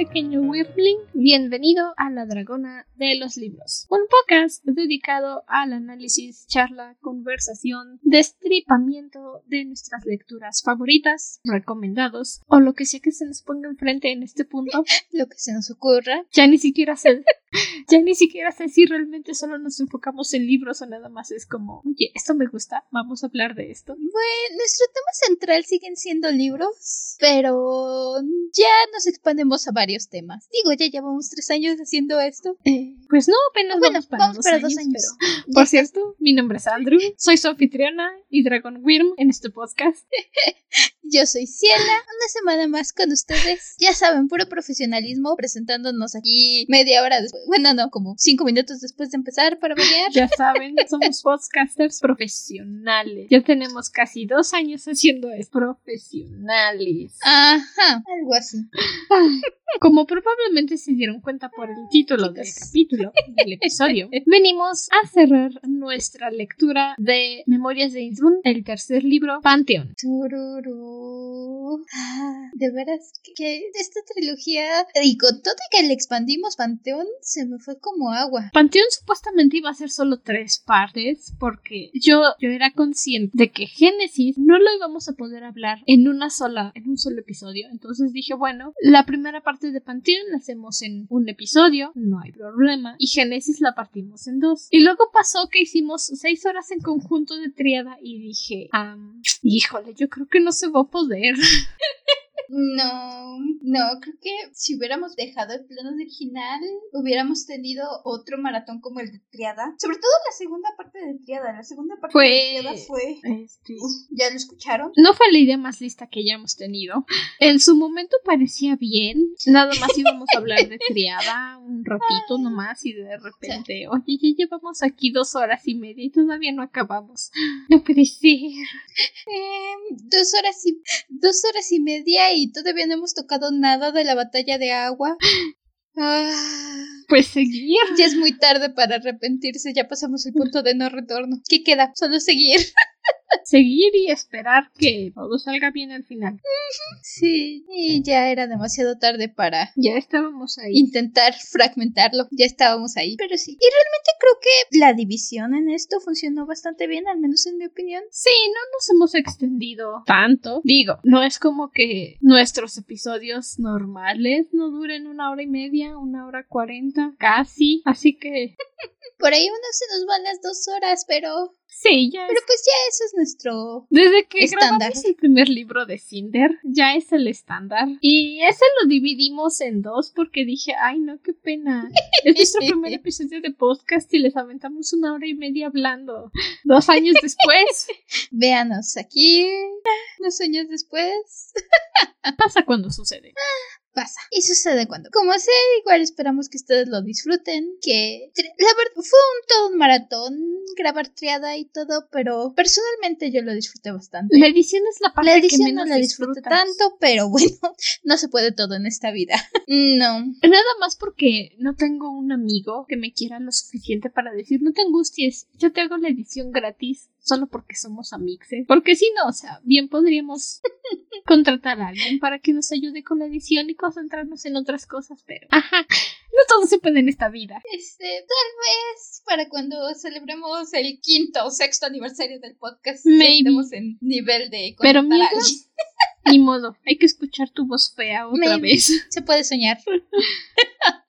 pequeño Wyrmling, bienvenido a La Dragona de los Libros, un podcast dedicado al análisis, charla, conversación, destripamiento de nuestras lecturas favoritas, recomendados o lo que sea que se nos ponga enfrente en este punto. lo que se nos ocurra. Ya ni siquiera sé, ya ni siquiera sé si realmente solo nos enfocamos en libros o nada más es como, oye, esto me gusta, vamos a hablar de esto. Bueno, nuestro tema central siguen siendo libros, pero ya nos expandemos a varios temas. Digo, ya llevamos tres años haciendo esto. Eh, pues no, apenas bueno, vamos para, vamos dos, para años, dos años. pero- Ya Por cierto, mi nombre es Andrew, soy su anfitriona y Dragon Wyrm en este podcast. Yo soy Ciela, una semana más con ustedes. Ya saben, puro profesionalismo, presentándonos aquí media hora después. Bueno, no, como cinco minutos después de empezar para variar. Ya saben, somos podcasters profesionales. Ya tenemos casi dos años haciendo esto. Profesionales. Ajá, algo así. Como probablemente se dieron cuenta por el título del capítulo, del episodio, venimos a cerrar nuestra lectura de Memorias de Innsbruck, el tercer libro, Panteón. De veras que, esta trilogía, que le expandimos Panteón, se me fue como agua. Panteón supuestamente iba a ser solo tres partes porque yo, yo era consciente de que Génesis no lo íbamos a poder hablar en una sola, en un solo episodio. Entonces dije, bueno, la primera parte de Panteón la hacemos en un episodio, no hay problema. Y Génesis la partimos en dos. Y luego pasó que hicimos seis horas en conjunto de triada y dije, "Am, híjole, yo creo que no se va a poder. No, no, creo que si hubiéramos dejado el plano original, hubiéramos tenido otro maratón como el de Triada. Sobre todo la segunda parte de Triada. La segunda parte Fue- de Triada fue. Este, Uf, ¿Ya lo escucharon? No fue la idea más lista que hayamos tenido. En su momento parecía bien. Nada más íbamos a hablar de triada un ratito nomás y de repente, oye, ya llevamos aquí dos horas y media y todavía no acabamos. No puede ser. Em, dos horas y dos horas y media y todavía no hemos tocado nada de la batalla de agua. Ah, Pues seguir. ya es muy tarde para arrepentirse, ya pasamos el punto de no retorno. ¿Qué queda? Solo seguir. Seguir y esperar que todo salga bien al final. Sí, y ya era demasiado tarde para Ya estábamos ahí. intentar fragmentarlo. Ya estábamos ahí. Pero sí. Y realmente creo que la división en esto funcionó bastante bien, al menos en mi opinión. Sí, no nos hemos extendido tanto. Digo, no es como que nuestros episodios normales no duren una hora y media, una hora cuarenta, casi. Así que Por ahí uno se nos van las dos horas, pero. sí, ya Pero pues ya eso es nuestro. Desde que Estándar. grabamos el primer libro de Cinder, ya es el estándar. Y ese lo dividimos en dos porque dije, ay no, qué pena. Es nuestro primer episodio de podcast y les aventamos una hora y media hablando. Dos años después. Véanos aquí. Unos años después. Pasa cuando sucede. Pasa. Y sucede cuando. Como sea, igual esperamos que ustedes lo disfruten. Que. La verdad, fue un todo un maratón. Grabar triada y todo. Pero personalmente yo lo disfruté bastante. La edición es la parte La que menos no la disfruté tanto, pero bueno, no se puede todo en esta vida. No. Nada más porque no tengo un amigo que me quiera lo suficiente para decir, no te angusties, yo te hago la edición gratis solo porque somos amixes. Porque si no, o sea, bien podríamos contratar a alguien para que nos ayude con la edición y concentrarnos en otras cosas, pero... Ajá, no todo se puede en esta vida. Este, tal vez para cuando celebremos el quinto o sexto aniversario del podcast, Maybe. estemos en nivel de Pero contratar a mira, alguien. ni modo, hay que escuchar tu voz fea otra vez. Se puede soñar.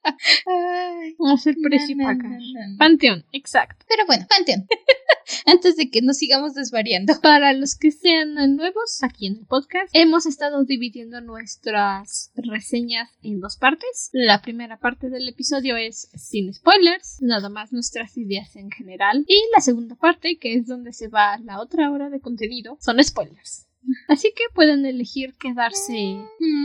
Ay, Vamos a no, no, no. Panteón, exacto. Pero bueno, Panteón. Antes de que nos sigamos desvariando. Para los que sean nuevos aquí en el podcast, hemos estado dividiendo nuestras reseñas en dos partes. La primera parte del episodio es sin spoilers, nada más nuestras ideas en general. Y la segunda parte, que es donde se va la otra hora de contenido, son spoilers. Así que pueden elegir quedarse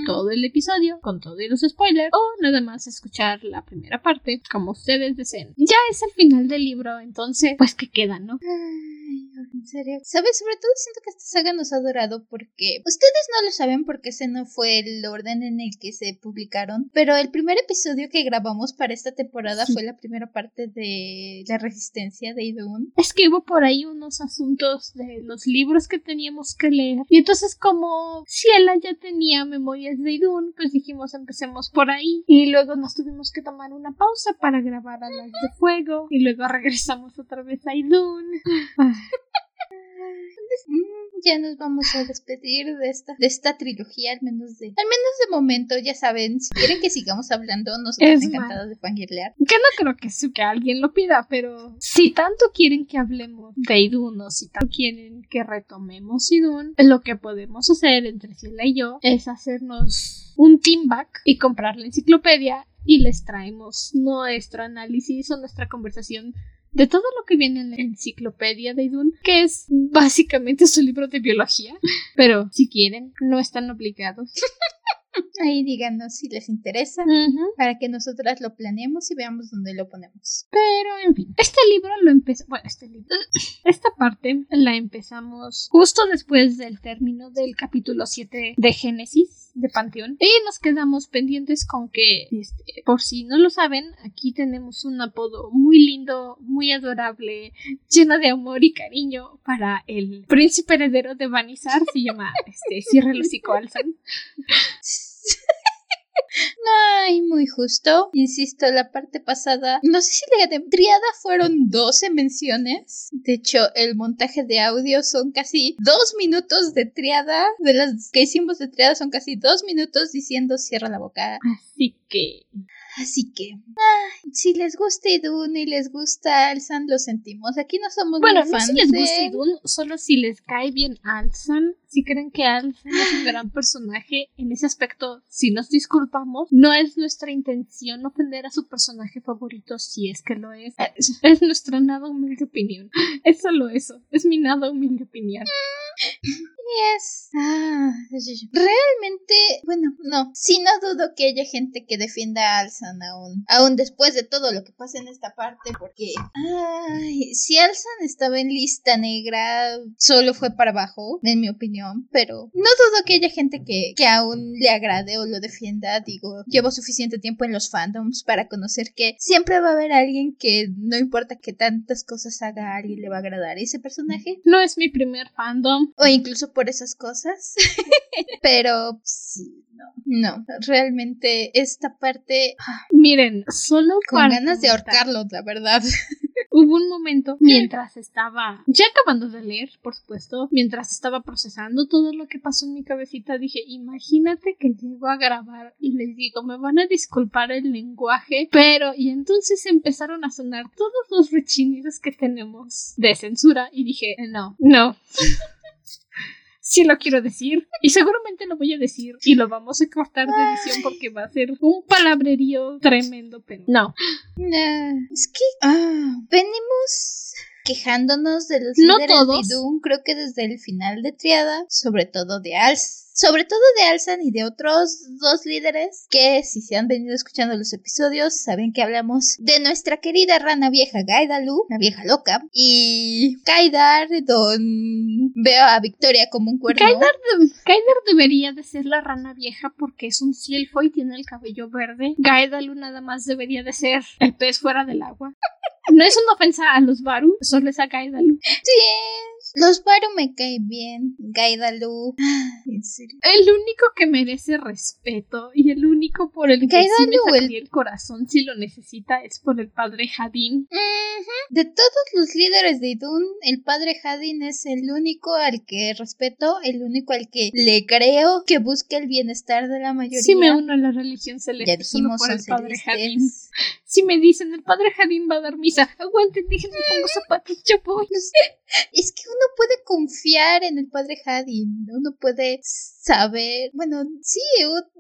todo el episodio con todos los spoilers o nada más escuchar la primera parte como ustedes deseen. Ya es el final del libro, entonces pues que queda, ¿no? Ay, En serio. ¿Sabes? Sobre todo siento que esta saga nos ha durado porque ustedes no lo saben porque ese no fue el orden en el que se publicaron, pero el primer episodio que grabamos para esta temporada fue la primera parte de La Resistencia de Idun. Es que hubo por ahí unos asuntos de los libros que teníamos que leer. Y entonces como Ciela ya tenía memorias de Idun, pues dijimos empecemos por ahí. Y luego nos tuvimos que tomar una pausa para grabar a las de fuego. Y luego regresamos otra vez a Idun. Mm, ya nos vamos a despedir de esta, de esta trilogía, al menos de, al menos de momento, ya saben, si quieren que sigamos hablando, nos Es encantados de fangirlear. Que no creo que, que alguien lo pida, pero si tanto quieren que hablemos de Idun o si tanto quieren que retomemos Idun, lo que podemos hacer entre Ciela y yo es hacernos un team back y comprar la enciclopedia y les traemos nuestro análisis o nuestra conversación de todo lo que viene en la enciclopedia de Idun, que es básicamente su libro de biología. Pero si quieren, no están obligados. Ahí díganos si les interesa. Para que nosotras lo planeemos y veamos dónde lo ponemos. Pero, en fin, este libro lo empezó, bueno, este libro, esta parte la empezamos justo después del término del capítulo 7 de Génesis de Panteón y nos quedamos pendientes con que, este, por si no lo saben, aquí tenemos un apodo muy lindo, muy adorable, lleno de amor y cariño para el príncipe heredero de Vanizar, se llama, este, Cierre Alzan. Ay, muy justo. Insisto, la parte pasada, no sé si la Triada fueron 12 menciones. De hecho, el montaje de audio son casi dos minutos de Triada. De las que hicimos de Triada son casi dos minutos diciendo cierra la boca. Así que, Así que, si les gusta Idun y les gusta Alsan, lo sentimos. Aquí no somos Bueno, muy no fans si les de gusta. Idun, solo si les cae bien Alzan. Si creen que Alzan es un gran personaje, en ese aspecto, si nos disculpamos, no es nuestra intención ofender a su personaje favorito, si es que lo es. Es, es nuestra nada humilde opinión. Es solo eso, es mi nada humilde opinión. Yes. Ah, realmente, bueno, no. Sí, no dudo que haya gente que defienda a Alsan aún. Aún después de todo lo que pasa en esta parte, porque. Ay, si Alsan estaba en lista negra, solo fue para abajo, en mi opinión. Pero no dudo que haya gente que, que aún le agrade o lo defienda. Digo, llevo suficiente tiempo en los fandoms para conocer que siempre va a haber alguien que no importa que tantas cosas haga, a alguien le va a agradar ese personaje. No es mi primer fandom. O incluso por esas cosas. Pero sí, no. No, realmente esta parte ah, Miren, solo con para ganas de ahorcarlo, la verdad. Hubo un momento mientras estaba ya acabando de leer, por supuesto, mientras estaba procesando todo lo que pasó en mi cabecita, dije, imagínate que llego a grabar y les digo, me van a disculpar el lenguaje, pero y entonces empezaron a sonar todos los rechinidos que tenemos de censura y dije, no, no. Sí lo quiero decir y seguramente lo voy a decir y lo vamos a cortar de edición porque va a ser un palabrerío tremendo, pero no. Es que ah, venimos quejándonos de los No líderes todos. de Doom, creo que desde el final de Triada, sobre todo de Als. Sobre todo de Alsan y de otros dos líderes que si se han venido escuchando los episodios saben que hablamos de nuestra querida rana vieja Gaidalu, la vieja loca, y Kaidar, don veo a Victoria como un cuerno. Kaidar, de- Kaidar debería de ser la rana vieja porque es un silfo y tiene el cabello verde. Gaidalu nada más debería de ser el pez fuera del agua. No es una ofensa a los Baru, solo es a Gaidalu. Sí, los Baru me caen bien. Gaidalu. En serio. El único que merece respeto y el único por el que sí me el- corazón si lo necesita es por el padre Hadin. Ujú. De todos los líderes de Idun, el padre Hadin es el único al que respeto, el único al que le creo que busque el bienestar de la mayoría. Si me uno a la religión ya celeste solo dijimos por el padre Hadin. Si me dicen el padre Hadin va a dar misa, aguanten, déjenme pongo zapatos, yo. Es que uno puede confiar en el padre Hadin, uno puede saber, bueno, sí,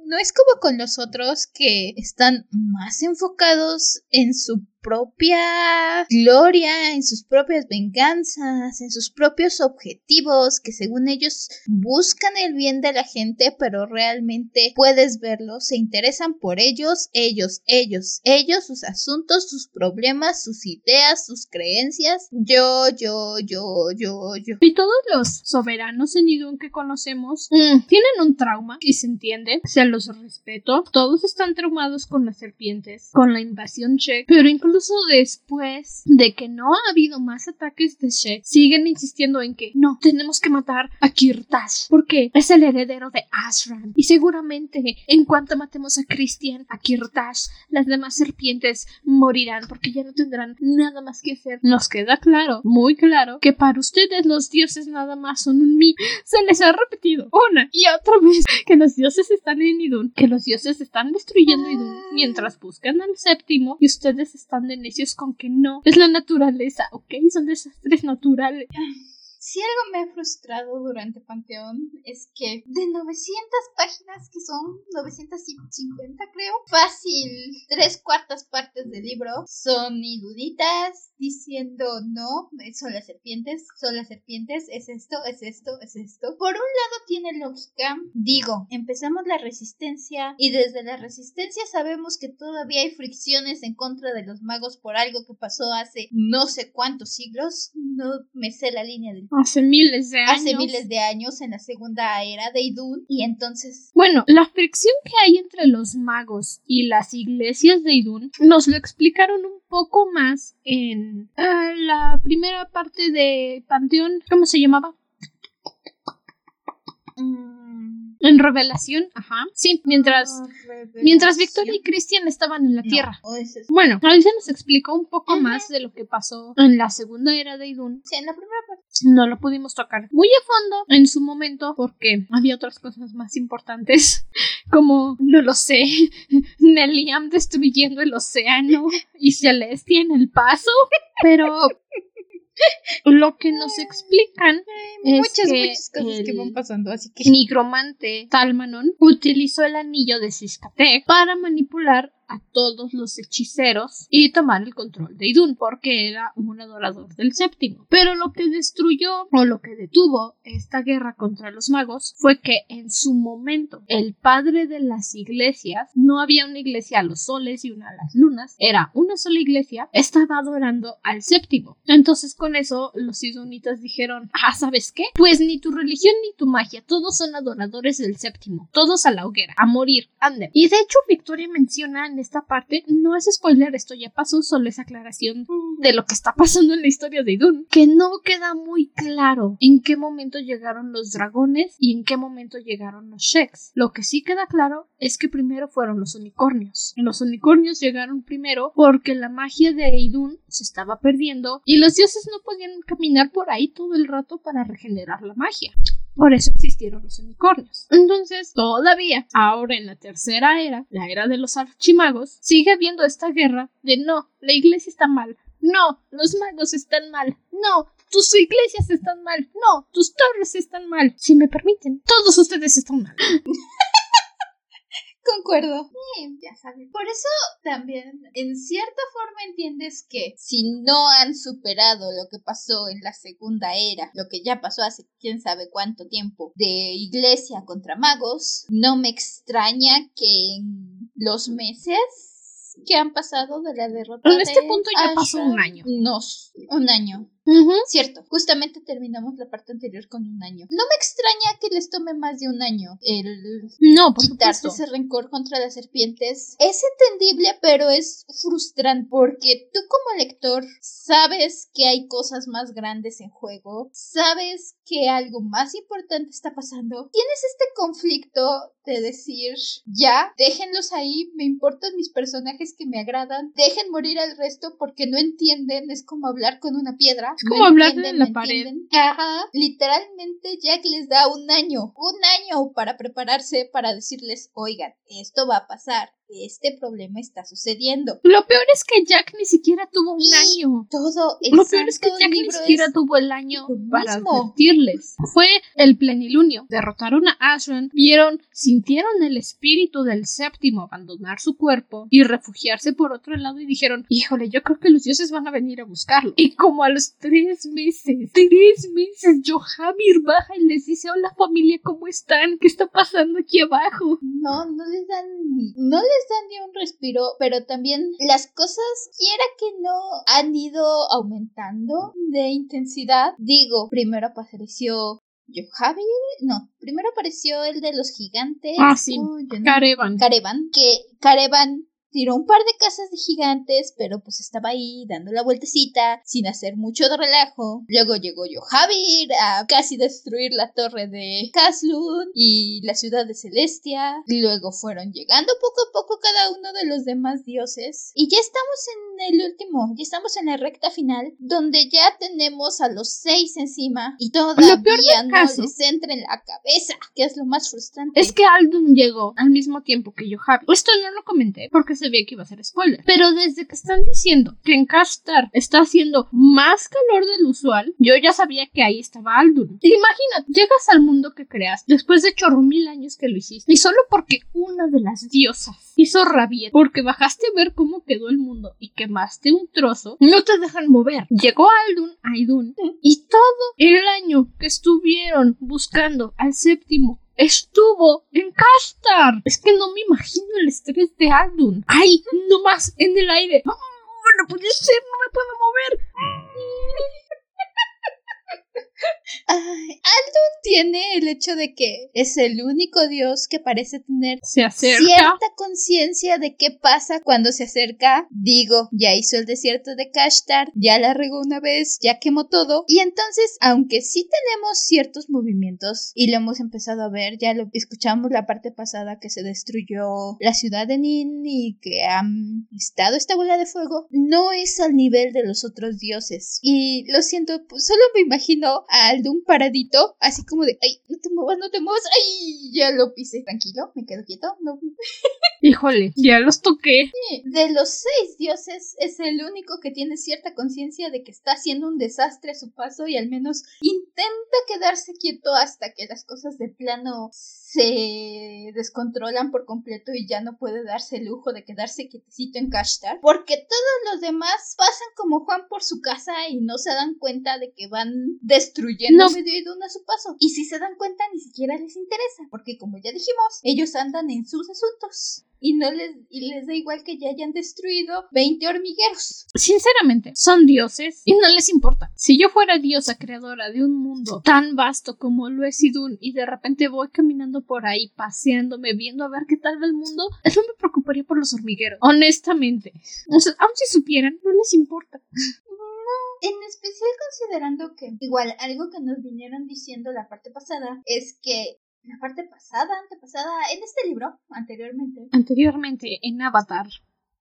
no es como con los otros que están más enfocados en su propia gloria, en sus propias venganzas, en sus propios objetivos, que según ellos buscan el bien de la gente, pero realmente puedes verlo, se interesan por ellos, ellos, ellos, ellos, sea, asuntos, sus problemas, sus ideas, sus creencias. Yo, yo, yo, yo, yo. Y todos los soberanos en Idun que conocemos mm, tienen un trauma y se entiende, se los respeto. Todos están traumados con las serpientes, con la invasión Shek, pero incluso después de que no ha habido más ataques de Shek, siguen insistiendo en que no, tenemos que matar a Kirtash porque es el heredero de Ashran y seguramente en cuanto matemos a Christian, a Kirtash, las demás serpientes morirán porque ya no tendrán nada más que hacer. Nos queda claro, muy claro, que para ustedes los dioses nada más son un mito. Se les ha repetido una y otra vez que los dioses están en Idun, que los dioses están destruyendo Idun mientras buscan al séptimo y ustedes están de necios con que no. Es la naturaleza, ¿ok? Son desastres naturales. Si algo me ha frustrado durante Panteón es que de 900 páginas, que son 950 creo, fácil, tres cuartas partes del libro son iduditas diciendo no, son las serpientes, son las serpientes, es esto, es esto, es esto. Por un lado tiene lógica, digo, empezamos la resistencia y desde la resistencia sabemos que todavía hay fricciones en contra de los magos por algo que pasó hace no sé cuántos siglos, no me sé la línea del Hace miles de años. Hace miles de años en la segunda era de Idun. Y entonces. Bueno, la fricción que hay entre los magos y las iglesias de Idun nos lo explicaron un poco más en ah, la primera parte de Panteón. ¿Cómo se llamaba? Mm. En Revelación, ajá. Sí, mientras, ah, mientras Victoria y Christian estaban en la Tierra. Bueno, ahí se nos explicó un poco más de lo que pasó en la segunda era de Idun. Sí, en la primera parte. No lo pudimos tocar muy a fondo en su momento porque había otras cosas más importantes, como, no lo sé, Neliam destruyendo el océano y Celestia en el paso. Pero lo que nos explican muchas, que muchas cosas que van pasando, así que nigromante Talmanon utilizó el anillo de Siskatek para manipular a todos los hechiceros y tomar el control de Idun, porque era un adorador del séptimo. Pero lo que destruyó o lo que detuvo esta guerra contra los magos fue que en su momento el padre de las iglesias, no había una iglesia a los soles y una a las lunas, era una sola iglesia, estaba adorando al séptimo. Entonces con eso los idunitas dijeron, ah, ¿sabes qué? Pues ni tu religión ni tu magia, todos son adoradores del séptimo, todos a la hoguera, a morir, anden. Y de hecho Victoria menciona esta parte no es spoiler, esto ya pasó, solo es aclaración de lo que está pasando en la historia de Idun, que no queda muy claro en qué momento llegaron los dragones y en qué momento llegaron los Sheks. Lo que sí queda claro es que primero fueron los unicornios. Los unicornios llegaron primero porque la magia de Idun se estaba perdiendo y los dioses no podían caminar por ahí todo el rato para regenerar la magia. Por eso existieron los unicornios. Entonces, todavía, ahora en la tercera era, la era de los archimagos, sigue habiendo esta guerra de no, la iglesia está mal, no, los magos están mal, no, tus iglesias están mal, no, tus torres están mal. Si me permiten, todos ustedes están mal. Concuerdo. Sí, ya sabes. Por eso también, en cierta forma, entiendes que si no han superado lo que pasó en la segunda era, lo que ya pasó hace quién sabe cuánto tiempo, de iglesia contra magos, no me extraña que en los meses que han pasado de la derrota. En este punto ya pasó un año. No, un año. Cierto, justamente terminamos la parte anterior con un año. No me extraña que les tome más de un año el no, por quitarse ese rencor contra las serpientes. Es entendible, pero es frustrante porque tú como lector sabes que hay cosas más grandes en juego, sabes que algo más importante está pasando. Tienes este conflicto de decir, ya, déjenlos ahí, me importan mis personajes que me agradan, dejen morir al resto porque no entienden, es como hablar con una piedra. Es como hablar en la pared. Ajá, literalmente Jack les da un año, un año para prepararse para decirles, oigan, esto va a pasar este problema está sucediendo. Lo peor es que Jack ni siquiera tuvo un año. Todo Lo peor es que Jack ni siquiera tuvo el año para advertirles. Fue el plenilunio. Derrotaron a Ashran, vieron, sintieron el espíritu del séptimo abandonar su cuerpo y refugiarse por otro lado y dijeron, híjole, yo creo que los dioses van a venir a buscarlo. Y como a los tres meses, tres meses, Johamir baja y les dice, hola familia, ¿cómo están? ¿Qué está pasando aquí abajo? No, no les dan ni, no les les dan ni un respiro, pero también las cosas, quiera que no, han ido aumentando de intensidad. Digo, primero apareció Yojavi, no, primero apareció el de los gigantes. Ah, sí, Carevan. Carevan, que Carevan tiró un par de casas de gigantes, pero pues estaba ahí dando la vueltecita, sin hacer mucho de relajo. Luego llegó Yohavir a casi destruir la torre de Kaslun y la ciudad de Celestia. Luego fueron llegando poco a poco cada uno de los demás dioses. Y ya estamos en el último, ya estamos en la recta final, donde ya tenemos a los seis encima y todavía no les entra en la cabeza, que es lo más frustrante. Es que Aldun llegó al mismo tiempo que Yohavir. Esto no lo comenté porque se sabía que iba a ser spoiler. Pero desde que están diciendo que en Castar está haciendo más calor del usual, yo ya sabía que ahí estaba Aldun. Imagina, llegas al mundo que creas después de chorro mil años que lo hiciste. Y solo porque una de las diosas hizo rabia porque bajaste a ver cómo quedó el mundo y quemaste un trozo, no te dejan mover. Llegó Aldun, Aidun, y todo el año que estuvieron buscando al séptimo estuvo en Castar. Es que no me imagino el estrés de Aldun. ¡Ay! No más en el aire. No, no puede ser, no me puedo mover. Aldun tiene el hecho de que es el único dios que parece tener cierta conciencia de qué pasa cuando se acerca. Digo, ya hizo el desierto de Kashtar, ya la regó una vez, ya quemó todo. Y entonces, aunque sí tenemos ciertos movimientos y lo hemos empezado a ver, ya lo escuchamos la parte pasada que se destruyó la ciudad de Nin y que han estado esta bola de fuego, no es al nivel de los otros dioses. Y lo siento, pues solo me imagino a Aldun paradito, así como de, ay, no te muevas, no te muevas, ay, ya lo pisé, tranquilo, me quedo quieto, no. Híjole, ya los toqué. De los seis dioses, es el único que tiene cierta conciencia de que está haciendo un desastre a su paso y al menos intenta quedarse quieto hasta que las cosas de plano se descontrolan por completo y ya no puede darse el lujo de quedarse quietecito en Kashtar, porque todos los demás pasan como Juan por su casa y no se dan cuenta de que van destruyendo no. medio y a su paso. Y si se dan cuenta ni siquiera les interesa, porque como ya dijimos, ellos andan en sus asuntos y no les y les da igual que ya hayan destruido 20 hormigueros. Sinceramente, son dioses y no les importa. Si yo fuera diosa creadora de un mundo tan vasto como lo es Idun y de repente voy caminando por ahí, paseándome, viendo a ver qué tal va el mundo, eso me preocuparía por los hormigueros. Honestamente. O sea, aun si supieran, no les importa. En especial considerando que igual algo que nos vinieron diciendo la parte pasada es que la parte pasada, antepasada, en este libro, anteriormente. Anteriormente, en Avatar.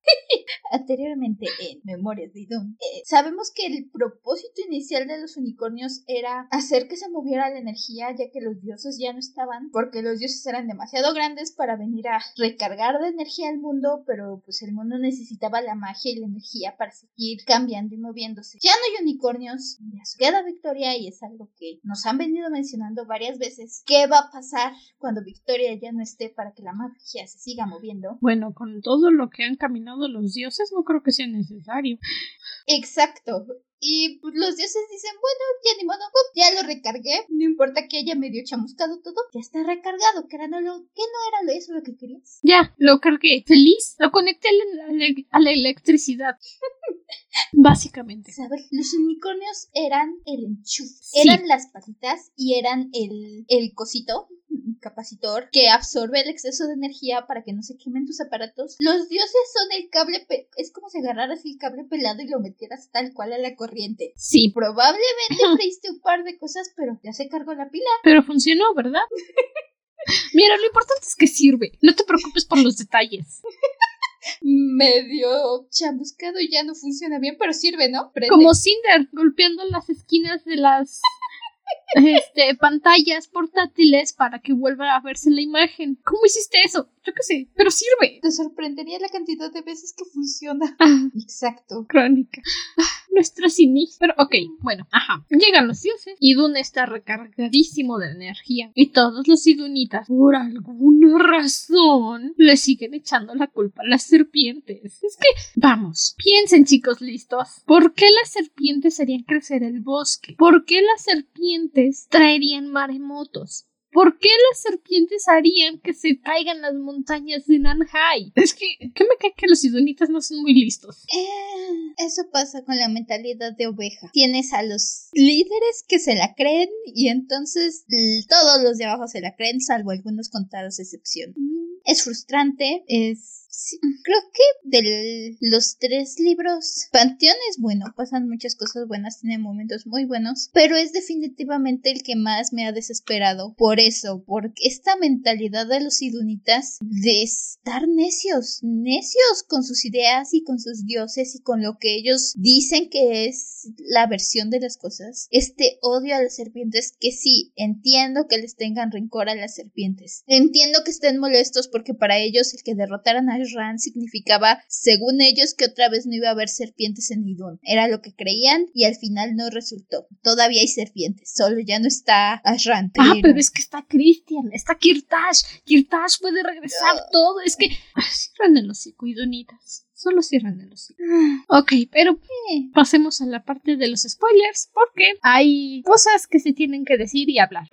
Anteriormente en Memorias de Idun, eh, sabemos que el propósito inicial de los unicornios era hacer que se moviera la energía ya que los dioses ya no estaban, porque los dioses eran demasiado grandes para venir a recargar de energía al mundo, pero pues el mundo necesitaba la magia y la energía para seguir cambiando y moviéndose. Ya no hay unicornios, ya queda Victoria y es algo que nos han venido mencionando varias veces. ¿Qué va a pasar cuando Victoria ya no esté para que la magia se siga moviendo? Bueno, con todo lo que han caminado los dioses, no creo que sea necesario. Eso Y pues, los dioses dicen, bueno, ya ni modo, ya lo recargué. No importa que haya medio chamuscado todo, ya está recargado. Que, era no lo, que no era eso lo que querías. Ya, lo cargué. Feliz. Lo conecté a la, electricidad. Básicamente. ¿Sabes? Los unicornios eran el enchufe. Eran las patitas y eran el, el cosito capacitor que absorbe el exceso de energía para que no se quemen tus aparatos. Los dioses son el cable, es como si agarraras el cable pelado y lo metieras tal cual a la corriente. Sí. Probablemente freíste un par de cosas, pero ya se cargó la pila. Pero funcionó, ¿verdad? Mira, lo importante es que sirve. No te preocupes por los detalles. Medio chamuscado y ya no funciona bien, pero sirve, ¿no? Como Cinder golpeando las esquinas de las este, pantallas portátiles para que vuelva a verse la imagen. ¿Cómo hiciste eso? Yo qué sé, pero sirve. Te sorprendería la cantidad de veces que funciona. Ah, Exacto. Crónica. Ah, nuestra cinis. Pero ok, bueno, ajá. Llegan los dioses. Idun está recargadísimo de energía. Y todos los idunitas, por alguna razón, le siguen echando la culpa a las serpientes. Es que, vamos, piensen chicos listos. ¿Por qué las serpientes harían crecer el bosque? ¿Por qué las serpientes traerían maremotos? ¿Por qué las serpientes harían que se caigan las montañas de Nanhai? Es que, ¿qué me cae que los idonitas no son muy listos? Eh, eso pasa con la mentalidad de oveja. Tienes a los líderes que se la creen y entonces todos los de abajo se la creen, salvo algunos contados excepciones. Es frustrante, es creo que de los tres libros, Panteón es bueno, pasan muchas cosas buenas, tiene momentos muy buenos, pero es definitivamente el que más me ha desesperado. Por eso, porque esta mentalidad de los idunitas de estar necios, necios con sus ideas y con sus dioses y con lo que ellos dicen que es la versión de las cosas. Este odio a las serpientes que sí, entiendo que les tengan rencor a las serpientes. Entiendo que estén molestos porque para ellos el que derrotaran a Ran significaba, según ellos, que otra vez no iba a haber serpientes en Idun. Era lo que creían y al final no resultó. Todavía hay serpientes, solo ya no está Ashran. Ah, pero es que está Christian, está Kirtash. Kirtash puede regresar todo. Es que cierran el hocico, Idunitas. Solo cierran el hocico. Ah. Ok, pero eh, pasemos a la parte de los spoilers porque hay cosas que se tienen que decir y hablar.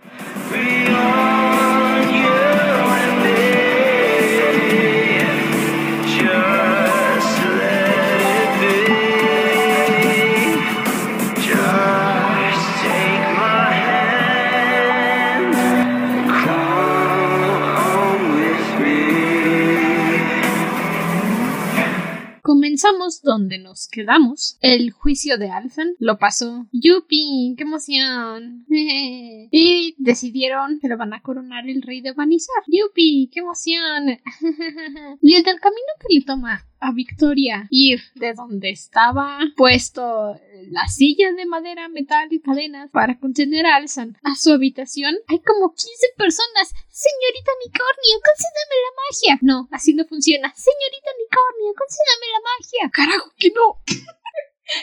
Comenzamos donde nos quedamos. El juicio de Alfan lo pasó. ¡Yupi! ¡Qué emoción! y decidieron que lo van a coronar el rey de Vanizar. ¡Yupi! ¡Qué emoción! y el del camino que le toma a Victoria ir de donde estaba puesto la silla de madera, metal y cadenas para contener a Alzan a su habitación, hay como 15 personas. Señorita Unicornio, concédame la magia. No, así no funciona. Señorita Unicornio, concédame la magia. Carajo, que no.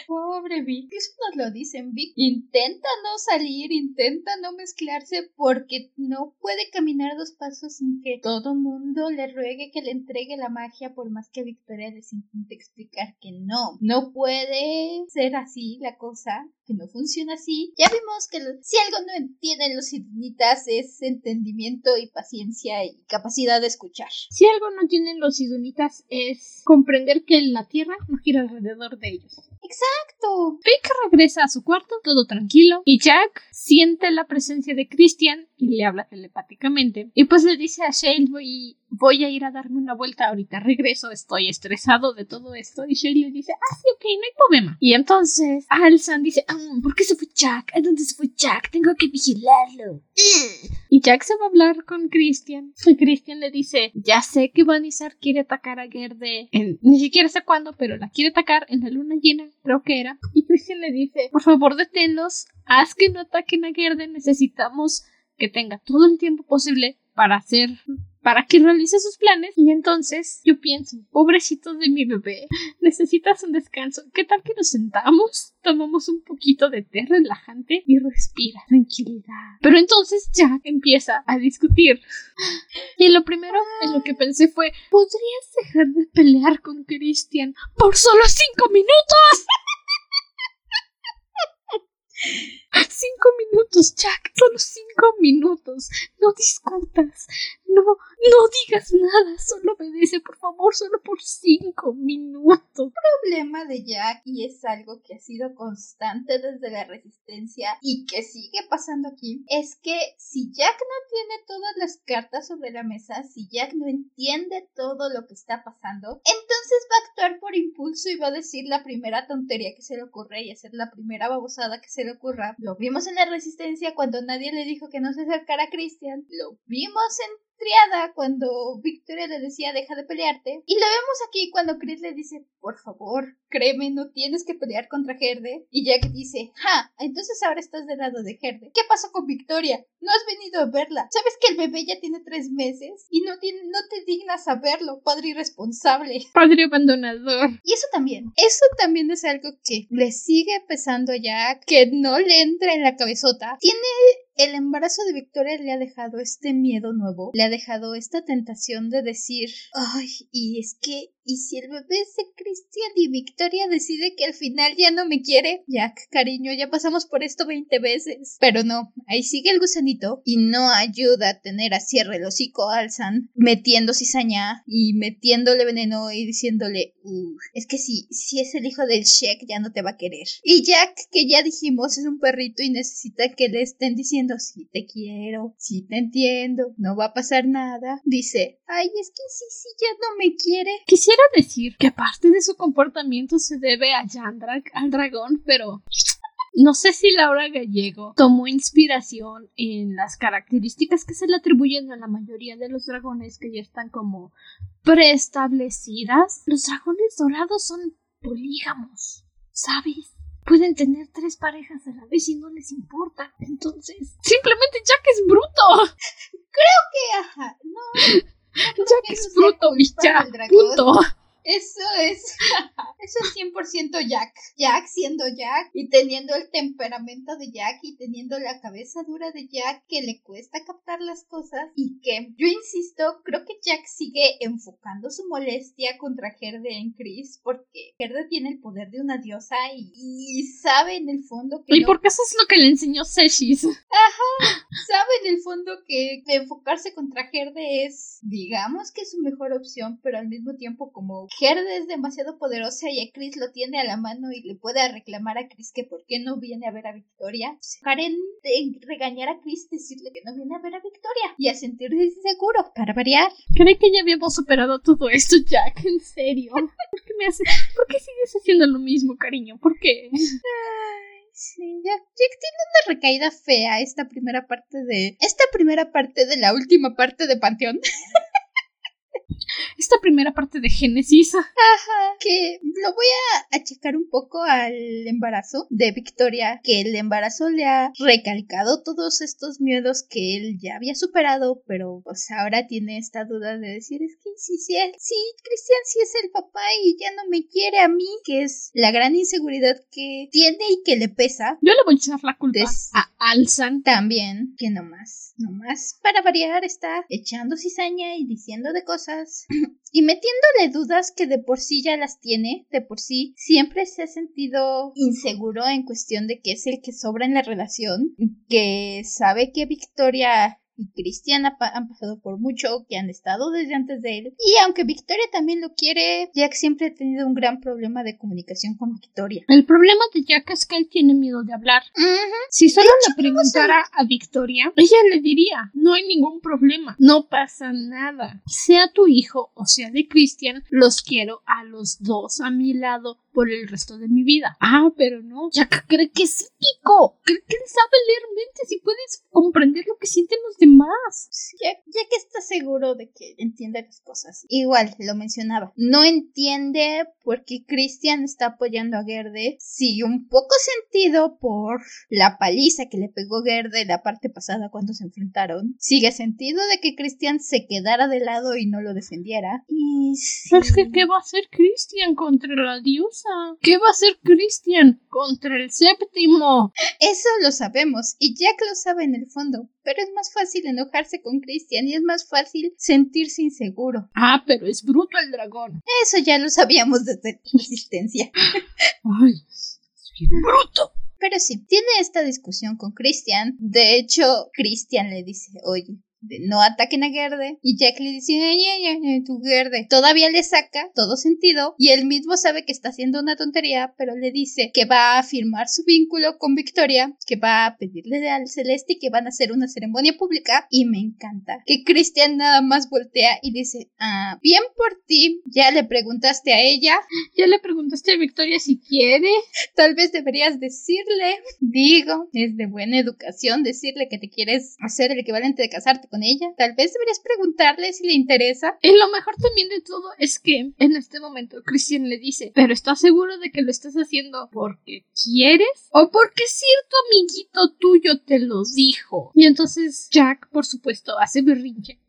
Pobre Vic, eso nos lo dicen Vic. Intenta no salir, intenta no mezclarse porque no puede caminar dos pasos sin que todo mundo le ruegue que le entregue la magia por más que Victoria les intente explicar que no. No puede ser así la cosa, que no funciona así. Ya vimos que si algo no entienden los idunitas es entendimiento y paciencia y capacidad de escuchar. Si algo no tienen los idunitas es comprender que la Tierra no gira alrededor de ellos. Exacto. Vic regresa a su cuarto, todo tranquilo, y Jack siente la presencia de Christian y le habla telepáticamente. Y pues le dice a Shale, voy, a ir a darme una vuelta ahorita, regreso, estoy estresado de todo esto. Y le dice, ah, sí, ok, no hay problema. Y entonces Alsan dice, ah, ¿por qué se fue Jack? ¿A dónde se fue Jack? Tengo que vigilarlo. Y Jack se va a hablar con Christian. Y Christian le dice, ya sé que Vanizar quiere atacar a Gerde, ni siquiera sé cuándo, pero la quiere atacar en la luna llena, creo que era. Y Christian le dice, por favor deténlos, haz que no ataquen a Gerde, necesitamos que tenga todo el tiempo posible para hacer para que realice sus planes y entonces yo pienso, pobrecito de mi bebé, necesitas un descanso. ¿Qué tal que nos sentamos, tomamos un poquito de té relajante y respira tranquilidad? Pero entonces ya empieza a discutir. Y lo primero en lo que pensé fue, ¿podrías dejar de pelear con Christian por solo cinco minutos? Cinco minutos, Jack, solo cinco minutos. No discutas. No, no digas nada. Solo obedece, por favor, solo por cinco minutos. problema de Jack, y es algo que ha sido constante desde la resistencia y que sigue pasando aquí, es que si Jack no tiene todas las cartas sobre la mesa, si Jack no entiende todo lo que está pasando, entonces va a actuar por impulso y va a decir la primera tontería que se le ocurre y hacer la primera babosada que se le ocurra lo vimos en la Resistencia cuando nadie le dijo que no se acercara a Christian. Lo vimos en Triada cuando Victoria le decía deja de pelearte. Y lo vemos aquí cuando Chris le dice, por favor, créeme, no tienes que pelear contra Gerde. Y Jack dice, ja, entonces ahora estás del lado de Gerde. ¿Qué pasó con Victoria? No has venido a verla. ¿Sabes que el bebé ya tiene tres meses? Y no, tiene, no te dignas a verlo, padre irresponsable. Padre abandonador. Y eso también, eso también es algo que le sigue pesando a Jack, que no le entra en la cabezota. Tiene el embarazo de Victoria le ha dejado este miedo nuevo, le ha dejado esta tentación de decir, ay, y es que ¿Y si el bebé es de Cristian y Victoria decide que al final ya no me quiere? Jack, cariño, ya pasamos por esto 20 veces. Pero no, ahí sigue el gusanito y no ayuda a tener a cierre el hocico a Alzan, metiendo cizaña y metiéndole veneno y diciéndole, es que si, si es el hijo del Sheik ya no te va a querer. Y Jack, que ya dijimos es un perrito y necesita que le estén diciendo, sí te quiero, sí te entiendo, no va a pasar nada, dice, ay, es que sí, sí, ya no me quiere. Quisiera decir que parte de su comportamiento se debe a Yandrak, al dragón, pero no sé si Laura Gallego tomó inspiración en las características que se le atribuyen a la mayoría de los dragones que ya están como preestablecidas. Los dragones dorados son polígamos, ¿sabes? Pueden tener tres parejas a la vez y no les importa. Entonces, simplemente Jack es bruto. Creo que, ajá, no. Jack es bruto y ya, punto. Eso es, eso es 100% Jack. Jack siendo Jack y teniendo el temperamento de Jack y teniendo la cabeza dura de Jack que le cuesta captar las cosas y que yo insisto, creo que Jack sigue enfocando su molestia contra Gerde en Chris porque Gerde tiene el poder de una diosa y, sabe en el fondo que... Y porque eso es lo que le enseñó Seshis. Ajá, sabe en el fondo que enfocarse contra Gerde es, digamos que su mejor opción, pero al mismo tiempo como Gerde es demasiado poderosa y a Chris lo tiene a la mano y le puede reclamar a Chris que por qué no viene a ver a Victoria. Karen de regañar a Chris, decirle que no viene a ver a Victoria y a sentirse inseguro, para variar. Creí que ya habíamos superado todo esto, Jack, en serio. ¿Por qué me hace... ¿Por qué sigues haciendo lo mismo, cariño? ¿Por qué? Sí, Jack, Jack, tiene una recaída fea esta primera parte de. Esta primera parte de la última parte de Panteón. esta primera parte de Génesis. Ajá, que lo voy a achacar un poco al embarazo de Victoria, que el embarazo le ha recalcado todos estos miedos que él ya había superado, pero pues ahora tiene esta duda de decir, es que sí, sí, sí, Cristian sí es el papá y ya no me quiere a mí, que es la gran inseguridad que tiene y que le pesa. Yo le voy a echar la culpa a Alzan. También, que nomás, nomás, para variar, está echando cizaña y diciendo de cosas y metiéndole dudas que de por sí ya las tiene, de por sí siempre se ha sentido inseguro en cuestión de que es el que sobra en la relación, que sabe que Victoria y Cristian han pasado por mucho, que han estado desde antes de él. Y aunque Victoria también lo quiere, Jack siempre ha tenido un gran problema de comunicación con Victoria. El problema de Jack es que él tiene miedo de hablar. Si solo le preguntara a Victoria, ella le diría, no hay ningún problema, no pasa nada. Sea tu hijo o sea de Cristian, los quiero a los dos a mi lado por el resto de mi vida. Ah, pero no. Jack cree que es psíquico. Cree que sabe leer mentes y puedes comprender lo que sienten los demás. Ya, que está seguro de que entiende las cosas. Igual, lo mencionaba. No entiende por qué Christian está apoyando a Gerde. Sigue un poco sentido por la paliza que le pegó Gerde la parte pasada cuando se enfrentaron. Sigue sentido de que Christian se quedara de lado y no lo defendiera. Y Es que, ¿qué va a hacer Christian contra la diosa? ¿Qué va a hacer Christian contra el séptimo? Eso lo sabemos y Jack lo sabe en el fondo, pero es más fácil enojarse con Christian y es más fácil sentirse inseguro. Ah, pero es bruto el dragón. Eso ya lo sabíamos desde la existencia. Ay, es bruto. Pero sí, tiene esta discusión con Christian. De hecho, Christian le dice, oye, no ataquen a Gerde. Y Jack le dice, ay, ay, ay, tu Gerde. Todavía le saca todo sentido y él mismo sabe que está haciendo una tontería, pero le dice que va a firmar su vínculo con Victoria, que va a pedirle al Celeste y que van a hacer una ceremonia pública. Y me encanta que Christian nada más voltea y dice, ah, bien por ti, ya le preguntaste a ella. Ya le preguntaste a Victoria si quiere. Tal vez deberías decirle, digo, es de buena educación decirle que te quieres hacer el equivalente de casarte con ella. Tal vez deberías preguntarle si le interesa. Y lo mejor también de todo es que en este momento Christian le dice, pero ¿estás seguro de que lo estás haciendo porque quieres? ¿O porque cierto amiguito tuyo te lo dijo? Y entonces Jack, por supuesto, hace berrinche.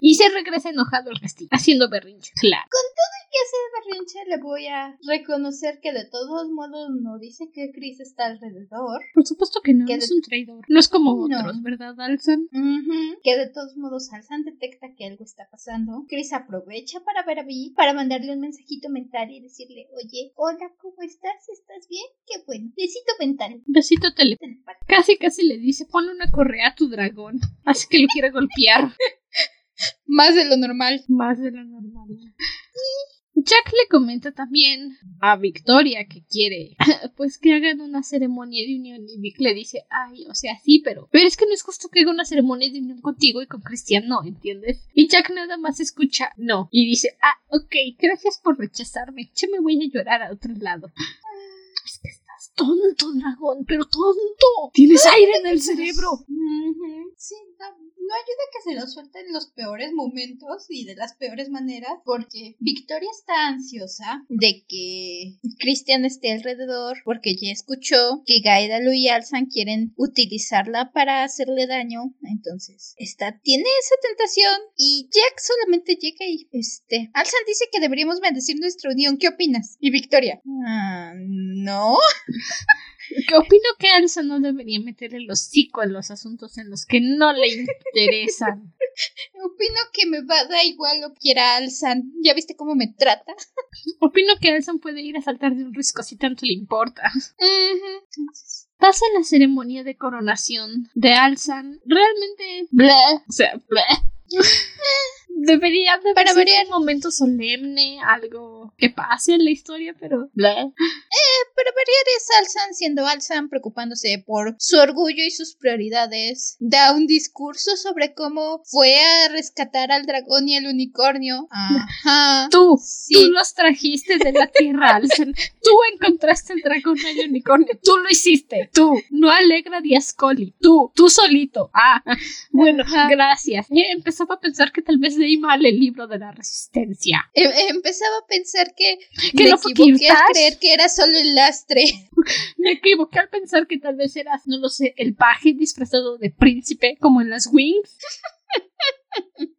Y se regresa enojado al castillo, haciendo berrinche. Claro. Con todo y que hace mucha le voy a reconocer que de todos modos no dice que Chris está alrededor. Por supuesto que no, es un traidor. No es como otros, ¿verdad, Alzan? Que de todos modos Alzan detecta que algo está pasando. Chris aprovecha para ver a Vi, para mandarle un mensajito mental y decirle, oye, hola, ¿cómo estás? ¿Estás bien? Qué bueno. Besito mental. Besito telepático. Casi, casi le dice, pon una correa a tu dragón. Así que lo quiere golpear. Más de lo normal. Más de lo normal. Jack le comenta también a Victoria que quiere, pues que hagan una ceremonia de unión. Y Vic le dice, ay, o sea, sí, pero, pero es que no es justo que haga una ceremonia de unión contigo y con Cristian no, ¿entiendes? Y Jack nada más escucha, no. Y dice, ah, ok, gracias por rechazarme. Yo me voy a llorar a otro lado. Estás tonto, dragón, pero tonto. Tienes aire en el cerebro. Sí, no ayuda que se lo suelten los peores momentos y de las peores maneras, porque Victoria está ansiosa de que Christian esté alrededor, porque ya escuchó que Gaidalo y Alsan quieren utilizarla para hacerle daño, entonces está, tiene esa tentación y Jack solamente llega y este, Alsan dice que deberíamos bendecir nuestra unión, ¿qué opinas? Y Victoria, ah, no. Que opino que Alsa no debería meter el hocico en los asuntos en los que no le interesan. Opino que me va a dar igual lo que quiera Alsan. ¿Ya viste cómo me trata? Opino que Alsan puede ir a saltar de un risco si tanto le importa. Pasa la ceremonia de coronación de Alsan. Realmente, bleh, o sea, bleh. Debería de Para ser un momento solemne, algo que pase en la historia, pero... Eh, pero variar es Alzan siendo Alzan, preocupándose por su orgullo y sus prioridades. Da un discurso sobre cómo fue a rescatar al dragón y al unicornio. Ajá. Tú, tú los trajiste de la tierra, Alzan. Tú encontraste el dragón y el unicornio. Tú lo hiciste. Tú. No alegra Diascoli. Tú. Tú solito. Ah. Bueno, gracias. empezaba a pensar que tal vez leí mal el libro de la resistencia. Em, empezaba a pensar que, me equivoqué al creer que era solo el lastre. me equivoqué al pensar que tal vez eras, no lo sé, el paje disfrazado de príncipe como en las Wings.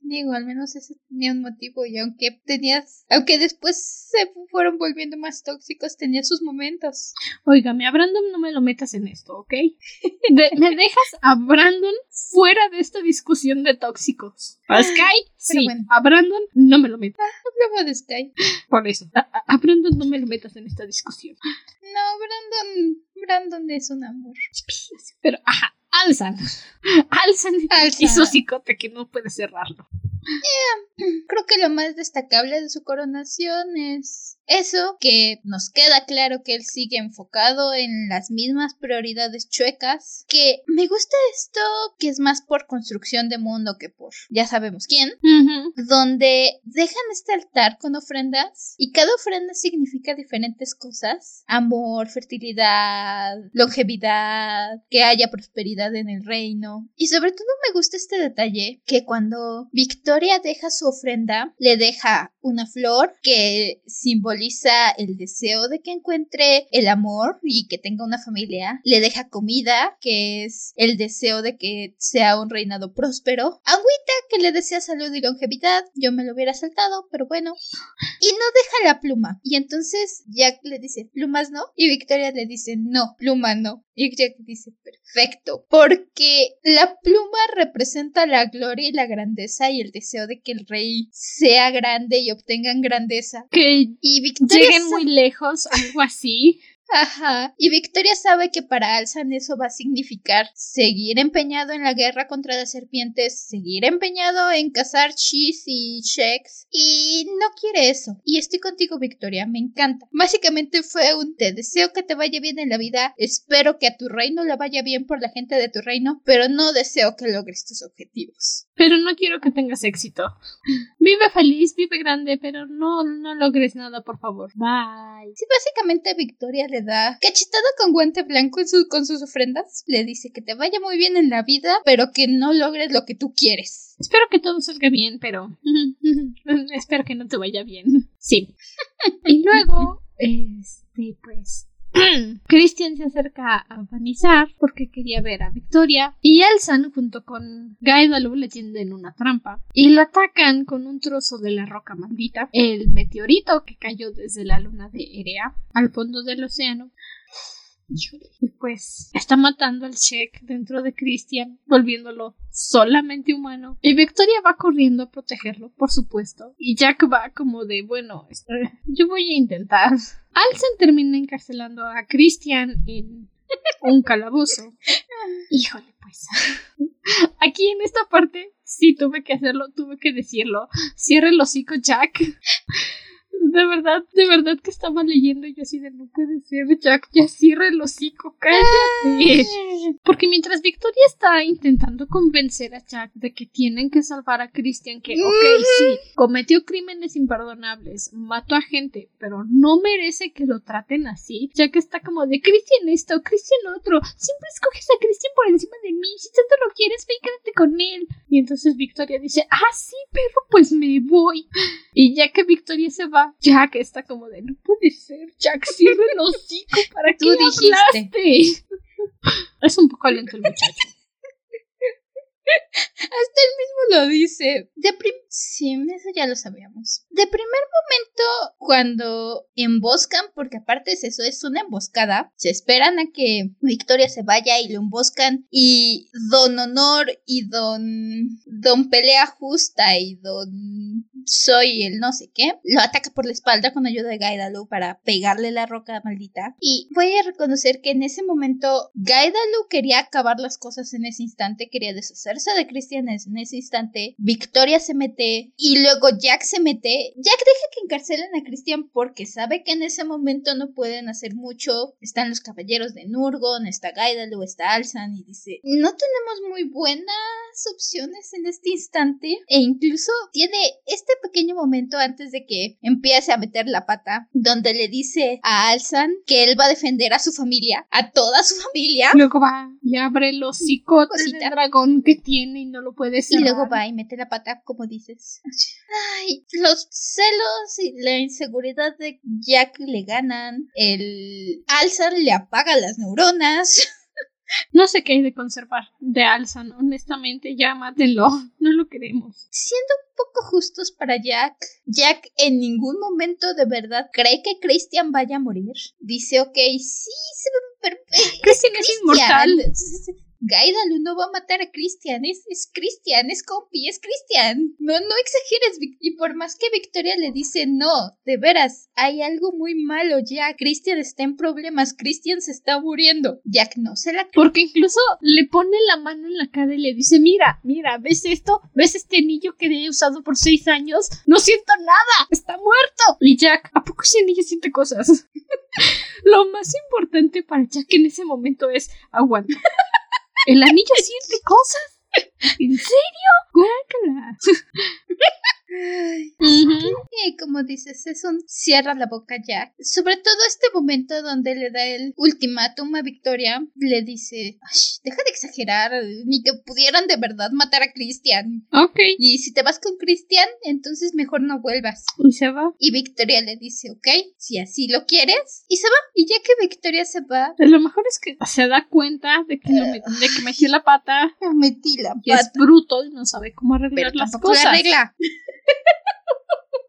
digo, al menos ese tenía un motivo y aunque tenías, aunque después se fueron volviendo más tóxicos, tenía sus momentos. Óigame, a Brandon no me lo metas en esto, ¿ok? me dejas a Brandon fuera de esta discusión de tóxicos. ¿A Sky? Sí. A Brandon no me lo metas. Ah, de Sky. Por eso, a, Brandon no me lo metas en esta discusión. No, Brandon, Brandon es un amor. Pero, ajá, alzan. Alzan, y su psicote que no puede cerrarlo. Creo que lo más destacable de su coronación es eso, que nos queda claro que él sigue enfocado en las mismas prioridades chuecas, que me gusta esto que es más por construcción de mundo que por ya sabemos quién, donde dejan este altar con ofrendas y cada ofrenda significa diferentes cosas, amor, fertilidad, longevidad, que haya prosperidad en el reino. Y sobre todo me gusta este detalle que cuando Victoria deja su ofrenda le deja una flor que simboliza el deseo de que encuentre el amor y que tenga una familia. Le deja comida, que es el deseo de que sea un reinado próspero. Agüita, que le desea salud y longevidad. Yo me lo hubiera saltado, pero bueno. Y no deja la pluma. Y entonces Jack le dice, plumas no. Y Victoria le dice, no, pluma no. Y Jack dice, perfecto. Porque la pluma representa la gloria y la grandeza y el deseo de que el rey sea grande y obtengan grandeza. Y lleguen muy lejos, algo así. Ajá. Y Victoria sabe que para Alzan eso va a significar seguir empeñado en la guerra contra las serpientes, seguir empeñado en cazar Cheese y Sheks. Y no quiere eso. Y estoy contigo, Victoria, me encanta. Básicamente fue un te deseo que te vaya bien en la vida, espero que a tu reino le vaya bien por la gente de tu reino, pero no deseo que logres tus objetivos. Pero no quiero que tengas éxito. Vive feliz, vive grande, pero no, no logres nada, por favor. Bye. Sí, básicamente Victoria le da cachetada con guante blanco con sus ofrendas. Le dice que te vaya muy bien en la vida, pero que no logres lo que tú quieres. Espero que todo salga bien, pero espero que no te vaya bien. Sí. y luego, este, pues, Christian se acerca a Vanizar porque quería ver a Victoria y Elsan junto con Gaidalu le tienden una trampa y lo atacan con un trozo de la roca maldita, el meteorito que cayó desde la luna de Erea al fondo del océano. Y pues está matando al Sheik dentro de Christian, volviéndolo solamente humano. Y Victoria va corriendo a protegerlo, por supuesto. Y Jack va como de, bueno, yo voy a intentar. Alsen termina encarcelando a Christian en un calabozo. Híjole, pues. Aquí en esta parte sí tuve que hacerlo, tuve que decirlo. Cierre el hocico, Jack de verdad, de verdad que estaba leyendo y yo así de no puede ser, Jack, ya cierra el hocico, cállate. Porque mientras Victoria está intentando convencer a Jack de que tienen que salvar a Christian, que, ok, sí, cometió crímenes imperdonables, mató a gente, pero no merece que lo traten así, Jack está como de Christian esto, Christian otro, siempre escoges a Christian por encima de mí, si tanto lo quieres, ve quédate con él. Y entonces Victoria dice, ah, sí, perro, pues me voy. Y ya que Victoria se va, Jack está como de, no puede ser, Jack, cierre el hocico, ¿para Tú dijiste. Es un poco lento el muchacho. Hasta él mismo lo dice. De sí, eso ya lo sabíamos. De primer momento, cuando emboscan, porque aparte es eso, es una emboscada, se esperan a que Victoria se vaya y lo emboscan. Y Don Honor y Don. Don Pelea Justa y Don soy el no sé qué, lo ataca por la espalda con ayuda de Gaidalu para pegarle la roca maldita. Y voy a reconocer que en ese momento Gaidalu quería acabar las cosas en ese instante, quería deshacerse de Christian en ese instante. Victoria se mete y luego Jack se mete. Jack deja que encarcelen a Christian porque sabe que en ese momento no pueden hacer mucho. Están los caballeros de Nurgon, está Gaidalu, está Alsan y dice, no tenemos muy buenas opciones en este instante e incluso tiene este pequeño momento antes de que empiece a meter la pata, donde le dice a Alsan que él va a defender a su familia, a toda su familia. Luego va y abre los hocico del dragón que tiene y no lo puede cerrar. Y luego va y mete la pata, como dices. Ay, los celos y la inseguridad de Jack le ganan. El Alsan le apaga las neuronas. No sé qué hay de conservar de Alsan, honestamente, ya mátenlo, no lo queremos. Siendo un poco justos para Jack, Jack en ningún momento de verdad cree que Christian vaya a morir. Dice, ok, sí, se ve Christian es inmortal. Gaidalu no va a matar a Christian, es, es Christian, es compi, es Christian. No, no exageres, y por más que Victoria le dice no, de veras, hay algo muy malo ya, Christian está en problemas, Christian se está muriendo. Jack no se la Porque incluso le pone la mano en la cara y le dice, mira, mira, ¿ves esto? ¿Ves este anillo que he usado por seis años? No siento nada, está muerto. Y Jack, ¿a poco ese anillo siente cosas? Lo más importante para Jack en ese momento es aguanta. El anillo siente cosas. ¿En serio? Guácala. Como dices, es un cierra la boca ya. Sobre todo este momento donde le da el ultimátum a Victoria, le dice, deja de exagerar, ni que pudieran de verdad matar a Christian. Ok. Y si te vas con Christian, entonces mejor no vuelvas. Y se va. Y Victoria le dice, ok, si así lo quieres, y se va. Y ya que Victoria se va... Lo mejor es que se da cuenta de que, me, de que metí la pata. Metí la pata. Y es bruto y no sabe cómo arreglar las cosas. arregla.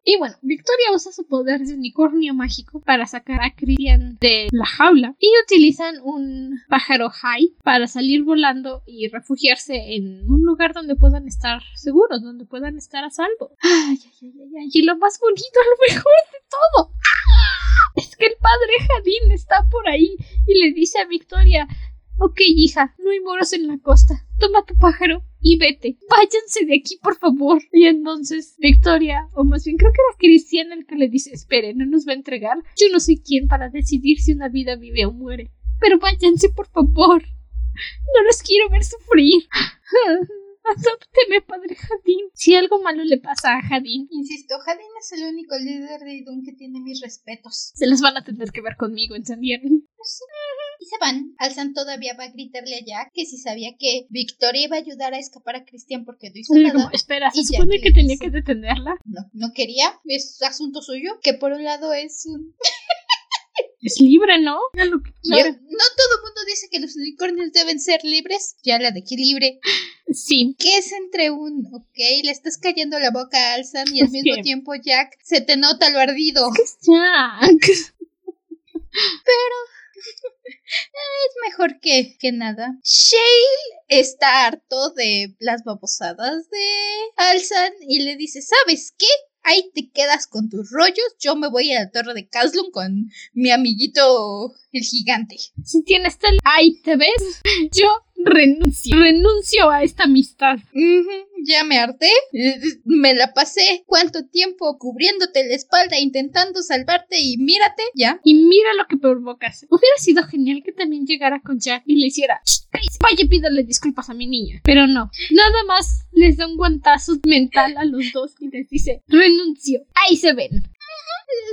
Y bueno, Victoria usa su poder de unicornio mágico para sacar a Christian de la jaula y utilizan un pájaro high para salir volando y refugiarse en un lugar donde puedan estar seguros, donde puedan estar a salvo. Ay, ay, ay, ay, y lo más bonito, lo mejor de todo. Es que el padre Jadín está por ahí y le dice a Victoria, Ok, hija, no hay moros en la costa. Toma tu pájaro y vete. Váyanse de aquí, por favor. Y entonces Victoria, o más bien creo que era Cristian el que le dice, espere, no nos va a entregar. Yo no soy quien para decidir si una vida vive o muere. Pero váyanse, por favor. No los quiero ver sufrir. Adópteme, padre Jadín. Si algo malo le pasa a Jadín. Insisto, Jadín es el único líder de Idun que tiene mis respetos. Se los van a tener que ver conmigo, ¿entendieron? Pues y se van. Alzan todavía va a gritarle a Jack que si sabía que Victoria iba a ayudar a escapar a Christian porque no hizo nada. espera, ¿se supone que tenía que detenerla? No, no quería. Es asunto suyo. Que por un lado es un... es libre, ¿no? no todo mundo dice que los unicornios deben ser libres. Ya la dejé libre. Sí. ¿Qué es entre un, ok, le estás cayendo la boca a Alsan y al mismo tiempo Jack se te nota lo ardido? es Jack? Pero es mejor que, que nada. Shale está harto de las babosadas de Alsan y le dice, ¿sabes qué? Ahí te quedas con tus rollos, yo me voy a la torre de Caslun con mi amiguito el gigante. Si tienes tal... Ahí te ves, yo renuncio, renuncio a esta amistad. ya me harté, me la pasé cuánto tiempo cubriéndote la espalda intentando salvarte y mírate, ya. Y mira lo que provocas. Hubiera sido genial que también llegara con Jack y le hiciera, vaya pídale disculpas a mi niña. Pero no, nada más les da un guantazo mental a los dos y les dice, renuncio. Ahí se ven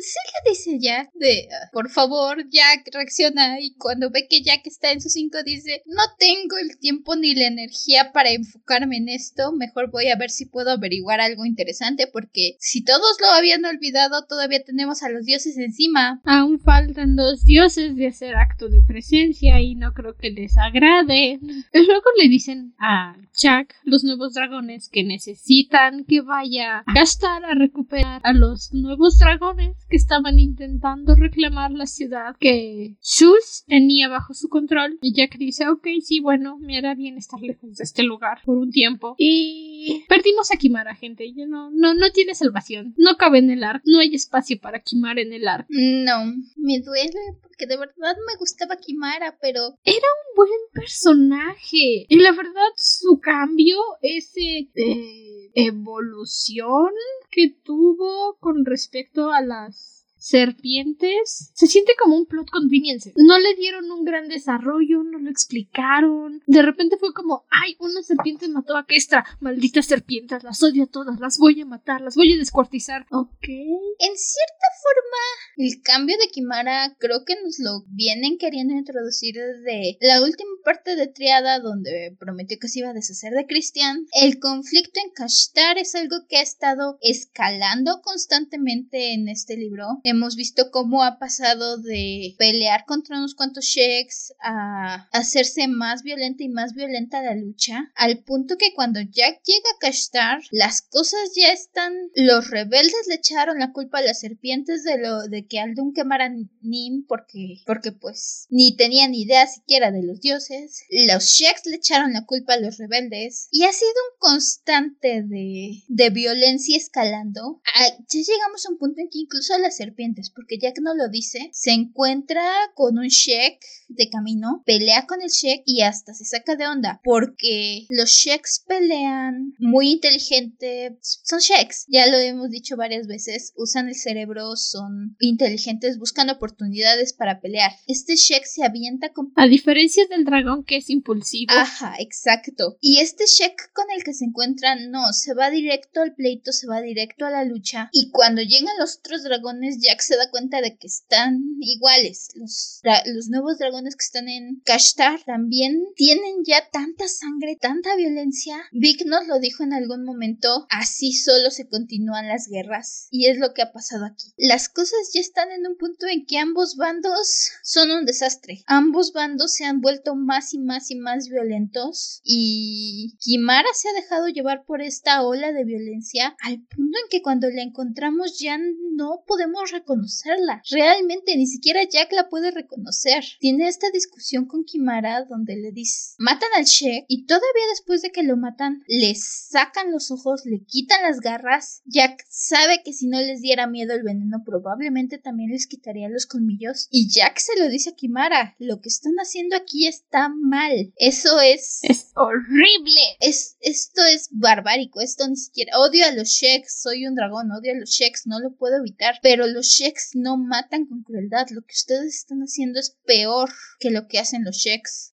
se le dice Jack de, ah, por favor, Jack reacciona y cuando ve que Jack está en sus cinco dice, no tengo el tiempo ni la energía para enfocarme en esto, mejor voy a ver si puedo averiguar algo interesante porque si todos lo habían olvidado, todavía tenemos a los dioses encima. Aún faltan dos dioses de hacer acto de presencia y no creo que les agrade. Luego le dicen a Jack los nuevos dragones que necesitan que vaya a gastar a recuperar a los nuevos dragones que estaban intentando reclamar la ciudad que Sus tenía bajo su control. Y Jack dice, ok, sí, bueno, me hará bien estar lejos de este lugar por un tiempo. Y perdimos a Kimara, gente. Ya no, no, no tiene salvación. No cabe en el arco. No hay espacio para Kimara en el arco. No, me duele porque de verdad me gustaba Kimara, pero... Era un buen personaje. Y la verdad, su cambio, ese... Eh, evolución que tuvo con respecto a las serpientes se siente como un plot convenience. No le dieron un gran desarrollo, no lo explicaron. De repente fue como, ay, una serpiente mató a Kestra. Malditas serpientes, las odio a todas, las voy a matar, las voy a descuartizar. Ok. En cierta forma, el cambio de Kimara creo que nos lo vienen queriendo introducir desde la última parte de Triada donde prometió que se iba a deshacer de Christian. El conflicto en Kashtar es algo que ha estado escalando constantemente en este libro hemos visto cómo ha pasado de pelear contra unos cuantos sheiks a hacerse más violenta y más violenta la lucha, al punto que cuando Jack llega a Kashtar, las cosas ya están. Los rebeldes le echaron la culpa a las serpientes de lo de que Aldun quemara Nim porque, porque pues ni tenían idea siquiera de los dioses. Los sheiks le echaron la culpa a los rebeldes y ha sido un constante de, de violencia escalando. Ah, ya llegamos a un punto en que incluso las serpientes porque Jack no lo dice, se encuentra con un Sheik de camino, pelea con el Sheik y hasta se saca de onda, porque los Sheiks pelean muy inteligente, son Sheiks, ya lo hemos dicho varias veces, usan el cerebro, son inteligentes, buscan oportunidades para pelear. Este Sheik se avienta con... A diferencia del dragón que es impulsivo. Ajá, exacto. Y este Sheik con el que se encuentra, no, se va directo al pleito, se va directo a la lucha, y cuando llegan los otros dragones Jack se da cuenta de que están iguales. Los, los nuevos dragones que están en Kashtar también tienen ya tanta sangre, tanta violencia. Vic nos lo dijo en algún momento, así solo se continúan las guerras. Y es lo que ha pasado aquí. Las cosas ya están en un punto en que ambos bandos son un desastre. Ambos bandos se han vuelto más y más y más violentos. Y Kimara se ha dejado llevar por esta ola de violencia al punto en que cuando la encontramos ya no podemos reconocerla. Realmente ni siquiera Jack la puede reconocer. Tiene esta discusión con Kimara donde le dice, matan al Sheik y todavía después de que lo matan, le sacan los ojos, le quitan las garras. Jack sabe que si no les diera miedo el veneno probablemente también les quitaría los colmillos. Y Jack se lo dice a Kimara, lo que están haciendo aquí está mal. Eso es... Es horrible. Es, esto es barbárico, esto ni siquiera... Odio a los Sheiks, soy un dragón, odio a los Sheiks, no lo puedo evitar. Pero los Sheiks no matan con crueldad. Lo que ustedes están haciendo es peor que lo que hacen los Sheiks.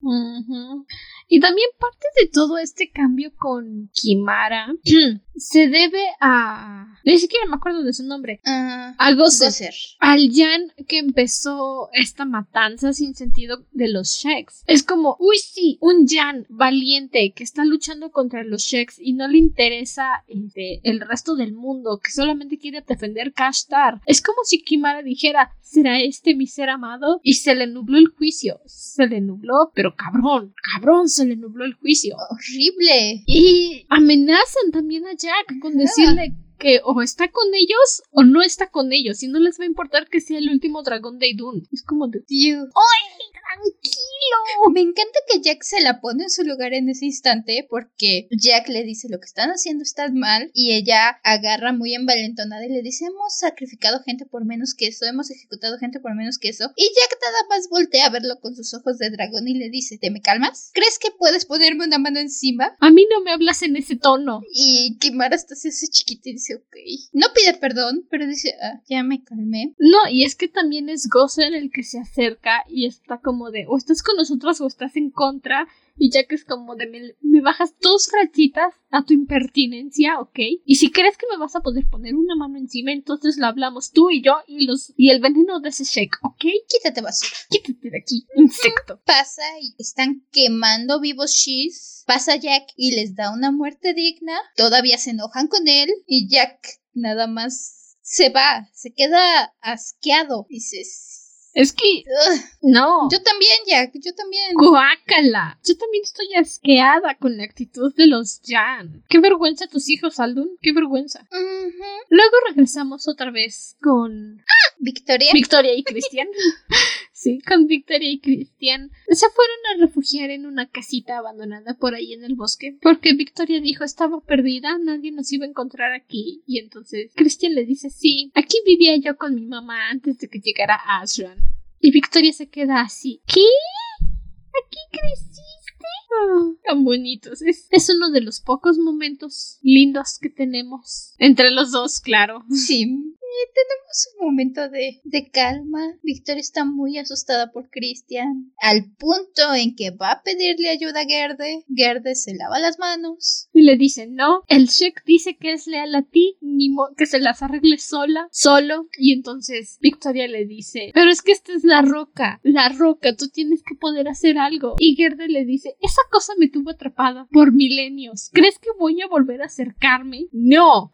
Y también parte de todo este cambio con Kimara se debe a. Ni siquiera me acuerdo de su nombre. Ah, a Gozer. al Jan que empezó esta matanza sin sentido de los Sheks. Es como, uy sí, un Jan valiente que está luchando contra los Sheks y no le interesa este, el resto del mundo, que solamente quiere defender Kashtar. Es como si Kimara dijera, ¿será este mi ser amado? Y se le nubló el juicio. Se le nubló, pero cabrón, cabrón, se le nubló el juicio. Horrible. Y amenazan también a Jack con decirle que o está con ellos o no está con ellos y no les va a importar que sea el último dragón de Idun. Es como de... Dios. ¡Ay, tranquilo! Me encanta que Jack se la pone en su lugar en ese instante porque Jack le dice lo que están haciendo está mal y ella agarra muy envalentonada y le dice hemos sacrificado gente por menos que eso, hemos ejecutado gente por menos que eso y Jack nada más voltea a verlo con sus ojos de dragón y le dice ¿te me calmas? ¿Crees que puedes ponerme una mano encima? A mí no me hablas en ese tono. Y Kimara está así chiquita y dice ok. No pide perdón, pero dice ah, ya me calmé. No, y es que también es Gozer el que se acerca y está como de o estás con nosotros o estás en contra y Jack es como de me, bajas dos rayitas a tu impertinencia, ¿ok? Y si crees que me vas a poder poner una mano encima, entonces lo hablamos tú y yo y los y el veneno de ese shake, ¿ok? Quítate basura. Quítate de aquí, insecto. Pasa y están quemando vivos Shees. Pasa Jack y les da una muerte digna. Todavía se enojan con él y Jack nada más se va, se queda asqueado. Dices, es que. no. Yo también, Jack. Yo también. Guácala. Yo también estoy asqueada con la actitud de los Jan. Qué vergüenza tus hijos, Aldun. Qué vergüenza. Luego regresamos otra vez con. ¡Ah! Victoria. Victoria y Cristian. sí, con Victoria y Cristian. Se fueron a refugiar en una casita abandonada por ahí en el bosque. Porque Victoria dijo estaba perdida, nadie nos iba a encontrar aquí. Y entonces Cristian le dice: Sí, aquí vivía yo con mi mamá antes de que llegara Asran. Y Victoria se queda así. ¿Qué? ¿Aquí creciste? Ah, tan bonitos. Es, es, uno de los pocos momentos lindos que tenemos. Entre los dos, claro. Sí tenemos un momento de, de calma. Victoria está muy asustada por Christian. Al punto en que va a pedirle ayuda a Gerde. Gerde se lava las manos. Y le dice, no, el Shek dice que es leal a ti, ni que se las arregle sola, solo. Y entonces Victoria le dice, pero es que esta es la roca, la roca, tú tienes que poder hacer algo. Y Gerde le dice, esa cosa me tuvo atrapada por milenios. ¿Crees que voy a volver a acercarme? No.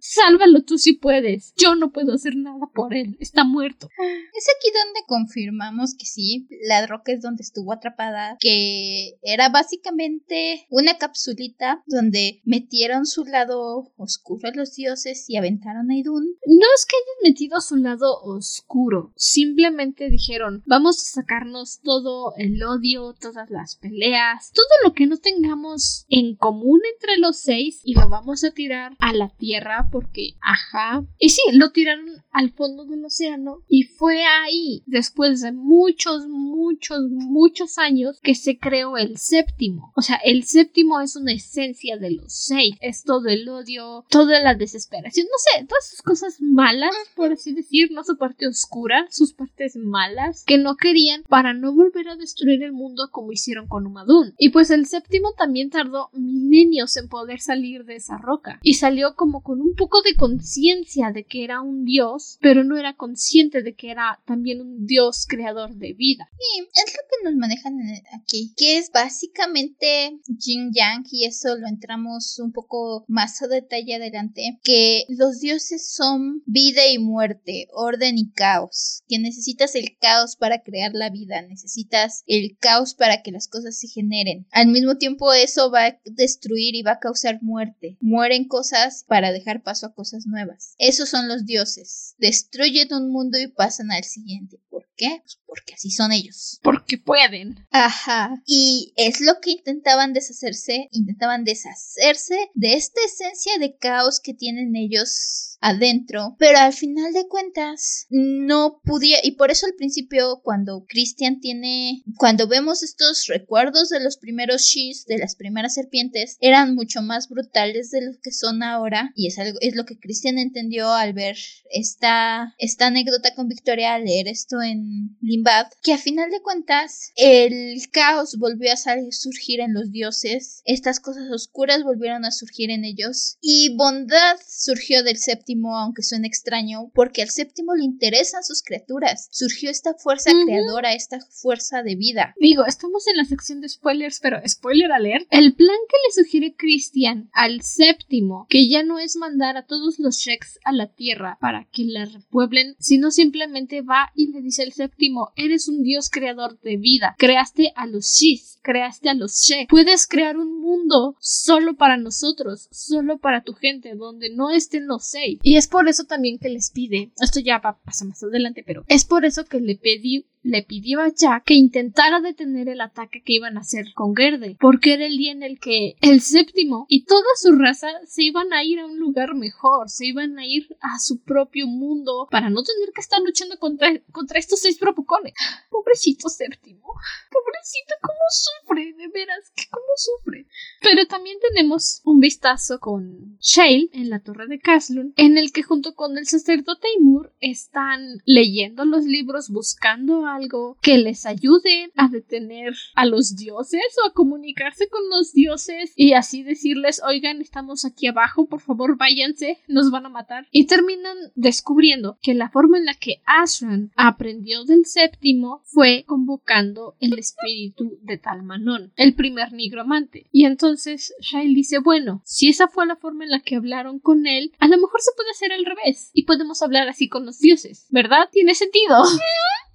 Sálvalo tú si puedes. Yo no puedo hacer nada por él. Está muerto. Es aquí donde confirmamos que sí, la roca es donde estuvo atrapada, que era básicamente una capsulita donde metieron su lado oscuro a los dioses y aventaron a Idun. No es que hayan metido su lado oscuro, simplemente dijeron, vamos a sacarnos todo el odio, todas las peleas, todo lo que no tengamos en común entre los seis y lo vamos a tirar a la tierra porque, ajá. Y sí, lo tiraron al fondo del océano y fue ahí, después de muchos, muchos, muchos años, que se creó el séptimo. O sea, el séptimo es una esencia de los seis. Es todo el odio, toda la desesperación, no sé, todas sus cosas malas, por así decir, no su parte oscura, sus partes malas, que no querían para no volver a destruir el mundo como hicieron con Umadun. Y pues el séptimo también tardó milenios en poder salir de esa roca. Y salió como con un poco de conciencia de que era un dios, pero no era consciente de que era también un dios creador de vida. Sí, es lo que nos manejan aquí, que es básicamente Jin Yang, y eso lo entramos un poco más a detalle adelante, que los dioses son vida y muerte, orden y caos, que necesitas el caos para crear la vida, necesitas el caos para que las cosas se generen. Al mismo tiempo eso va a destruir y va a causar muerte. Mueren cosas para dejar paso a cosas nuevas. Esos son los dioses. Destruyen un mundo y pasan al siguiente. ¿Por qué? Pues porque así son ellos. Porque pueden. Ajá. Y es lo que intentaban deshacerse, intentaban deshacerse de esta esencia de caos que tienen ellos adentro, pero al final de cuentas no podía y por eso al principio cuando Christian tiene cuando vemos estos recuerdos de los primeros Shis, de las primeras serpientes, eran mucho más brutales de lo que son ahora y es algo es lo que Christian entendió al ver esta esta anécdota con Victoria al leer esto en Breaking Bad, que a final de cuentas el caos volvió a surgir en los dioses, estas cosas oscuras volvieron a surgir en ellos y bondad surgió del séptimo, aunque suene extraño, porque al séptimo le interesan sus criaturas. Surgió esta fuerza creadora, esta fuerza de vida. Digo, estamos en la sección de spoilers, pero spoiler alert. El plan que le sugiere Christian al séptimo, que ya no es mandar a todos los Shreks a la tierra para que la repueblen, sino simplemente va y le dice al séptimo, eres un dios creador de vida, creaste a los Shis, creaste a los She, puedes crear un mundo solo para nosotros, solo para tu gente, donde no estén los seis. Y es por eso también que les pide, esto ya va, pasa más adelante, pero es por eso que le pedí le pidió a Jack que intentara detener el ataque que iban a hacer con Gerde, porque era el día en el que el séptimo y toda su raza se iban a ir a un lugar mejor, se iban a ir a su propio mundo para no tener que estar luchando contra, estos seis propucones. Pobrecito séptimo, pobrecito, cómo sufre, de veras, que cómo sufre. Pero también tenemos un vistazo con Shale en la torre de Caslun, en el que junto con el sacerdote Imur están leyendo los libros buscando algo que les ayude a detener a los dioses o a comunicarse con los dioses y así decirles, oigan, estamos aquí abajo, por favor váyanse, nos van a matar. Y terminan descubriendo que la forma en la que Ashran aprendió del séptimo fue convocando el espíritu de Talmanón, el primer nigromante. Y entonces Shail dice, bueno, si esa fue la forma en la que hablaron con él, a lo mejor se puede hacer al revés y podemos hablar así con los dioses, ¿verdad? Tiene sentido.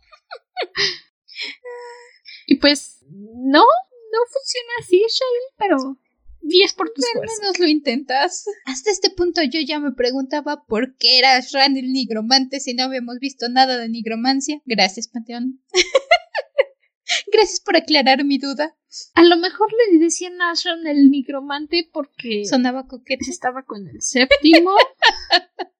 y pues no, no funciona así, Shail, pero 10 por tus Al menos lo intentas. Hasta este punto yo ya me preguntaba por qué era Ashran el nigromante si no habíamos visto nada de nigromancia. Gracias, Panteón. Gracias por aclarar mi duda. A lo mejor le decían a Ashran el nigromante porque sonaba coquete. Estaba con el séptimo.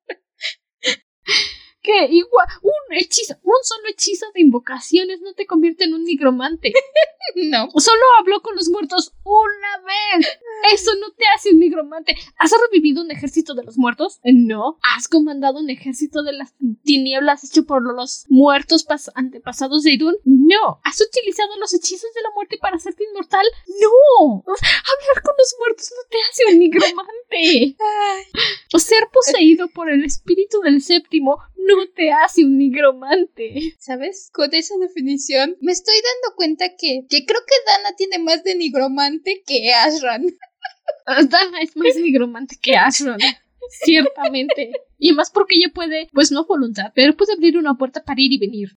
que igual un hechizo, un solo hechizo de invocaciones no te convierte en un nigromante. no. Solo habló con los muertos una vez. Eso no te hace un nigromante. ¿Has revivido un ejército de los muertos? No. ¿Has comandado un ejército de las tinieblas hecho por los muertos antepasados de Idun? No. ¿Has utilizado los hechizos de la muerte para hacerte inmortal? No. Hablar con los muertos no te hace un nigromante. O ser poseído por el espíritu del séptimo no te hace un nigromante. ¿Sabes? Con esa definición me estoy dando cuenta que, que creo que Dana tiene más de nigromante que Ashran. Dana es más nigromante que Ashran. Ciertamente. Y más porque ella puede, pues no voluntad, pero puede abrir una puerta para ir y venir.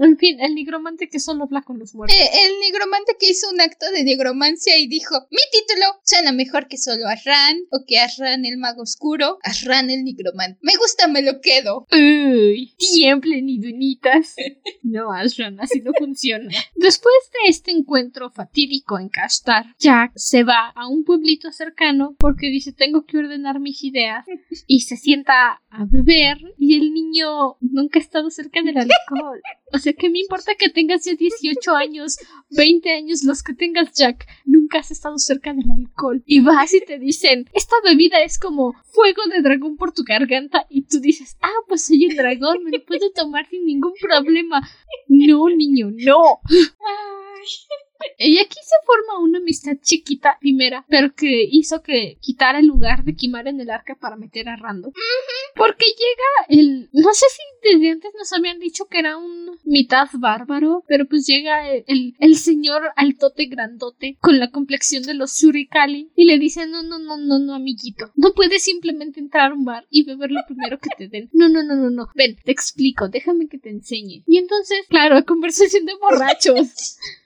En fin, el nigromante que solo habla con los muertos. Eh, el nigromante que hizo un acto de nigromancia y dijo, mi título suena mejor que solo Arran o que Arran el mago oscuro, Arran el nigromante. Me gusta, me lo quedo. Uy, tiemblen y dunitas. no, Arran, así no funciona. Después de este encuentro fatídico en Kastar, Jack se va a un pueblito cercano porque dice tengo que ordenar mis ideas y se sienta a beber y el niño nunca ha estado cerca del alcohol. O sea, ¿qué me importa que tengas ya 18 años, 20 años, los que tengas, Jack? Nunca has estado cerca del alcohol. Y vas y te dicen, esta bebida es como fuego de dragón por tu garganta. Y tú dices, ah, pues soy el dragón, me lo puedo tomar sin ningún problema. No, niño, no. Y aquí se forma una amistad chiquita primera, pero que hizo que quitara el lugar de Kimar en el arca para meter a Rando. Porque llega el... No sé si desde antes nos habían dicho que era un mitad bárbaro, pero pues llega el, el, señor altote grandote con la complexión de los Shurikali y le dice, no, no, no, no, no, amiguito. No puedes simplemente entrar a un bar y beber lo primero que te den. No, no, no, no, no. Ven, te explico, déjame que te enseñe. Y entonces, claro, conversación de borrachos.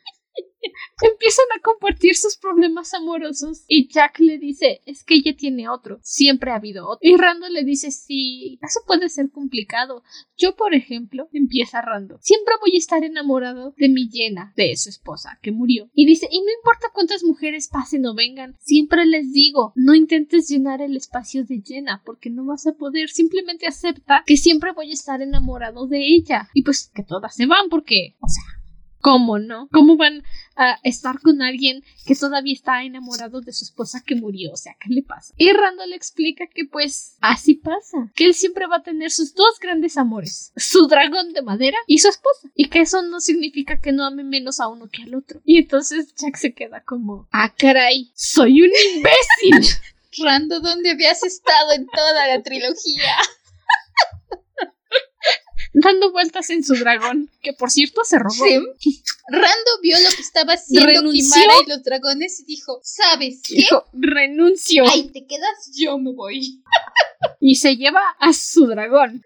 Empiezan a compartir sus problemas amorosos y Jack le dice, es que ella tiene otro, siempre ha habido otro. Y Rando le dice, sí, eso puede ser complicado. Yo, por ejemplo, empieza Rando, siempre voy a estar enamorado de mi llena, de su esposa, que murió. Y dice, y no importa cuántas mujeres pasen o vengan, siempre les digo, no intentes llenar el espacio de llena, porque no vas a poder, simplemente acepta que siempre voy a estar enamorado de ella. Y pues que todas se van porque, o sea, ¿Cómo no? ¿Cómo van a estar con alguien que todavía está enamorado de su esposa que murió? O sea, ¿qué le pasa? Y Rando le explica que pues así pasa, que él siempre va a tener sus dos grandes amores, su dragón de madera y su esposa, y que eso no significa que no ame menos a uno que al otro. Y entonces Jack se queda como, ah, caray, soy un imbécil. Rando, ¿dónde habías estado en toda la trilogía? Dando vueltas en su dragón, que por cierto se robó. Sí. Rando vio lo que estaba haciendo Renunció. Kimara y los dragones y dijo, ¿sabes qué? Dijo, renuncio. Ahí te quedas, yo me voy. Y se lleva a su dragón.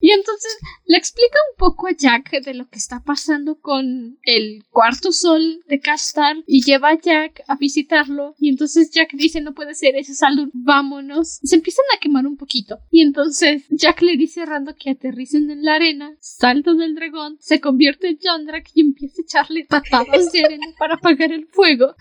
Y entonces le explica un poco a Jack de lo que está pasando con el cuarto sol de Castar y lleva a Jack a visitarlo y entonces Jack dice no puede ser ese salud, vámonos. Se empiezan a quemar un poquito y entonces Jack le dice a Rando que aterricen en la arena, salta del dragón, se convierte en Jandrak y empieza a echarle patadas de arena para apagar el fuego.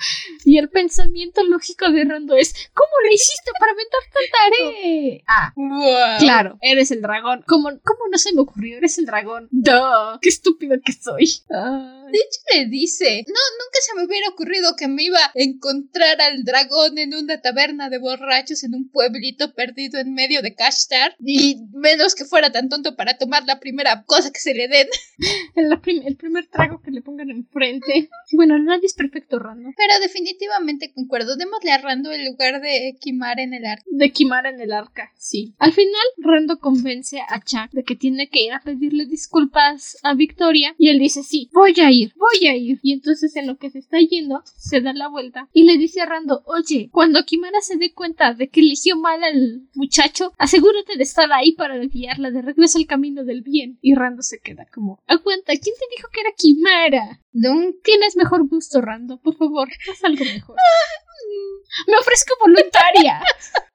Y el pensamiento lógico de Rando es ¿cómo le hiciste para aventar tanta arena? Ah, Wow. Claro, eres el dragón. ¿Cómo, ¿Cómo no se me ocurrió? Eres el dragón. ¡Duh! ¡Qué estúpido que soy! Ay. De hecho le dice, no, nunca se me hubiera ocurrido que me iba a encontrar al dragón en una taberna de borrachos en un pueblito perdido en medio de Kashtar. Y menos que fuera tan tonto para tomar la primera cosa que se le den. Prim- el primer trago que le pongan enfrente. Bueno, nadie es perfecto, Rando. Pero definitivamente concuerdo, démosle a Rando el lugar de Kimara en el arco. De Kimara en el arca, sí. Al final, Rando convence a Chuck de que tiene que ir a pedirle disculpas a Victoria. Y él dice, sí, voy a ir, voy a ir. Y entonces en lo que se está yendo, se da la vuelta y le dice a Rando, oye, cuando Kimara se dé cuenta de que eligió mal al muchacho, asegúrate de estar ahí para guiarla de regreso al camino del bien. Y Rando se queda como, aguanta, ¿quién te dijo que era Kimara? Don Tienes mejor gusto, Rando, por favor, haz algo mejor. Me ofrezco voluntaria.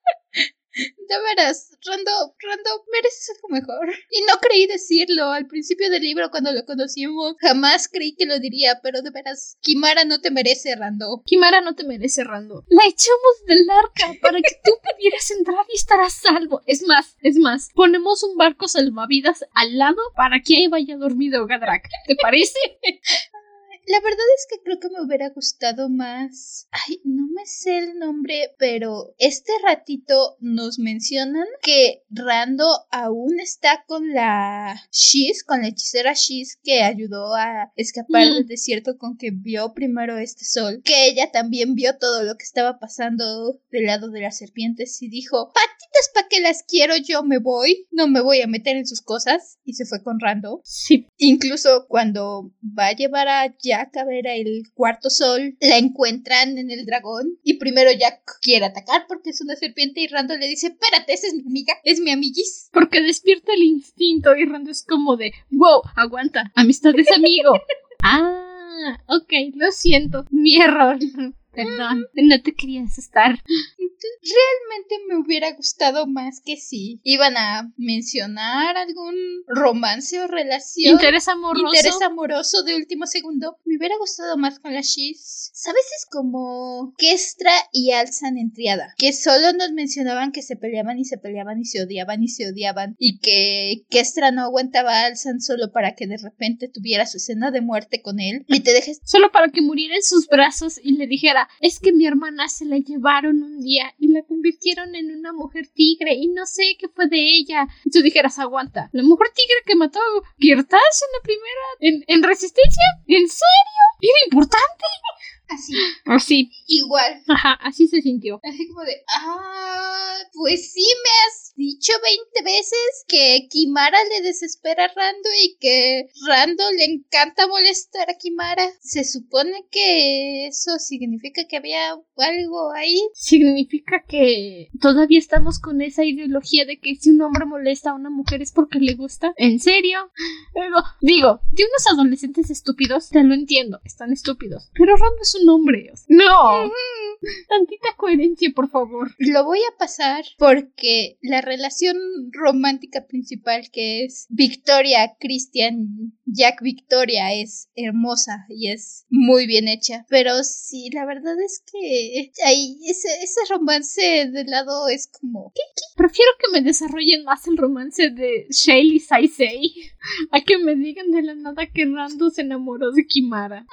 De veras, Rando, Rando, mereces algo mejor. Y no creí decirlo al principio del libro cuando lo conocimos. Jamás creí que lo diría, pero de veras, Kimara no te merece, Rando. Kimara no te merece, Rando. La echamos del arca para que tú pudieras entrar y estar a salvo. Es más, es más, ponemos un barco salvavidas al lado para que ahí vaya dormido Gadrak. ¿Te parece? La verdad es que creo que me hubiera gustado más. Ay, no me sé el nombre, pero este ratito nos mencionan que Rando aún está con la Shiz, con la hechicera Shiz que ayudó a escapar Mm. del desierto con que vio primero este sol. Que ella también vio todo lo que estaba pasando del lado de las serpientes y dijo: Patitas pa' que las quiero, yo me voy. No me voy a meter en sus cosas. Y se fue con Rando. Sí. Incluso cuando va a llevar a Jack a ver el cuarto sol, la encuentran en el dragón y primero Jack quiere atacar porque es una serpiente y Rando le dice, espérate, esa es mi amiga, es mi amiguis. Porque despierta el instinto y Rando es como de, wow, aguanta, amistad es amigo. ah, ok, lo siento, mi error. Perdón, no te querías estar. Entonces, realmente me hubiera gustado más que sí. Iban a mencionar algún romance o relación. Interés amoroso. Interés amoroso de último segundo. Me hubiera gustado más con la Shiz. ¿Sabes? Es como Kestra y Alzan en triada. Que solo nos mencionaban que se peleaban y se peleaban y se odiaban y se odiaban. Y que Kestra no aguantaba a Alzan solo para que de repente tuviera su escena de muerte con él. Y te dejes. Solo para que muriera en sus brazos y le dijera, es que mi hermana se la llevaron un día y la convirtieron en una mujer tigre y no sé qué fue de ella. Y tú dijeras, aguanta, la mujer tigre que mató a Girtas en la primera, en, en Resistencia, ¿en serio? ¿Era importante? Así. Así, Igual. ajá, así se sintió. Así como de, ah, pues sí me has dicho 20 veces que Kimara le desespera a Rando y que Rando le encanta molestar a Kimara. Se supone que eso significa que había algo ahí. Significa que todavía estamos con esa ideología de que si un hombre molesta a una mujer es porque le gusta. ¿En serio? Digo, digo, de unos adolescentes estúpidos, te lo entiendo, están estúpidos. Pero Rando es su nombre. No. Tantita coherencia, por favor. Lo voy a pasar porque la relación romántica principal que es Victoria, Christian, Jack Victoria es hermosa y es muy bien hecha. Pero sí, la verdad es que ahí ese, ese romance de lado es como... ¿qué, Prefiero que me desarrollen más el romance de Shaley y Saisei a que me digan de la nada que Rando se enamoró de Kimara.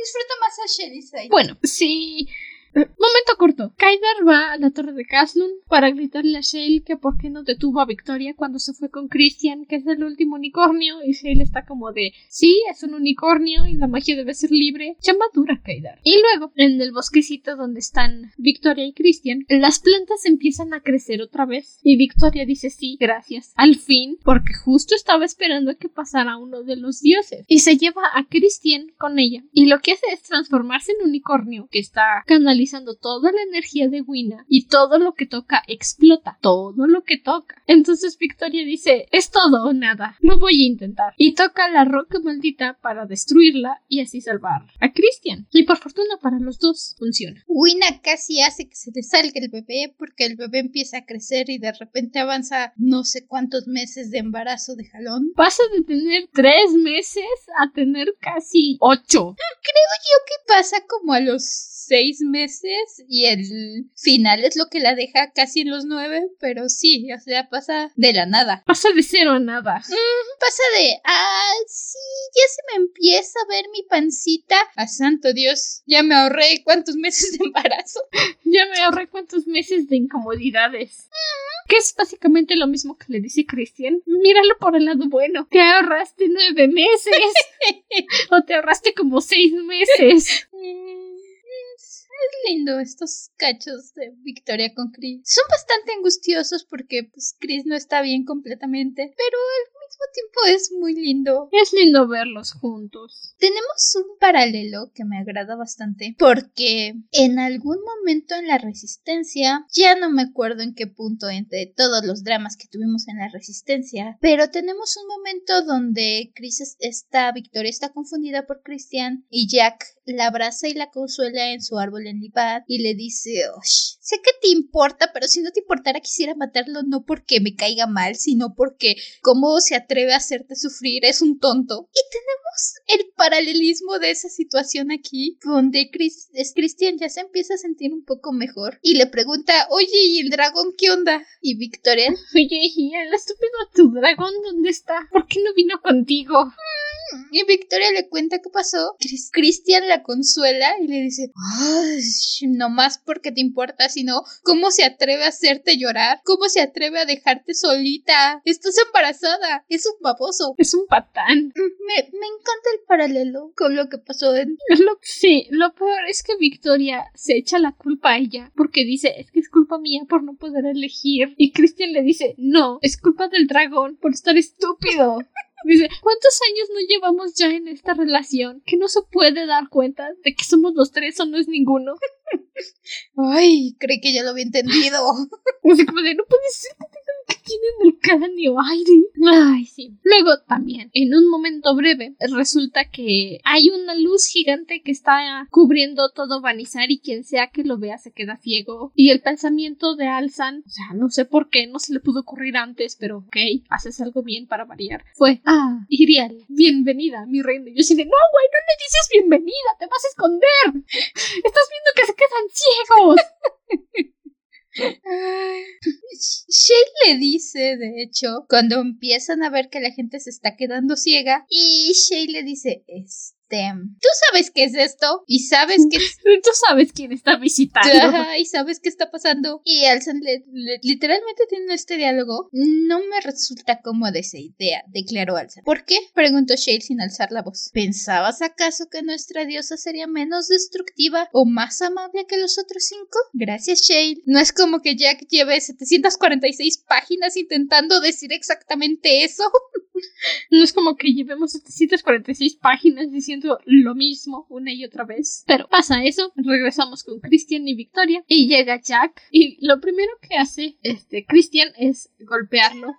Disfruto más a Shelly. Bueno, sí. Momento corto. Kaidar va a la torre de Kaslun para gritarle a Shale que por qué no detuvo a Victoria cuando se fue con Christian, que es el último unicornio, y Shale está como de sí, es un unicornio y la magia debe ser libre. Ya madura Kaidar. Y luego, en el bosquecito donde están Victoria y Christian, las plantas empiezan a crecer otra vez. Y Victoria dice sí, gracias. Al fin, porque justo estaba esperando que pasara uno de los dioses. Y se lleva a Christian con ella. Y lo que hace es transformarse en unicornio, que está canalizado toda la energía de Wina y todo lo que toca explota, todo lo que toca. Entonces Victoria dice, es todo o nada, no voy a intentar. Y toca la roca maldita para destruirla y así salvar a Christian. Y por fortuna para los dos funciona. Wina casi hace que se le salga el bebé porque el bebé empieza a crecer y de repente avanza no sé cuántos meses de embarazo de jalón. Pasa de tener tres meses a tener casi ocho. Creo yo que pasa como a los seis meses y el final es lo que la deja casi en los nueve, pero sí, o sea, pasa de la nada. Pasa de cero a nada. pasa de, ah, sí, ya se me empieza a ver mi pancita. A santo Dios, ya me ahorré cuántos meses de embarazo. ya me ahorré cuántos meses de incomodidades. Que es básicamente lo mismo que le dice Cristian. Míralo por el lado bueno. Te ahorraste nueve meses. o te ahorraste como seis meses. Es lindo estos cachos de Victoria con Chris. Son bastante angustiosos porque pues Chris no está bien completamente, pero tiempo es muy lindo. Es lindo verlos juntos. Tenemos un paralelo que me agrada bastante porque en algún momento en la resistencia, ya no me acuerdo en qué punto entre todos los dramas que tuvimos en la resistencia, pero tenemos un momento donde Chris está, Victoria está confundida por Christian y Jack la abraza y la consuela en su árbol en Libad y le dice, sé que te importa, pero si no te importara quisiera matarlo no porque me caiga mal, sino porque cómo se atreve a hacerte sufrir, es un tonto. Y tenemos el paralelismo de esa situación aquí, donde Chris, Christian ya se empieza a sentir un poco mejor y le pregunta, oye, ¿y el dragón qué onda? Y Victoria, oye, ¿y el estúpido tu dragón dónde está? ¿Por qué no vino contigo? Y Victoria le cuenta qué pasó. Christian la consuela y le dice, no más porque te importa, sino cómo se atreve a hacerte llorar, cómo se atreve a dejarte solita. Estás embarazada es un baboso. Es un patán. Mm, me, me encanta el paralelo con lo que pasó en... Lo, sí, lo peor es que Victoria se echa la culpa a ella porque dice, es que es culpa mía por no poder elegir. Y Christian le dice, no, es culpa del dragón por estar estúpido. Dice, ¿cuántos años no llevamos ya en esta relación que no se puede dar cuenta de que somos los tres o no es ninguno? Ay, creí que ya lo había entendido. Así como de, no puede ser que tienen el cráneo aire. Ay, sí. Luego también, en un momento breve, resulta que hay una luz gigante que está cubriendo todo Vanizar y quien sea que lo vea se queda ciego. Y el pensamiento de Alzan, o sea, no sé por qué, no se le pudo ocurrir antes, pero ok, haces algo bien para variar. Fue, ah, Irial, bienvenida, mi reina. Y yo de, no, güey, no le dices bienvenida, te vas a esconder. Estás viendo que se quedan ciegos. Shane le dice, de hecho, cuando empiezan a ver que la gente se está quedando ciega, y Shane le dice, es este, tú sabes qué es esto y sabes que tú sabes quién está visitando. Y sabes qué está pasando. Y Alsan literalmente tiene este diálogo. No me resulta cómoda esa idea declaró Alsan ¿por qué? preguntó Shale sin alzar la voz. ¿pensabas acaso que nuestra diosa sería menos destructiva o más amable que los otros cinco? gracias Shale. No es como que Jack lleve 746 páginas intentando decir exactamente eso. No es como que llevemos 746 páginas diciendo lo mismo una y otra vez. Pero pasa eso, regresamos con Christian y Victoria y llega Jack y lo primero que hace este Christian es golpearlo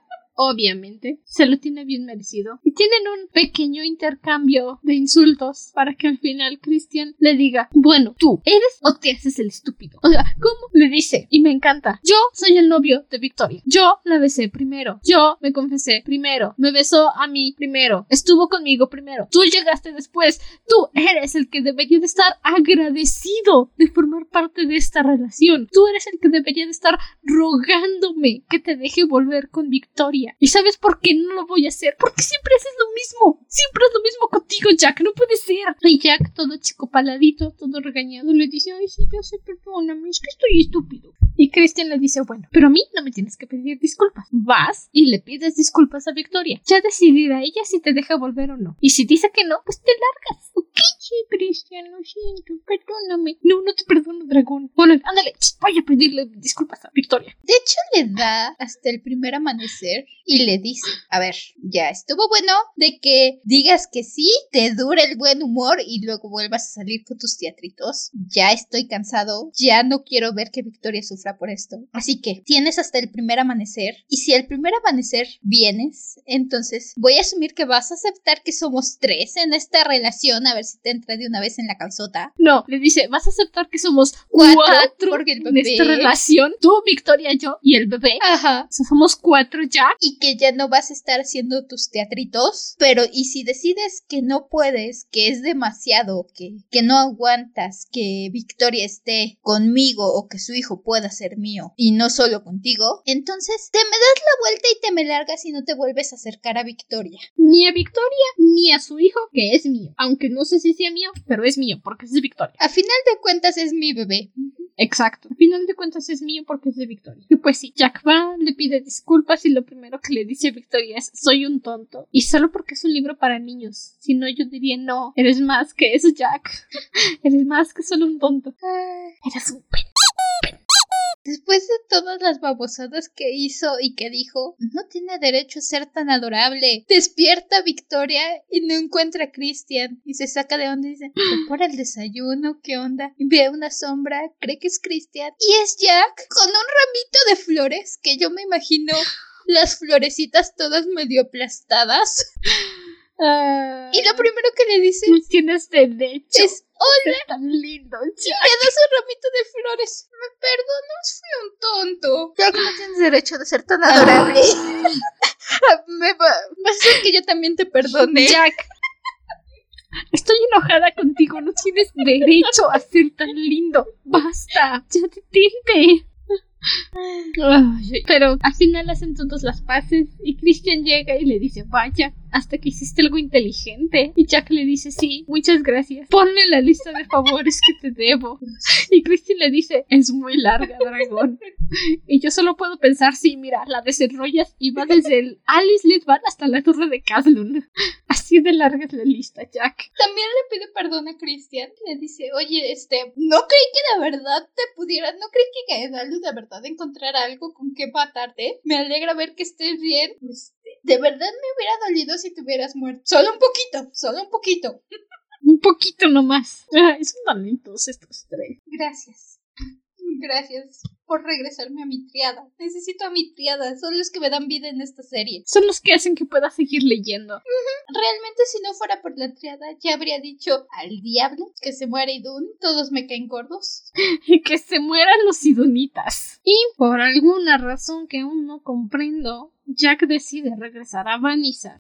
obviamente, se lo tiene bien merecido. Y tienen un pequeño intercambio de insultos para que al final Christian le diga, bueno, tú, ¿eres o te haces el estúpido? O sea, ¿cómo? Le dice, y me encanta, yo soy el novio de Victoria. Yo la besé primero. Yo me confesé primero. Me besó a mí primero. Estuvo conmigo primero. Tú llegaste después. Tú eres el que debería de estar agradecido de formar parte de esta relación. Tú eres el que debería de estar rogándome que te deje volver con Victoria. ¿Y sabes por qué no lo voy a hacer? Porque siempre haces lo mismo. Siempre es lo mismo contigo, Jack. No puede ser. Y Jack, todo chico paladito, todo regañado, le dice, ay, sí, yo sé, perdóname, es que estoy estúpido. Y Christian le dice, bueno, pero a mí no me tienes que pedir disculpas. Vas y le pides disculpas a Victoria. Ya decidirá ella si te deja volver o no. Y si dice que no, pues te largas. ¿Ok? Sí, Christian, lo siento, perdóname. No, no te perdono, dragón. Bueno, ándale, voy a pedirle disculpas a Victoria. De hecho, le da hasta el primer amanecer y le dice, a ver, ya estuvo bueno de que digas que sí, te dure el buen humor y luego vuelvas a salir con tus teatritos. Ya estoy cansado, ya no quiero ver que Victoria sufra por esto. Así que tienes hasta el primer amanecer y si el primer amanecer vienes, entonces voy a asumir que vas a aceptar que somos tres en esta relación, a ver si te entra de una vez en la calzota. No, le dice, vas a aceptar que somos cuatro, porque el en esta relación. Tú, Victoria, yo y el bebé. Ajá. O sea, somos cuatro ya. y que ya no vas a estar haciendo tus teatritos, pero y si decides que no puedes, que es demasiado, que, que no aguantas que Victoria esté conmigo o que su hijo pueda ser mío y no solo contigo, entonces te me das la vuelta y te me largas y no te vuelves a acercar a Victoria. Ni a Victoria ni a su hijo, que es mío. Aunque no sé si sea mío, pero es mío, porque es de Victoria. A final de cuentas es mi bebé. Exacto. Al final de cuentas es mío porque es de Victoria. Y pues sí, Jack va, le pide disculpas y lo primero que le dice Victoria es soy un tonto. Y solo porque es un libro para niños. Si no, yo diría no, eres más que eso, Jack. eres más que solo un tonto. Eres un pen. Después de todas las babosadas que hizo y que dijo, no tiene derecho a ser tan adorable. Despierta Victoria y no encuentra a Christian. Y se saca de onda y dice, por el desayuno, ¿qué onda? Y ve una sombra, cree que es Christian. Y es Jack con un ramito de flores que yo me imagino las florecitas todas medio aplastadas. Ah, Y lo primero que le dice tú tienes derecho. es, hola. Es tan lindo, Y Jack. le da su ramito de flores. Me perdonas, fui un tonto. Jack, no tienes derecho de ser tan adorable. Me va, vas a hacer que yo también te perdone. Jack. Estoy enojada contigo, no tienes derecho a ser tan lindo. Basta, ya detente. Pero al final hacen todos las paces y Christian llega y le dice, vaya, hasta que hiciste algo inteligente. Y Jack le dice, sí, muchas gracias. Ponle la lista de favores que te debo. Y Christian le dice, es muy larga, dragón. Y yo solo puedo pensar, sí, mira, la desenrollas y va desde el Alice Lidban hasta la torre de Caslun. Así de larga es la lista, Jack. También le pide perdón a Christian. Le dice, oye, este, no creí que de verdad te pudiera, no creí que Gaedalu de verdad encontrara algo con que matarte. Me alegra ver que estés bien. Este, de verdad me hubiera dolido si te hubieras muerto. Solo un poquito, solo un poquito. Un poquito nomás. Ay, son tan lentos estos tres. Gracias. Gracias por regresarme a mi triada. Necesito a mi triada. Son los que me dan vida en esta serie. Son los que hacen que pueda seguir leyendo. Realmente si no fuera por la triada ya habría dicho al diablo que se muere Idun. Todos me caen gordos. Y que se mueran los sidonitas. Y por alguna razón que aún no comprendo, Jack decide regresar a Vanessa.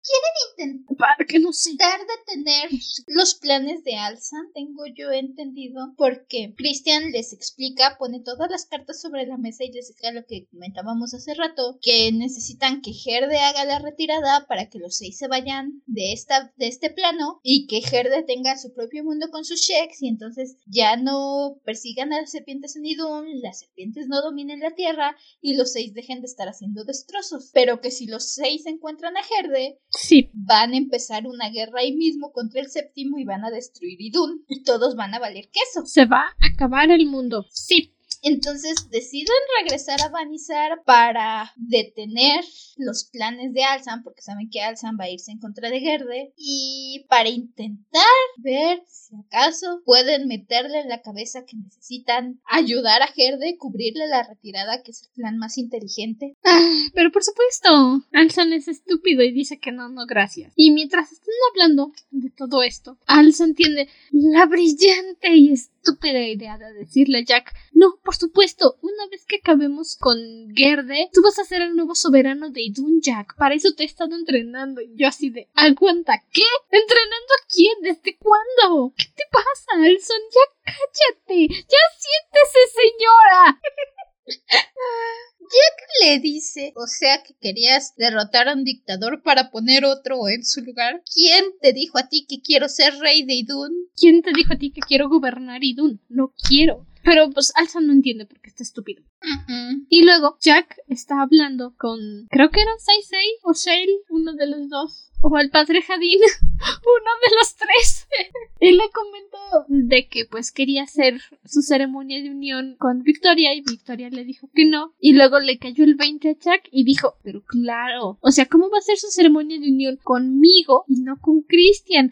Intentar Para que no sé. detener los planes de Alza, tengo yo entendido, porque Christian les explica, pone todas las cartas sobre la mesa y les explica lo que comentábamos hace rato, que necesitan que Gerde haga la retirada para que los seis se vayan de esta de este plano y que Gerde tenga su propio mundo con sus checks y entonces ya no persigan a las serpientes en Idun, las serpientes no dominen la tierra y los seis dejen de estar haciendo destrozos. Pero que si los seis encuentran a Gerde, Sí, van a empezar una guerra ahí mismo contra el séptimo y van a destruir Idun. Y todos van a valer queso. se va a acabar el mundo. Sí. Entonces deciden regresar a Vanizar para detener los planes de Alzan, porque saben que Alzan va a irse en contra de Gerde, y para intentar ver si acaso pueden meterle en la cabeza que necesitan ayudar a Gerde, cubrirle la retirada, que es el plan más inteligente. Ah, pero por supuesto, Alzan es estúpido y dice que no, no, gracias. Y mientras están hablando de todo esto, Alzan tiene la brillante y estúpida idea de decirle a Jack, no, por supuesto, una vez que acabemos con Gerde, tú vas a ser el nuevo soberano de Idun Jack. Para eso te he estado entrenando. Y yo así de, aguanta, ¿qué? ¿Entrenando a quién? ¿Desde cuándo? ¿Qué te pasa, Alson? Ya cállate. Ya siéntese, señora. Jack le dice, o sea que querías derrotar a un dictador para poner otro en su lugar. ¿Quién te dijo a ti que quiero ser rey de Idun? ¿Quién te dijo a ti que quiero gobernar Idun? No quiero. Pero pues Alza no entiende porque está estúpido. Y luego Jack está hablando con, creo que era Saisei o Shale, uno de los dos. O el padre Jadin, uno de los tres. y le comentó de que pues quería hacer su ceremonia de unión con Victoria y Victoria le dijo que no. Y luego le cayó el 20 a Jack y dijo, pero claro, o sea, ¿cómo va a ser su ceremonia de unión conmigo y no con Christian?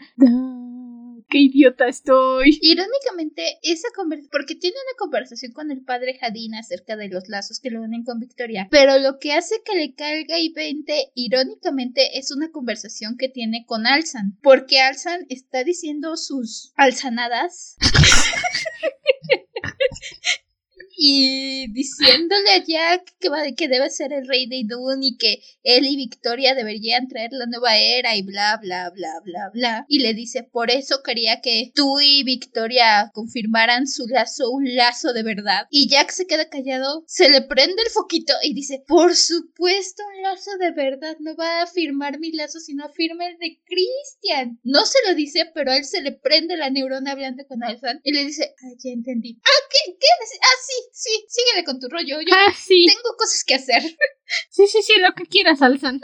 qué idiota estoy. Irónicamente, esa conversación, porque tiene una conversación con el padre Jadina acerca de los lazos que lo unen con Victoria, pero lo que hace que le caiga y 20, irónicamente, es una conversación que tiene con Alzan, porque Alzan está diciendo sus alzanadas. y diciéndole a Jack que, va, que debe ser el rey de Idun y que él y Victoria deberían traer la nueva era y bla, bla, bla, bla, bla. Y le dice, por eso quería que tú y Victoria confirmaran su lazo, un lazo de verdad. Y Jack se queda callado, se le prende el foquito y dice, por supuesto, un lazo de verdad. No va a firmar mi lazo, sino firma el de Christian. No se lo dice, pero a él se le prende la neurona hablando con Alzan y le dice, ah, ya entendí. Ah, ¿qué? ¿Qué? Ah, sí, sí, síguele con tu rollo. Yo ah, sí. tengo cosas que hacer. Sí, sí, sí, lo que quieras, Alzan.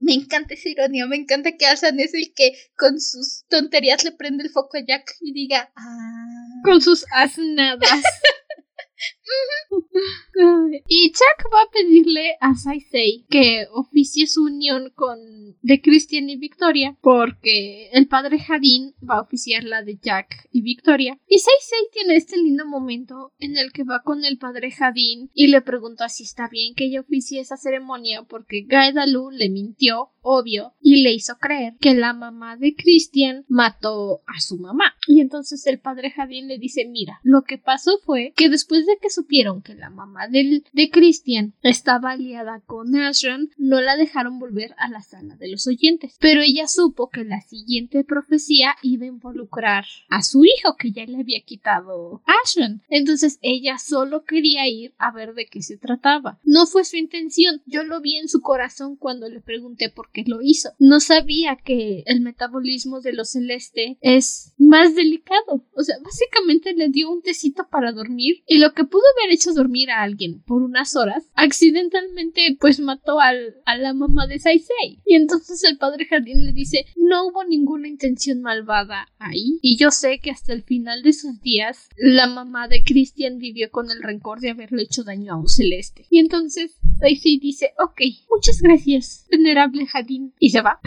Me, encanta esa ironía, me encanta que Alzan es el que con sus tonterías le prende el foco a Jack y diga, ah. Con sus asnadas. y Jack va a pedirle a Saisei que oficie su unión con de Christian y Victoria porque el padre Jadin va a oficiar la de Jack y Victoria. Y Saisei tiene este lindo momento en el que va con el padre Jadin y le pregunta si está bien que ella oficie esa ceremonia porque Gaedalu le mintió, obvio, y le hizo creer que la mamá de Christian mató a su mamá. Y entonces el padre Jadin le dice, mira, lo que pasó fue que después de que supieron que la mamá de Christian estaba aliada con Ashran, no la dejaron volver a la sala de los oyentes. Pero ella supo que la siguiente profecía iba a involucrar a su hijo que ya le había quitado Ashran. Entonces ella solo quería ir a ver de qué se trataba. No fue su intención. Yo lo vi en su corazón cuando le pregunté por qué lo hizo. No sabía que el metabolismo de lo celeste es más delicado. O sea, básicamente le dio un tecito para dormir y lo que pudo haber hecho dormir a alguien por unas horas, accidentalmente pues mató al, a la mamá de Saisei. Y entonces el padre Jardín le dice, no hubo ninguna intención malvada ahí. Y yo sé que hasta el final de sus días la mamá de Christian vivió con el rencor de haberle hecho daño a un celeste. Y entonces Saisei dice, ok, muchas gracias, venerable Jardín. Y se va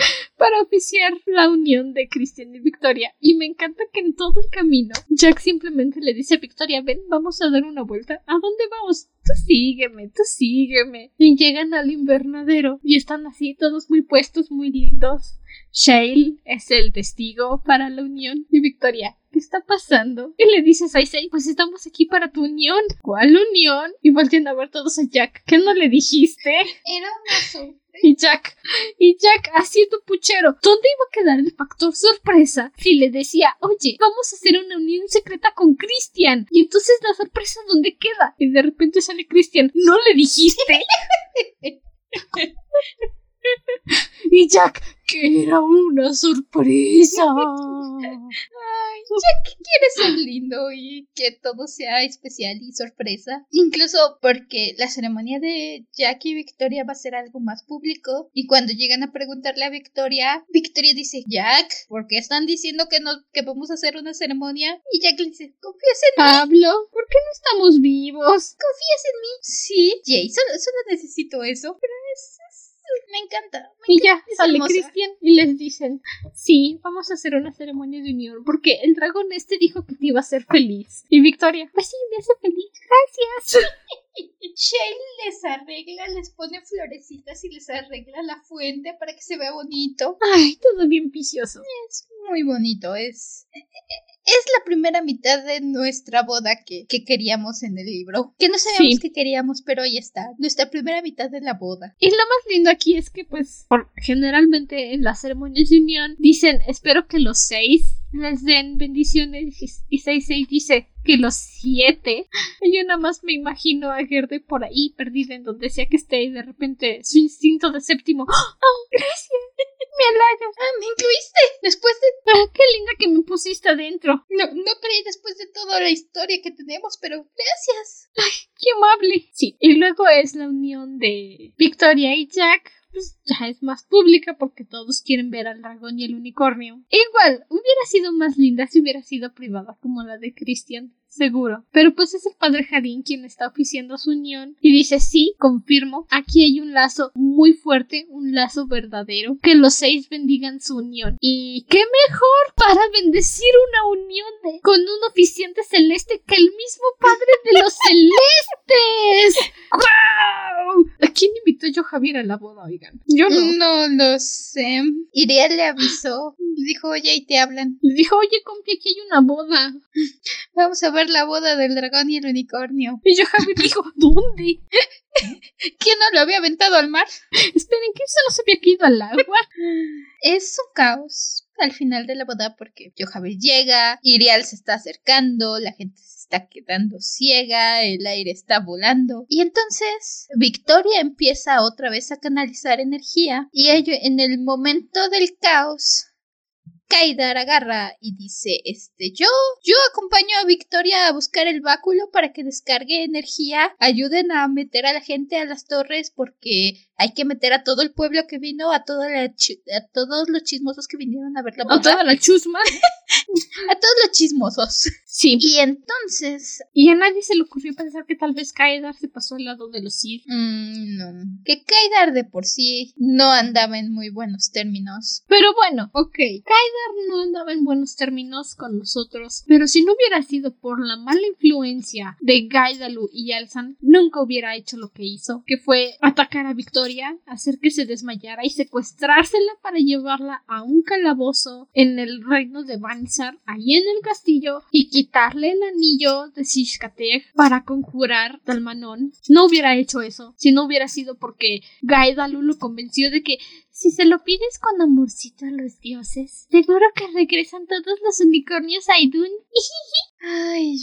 para oficiar la unión de Christian y Victoria. Y me encanta que en todo el camino Jack simplemente le dice a Victoria, ven, vamos a dar una vuelta. ¿A dónde vamos? Tú sígueme, tú sígueme. Y llegan al invernadero y están así todos muy puestos, muy lindos. Shale es el testigo para la unión y Victoria. ¿Qué está pasando? Y le dices a Isai, pues estamos aquí para tu unión. ¿Cuál unión? Y voltean a ver todos a Jack. ¿Qué no le dijiste? Era un y Jack, y Jack haciendo puchero. ¿Dónde iba a quedar el factor sorpresa si le decía, oye, vamos a hacer una unión secreta con Christian? Y entonces la sorpresa, ¿dónde queda? Y de repente sale Christian, ¿no le dijiste? y Jack, que era una sorpresa. Ay, Jack quiere ser lindo y que todo sea especial y sorpresa. Incluso porque la ceremonia de Jack y Victoria va a ser algo más público. Y cuando llegan a preguntarle a Victoria, Victoria dice, Jack, ¿por qué están diciendo que, no, que vamos a hacer una ceremonia? Y Jack le dice, confías en mí. Pablo, ¿por qué no estamos vivos? ¿Confías en mí? Sí, Jay, solo, solo necesito eso. Pero es, es- me encanta. me Y encanta, ya, sale. Cristian y les dicen, sí, vamos a hacer una ceremonia de unión porque el dragón este dijo que te iba a hacer feliz. Y Victoria, pues sí, me hace feliz, gracias. Shale les arregla, les pone florecitas y les arregla la fuente para que se vea bonito. Ay, todo bien vicioso. Es muy bonito, es... Es la primera mitad de nuestra boda que, que queríamos en el libro. Que no sabíamos Sí. que queríamos, pero ahí está. Nuestra primera mitad de la boda. Y lo más lindo aquí es que, pues, por- generalmente en las ceremonias de unión dicen, espero que los seis les den bendiciones. Y- Y seis, seis dice que los siete. Yo nada más me imagino a Gerde por ahí, perdida en donde sea que esté, y de repente su instinto de séptimo. ¡Oh, gracias! Me halagas. Ah, me incluiste. Después de... Ah, qué linda que me pusiste adentro. No, no creí después de toda la historia que tenemos, pero gracias. Qué amable. Sí, y luego es la unión de Victoria y Jack. Pues ya es más pública porque todos quieren ver al dragón y el unicornio. Igual, hubiera sido más linda si hubiera sido privada como la de Christian. Seguro. Pero pues es el padre Jardín quien está oficiando su unión y dice sí, confirmo, aquí hay un lazo muy fuerte, un lazo verdadero, que los seis bendigan su unión. Y qué mejor para bendecir una unión de, con un oficiante celeste que el mismo padre de los celestes. ¡Guau! ¿A quién invitó yo Javier a la boda, oigan? Yo no. No lo sé. Iriel le avisó. Le dijo, oye, ahí te hablan. Le dijo, oye, compi, aquí hay una boda. Vamos a ver la boda del dragón y el unicornio. Y yo Javier dijo, ¿dónde? ¿Quién no lo había aventado al mar? Esperen, que eso no se había caído al agua. Es un caos al final de la boda porque Johaber llega, Irial se está acercando, la gente se está quedando ciega, el aire está volando. Y entonces Victoria empieza otra vez a canalizar energía y ello en el momento del caos. Agarra y dice, este, yo, yo acompaño a Victoria a buscar el báculo para que descargue energía, ayuden a meter a la gente a las torres porque hay que meter a todo el pueblo que vino, a, toda la a todos los chismosos que vinieron a ver la A boda, toda la chusma. a todos los chismosos. Sí. Y entonces, Y a nadie se le ocurrió pensar que tal vez Kaedar se pasó al lado de los Sith. mm, no, que Kaidar de por sí no andaba en muy buenos términos. Pero bueno, ok. Kaedar no andaba en buenos términos con nosotros. Pero si no hubiera sido por la mala influencia de Gaidalu y Alzan, nunca hubiera hecho lo que hizo, que fue atacar a Victoria, hacer que se desmayara y secuestrársela para llevarla a un calabozo en el reino de Bansar, ahí en el castillo, y quitarle el anillo de Shishkateg para conjurar Dalmanón. No hubiera hecho eso si no hubiera sido porque Gaidalu lo convenció de que si se lo pides con amorcito a los dioses, seguro que regresan todos los unicornios a Idun. Ay.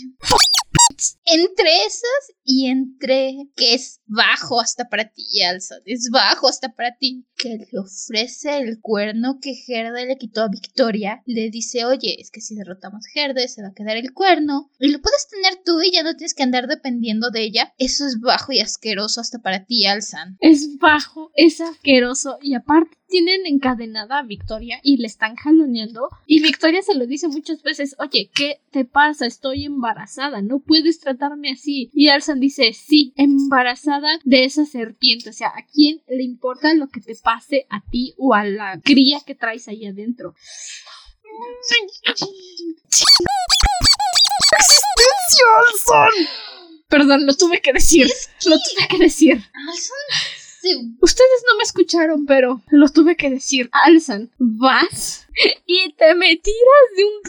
Entre esas y entre que es bajo hasta para ti, Alza, es bajo hasta para ti, que le ofrece el cuerno que Gerde le quitó a Victoria, le dice, oye, es que si derrotamos a Gerde se va a quedar el cuerno y lo puedes tener tú y ya no tienes que andar dependiendo de ella. Eso es bajo y asqueroso hasta para ti, Alzan. Es bajo, es asqueroso y aparte tienen encadenada a Victoria y le están jaloneando y Victoria se lo dice muchas veces, oye, ¿qué te pasa? Estoy embarazada, no puedes tratarme así. Y Alzan dice, sí, embarazada de esa serpiente, o sea, ¿a quién le importa lo que te pase a ti o a la cría que traes ahí adentro? ¡Existencia, Alzan! Perdón, lo tuve que decir. Lo tuve que decir. Alzan se Ustedes no me escucharon, pero lo tuve que decir. Alzan, vas y te me tiras de un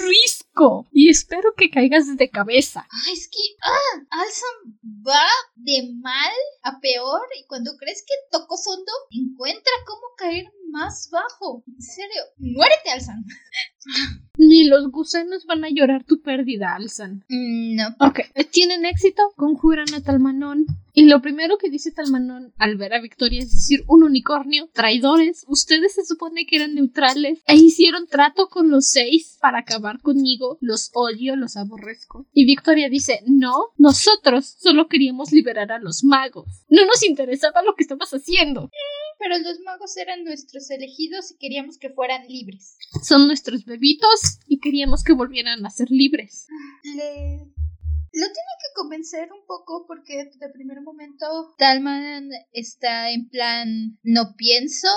Y espero que caigas de cabeza. Ay, es que, ah, Alzan va de mal a peor y cuando crees que tocó fondo, encuentra cómo caer más bajo. En serio, muérete, Alzan. Ni los gusanos van a llorar tu pérdida, Alzan. Mm, no. Ok, tienen éxito, conjuran a Talmanón. Y lo primero que dice Talmanón al ver a Victoria es decir, un unicornio, traidores, ustedes se supone que eran neutrales e hicieron trato con los seis para acabar conmigo, los odio, los aborrezco. Y Victoria dice, no, nosotros solo queríamos liberar a los magos. No nos interesaba lo que estabas haciendo. Pero los magos eran nuestros elegidos y queríamos que fueran libres. Son nuestros bebitos y queríamos que volvieran a ser libres. Le... Lo tiene que convencer un poco porque de primer momento Talman está en plan no pienso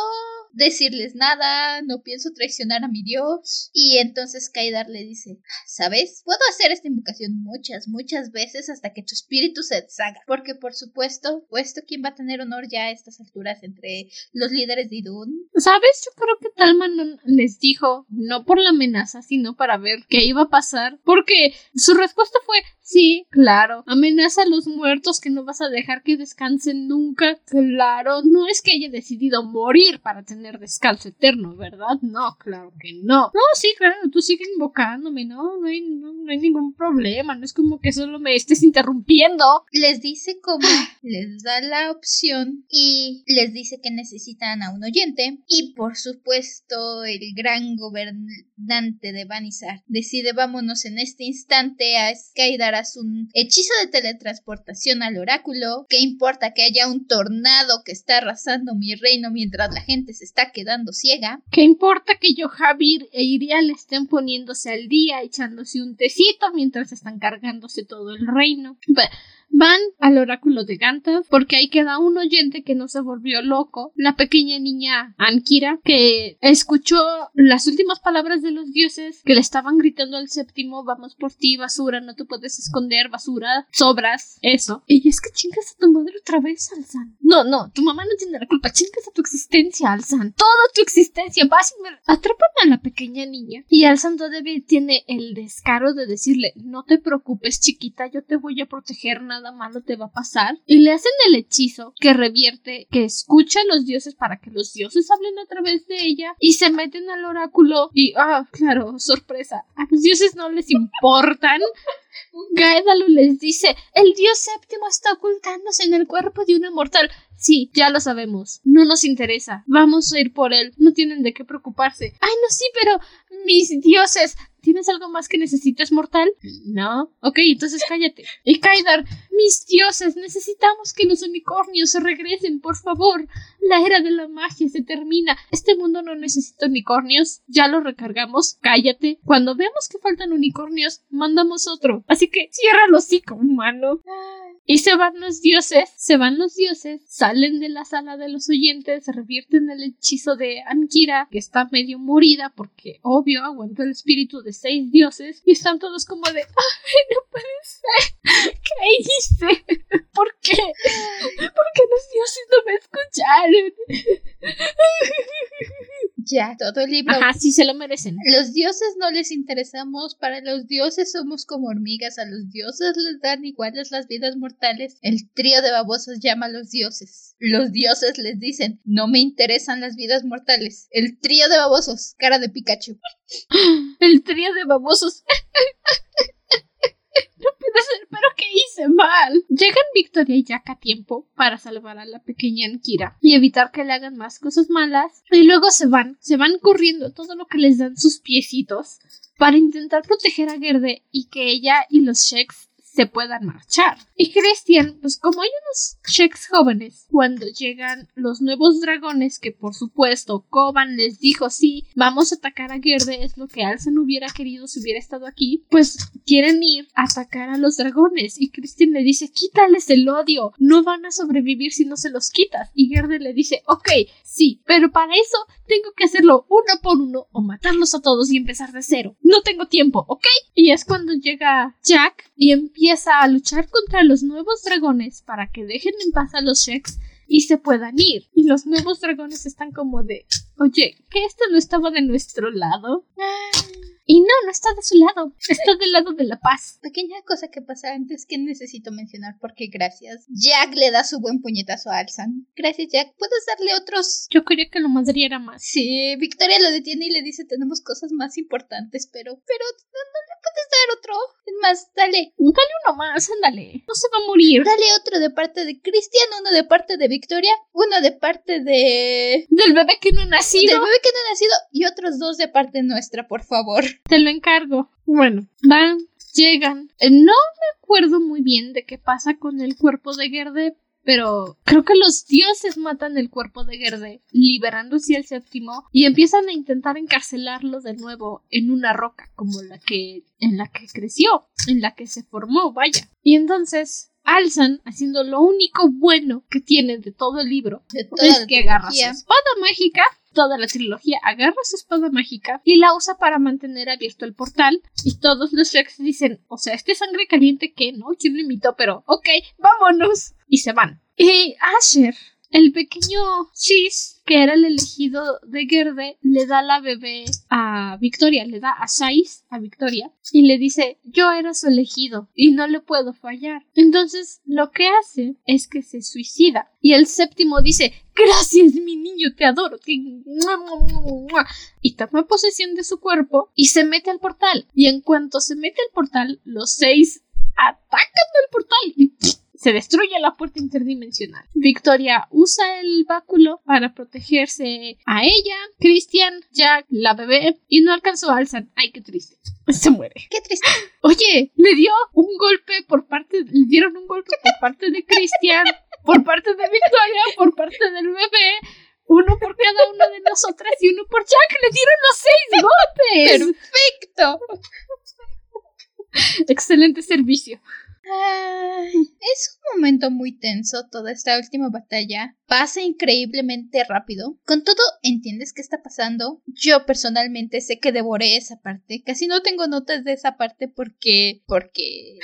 decirles nada, no pienso traicionar a mi dios. Y entonces Kaidar le dice, ¿sabes? Puedo hacer esta invocación muchas, muchas veces hasta que tu espíritu se deshaga. Porque por supuesto, puesto quién va a tener honor ya a estas alturas entre los líderes de Idun. ¿Sabes? Yo creo que Talman les dijo, no por la amenaza, sino para ver qué iba a pasar. Porque su respuesta fue, sí, claro, amenaza a los muertos que no vas a dejar que descansen nunca. Claro, no es que haya decidido morir para tener descalzo eterno, ¿verdad? No, claro que no. No, sí, claro, tú sigues invocándome, ¿no? No hay, no, hay ningún problema, no es como que solo me estés interrumpiendo. Les dice cómo, les da la opción y les dice que necesitan a un oyente y por supuesto el gran gobernante de Banizar decide vámonos en este instante a Un hechizo de teletransportación al oráculo. ¿Qué importa que haya un tornado que está arrasando mi reino mientras la gente se está quedando ciega. ¿Qué importa que yo, Javier e Irial estén poniéndose al día, echándose un tecito mientras están cargándose todo el reino? Van al oráculo de Gantaf porque ahí queda un oyente que no se volvió loco, la pequeña niña Ankira, que escuchó las últimas palabras de los dioses que le estaban gritando al séptimo, vamos por ti, basura, no te puedes esconder, basura, sobras, eso. Y es que chingas a tu madre otra vez, Alzan. No, no, tu mamá no tiene la culpa, chingas a tu existencia, Alzan. Toda tu existencia, vas y me... Atrapan a la pequeña niña y Alzan todavía tiene el descaro de decirle, no te preocupes, chiquita, yo te voy a proteger, malo te va a pasar. Y le hacen el hechizo que revierte, que escucha a los dioses para que los dioses hablen a través de ella y se meten al oráculo y, ah, claro, sorpresa, a los dioses no les importan. Gaedalu les dice, el dios séptimo está ocultándose en el cuerpo de una mortal. Sí, ya lo sabemos. No nos interesa. Vamos a ir por él. No tienen de qué preocuparse. Ay, no, sí, pero mis dioses. ¿Tienes algo más que necesites, mortal? No. Ok, entonces cállate. Y Kaidar, mis dioses, necesitamos que los unicornios se regresen, por favor. La era de la magia se termina. Este mundo no necesita unicornios. Ya lo recargamos. Cállate. Cuando veamos que faltan unicornios, mandamos otro. Así que cierra el hocico, humano. Y se van los dioses, se van los dioses, salen de la sala de los oyentes, revierten el hechizo de Ankira, que está medio morida porque, obvio, aguantó el espíritu de seis dioses, y están todos como de, ¡ay, no puede! ¿Qué hice? ¿Por qué? ¿Por qué los dioses no me escucharon? Ya, todo el libro. Ajá, sí se lo merecen. Los dioses no les interesamos, para los dioses somos como hormigas, a los dioses les dan iguales las vidas mortales. El trío de babosos llama a los dioses. Los dioses les dicen, no me interesan las vidas mortales. El trío de babosos, cara de Pikachu. El trío de babosos. No puede ser, pero ¿qué hice mal? Llegan Victoria y Jack a tiempo para salvar a la pequeña Ankira y evitar que le hagan más cosas malas. Y luego se van, se van corriendo todo lo que les dan sus piecitos para intentar proteger a Gerde y que ella y los Sheks se puedan marchar. Y Christian, pues como hay unos checks jóvenes, cuando llegan los nuevos dragones, que por supuesto Koban les dijo sí, vamos a atacar a Gerde, es lo que Alzan hubiera querido si hubiera estado aquí, pues quieren ir a atacar a los dragones. Y Christian le dice, quítales el odio, no van a sobrevivir si no se los quitas. Y Gerde le dice, ok, sí, pero para eso tengo que hacerlo uno por uno o matarlos a todos y empezar de cero. No tengo tiempo, ¿ok? Y es cuando llega Jack y empieza a luchar contra los nuevos dragones para que dejen en paz a los Sheks y se puedan ir. Y los nuevos dragones están como de, oye, ¿que esto no estaba de nuestro lado? Y no, no está de su lado, está del lado de la paz. Pequeña cosa que pasa antes que necesito mencionar porque gracias. Jack le da su buen puñetazo a Alzan. Gracias, Jack. ¿Puedes darle otros? Yo quería que lo madriera más. Sí, Victoria lo detiene y le dice tenemos cosas más importantes, pero, pero no, no dar otro. Es más, dale. Dale uno más, ándale. No se va a morir. Dale otro de parte de Cristian, uno de parte de Victoria, uno de parte de... Del bebé que no ha nacido. Del bebé que no ha nacido y otros dos de parte nuestra, por favor. Te lo encargo. Bueno, van, llegan. Eh, No me acuerdo muy bien de qué pasa con el cuerpo de Gerde, pero creo que los dioses matan el cuerpo de Gerde, liberándose al séptimo, y empiezan a intentar encarcelarlo de nuevo en una roca, como la que en la que creció, en la que se formó, vaya. Y entonces Alzan, haciendo lo único bueno que tiene de todo el libro, De toda es la que agarra su espada mágica, toda la trilogía agarra su espada mágica y la usa para mantener abierto el portal. Y todos los Shreks dicen, o sea, este sangre caliente que no, ¿quién lo invitó? Pero, ok, vámonos. Y se van. Y Asher, el pequeño Cheese, que era el elegido de Gerde, le da la bebé a Victoria, le da a Sais a Victoria y le dice, yo era su elegido y no le puedo fallar. Entonces lo que hace es que se suicida y el séptimo dice, gracias mi niño, te adoro. te- mua, mua, mua, mua". Y toma posesión de su cuerpo y se mete al portal. Y en cuanto se mete al portal, los seis atacan el portal y. se destruye la puerta interdimensional. Victoria usa el báculo para protegerse a ella, Christian, Jack, la bebé y no alcanzó a Alzan. Ay, qué triste. Se muere. Qué triste. Oye, le dio un golpe por parte, le dieron un golpe por parte de Christian, por parte de Victoria, por parte del bebé, uno por cada una de nosotras y uno por Jack. Le dieron los seis golpes. Perfecto. Excelente servicio. Es un momento muy tenso toda esta última batalla. Pasa increíblemente rápido. Con todo, entiendes qué está pasando. Yo personalmente sé que devoré esa parte. Casi no tengo notas de esa parte porque. porque.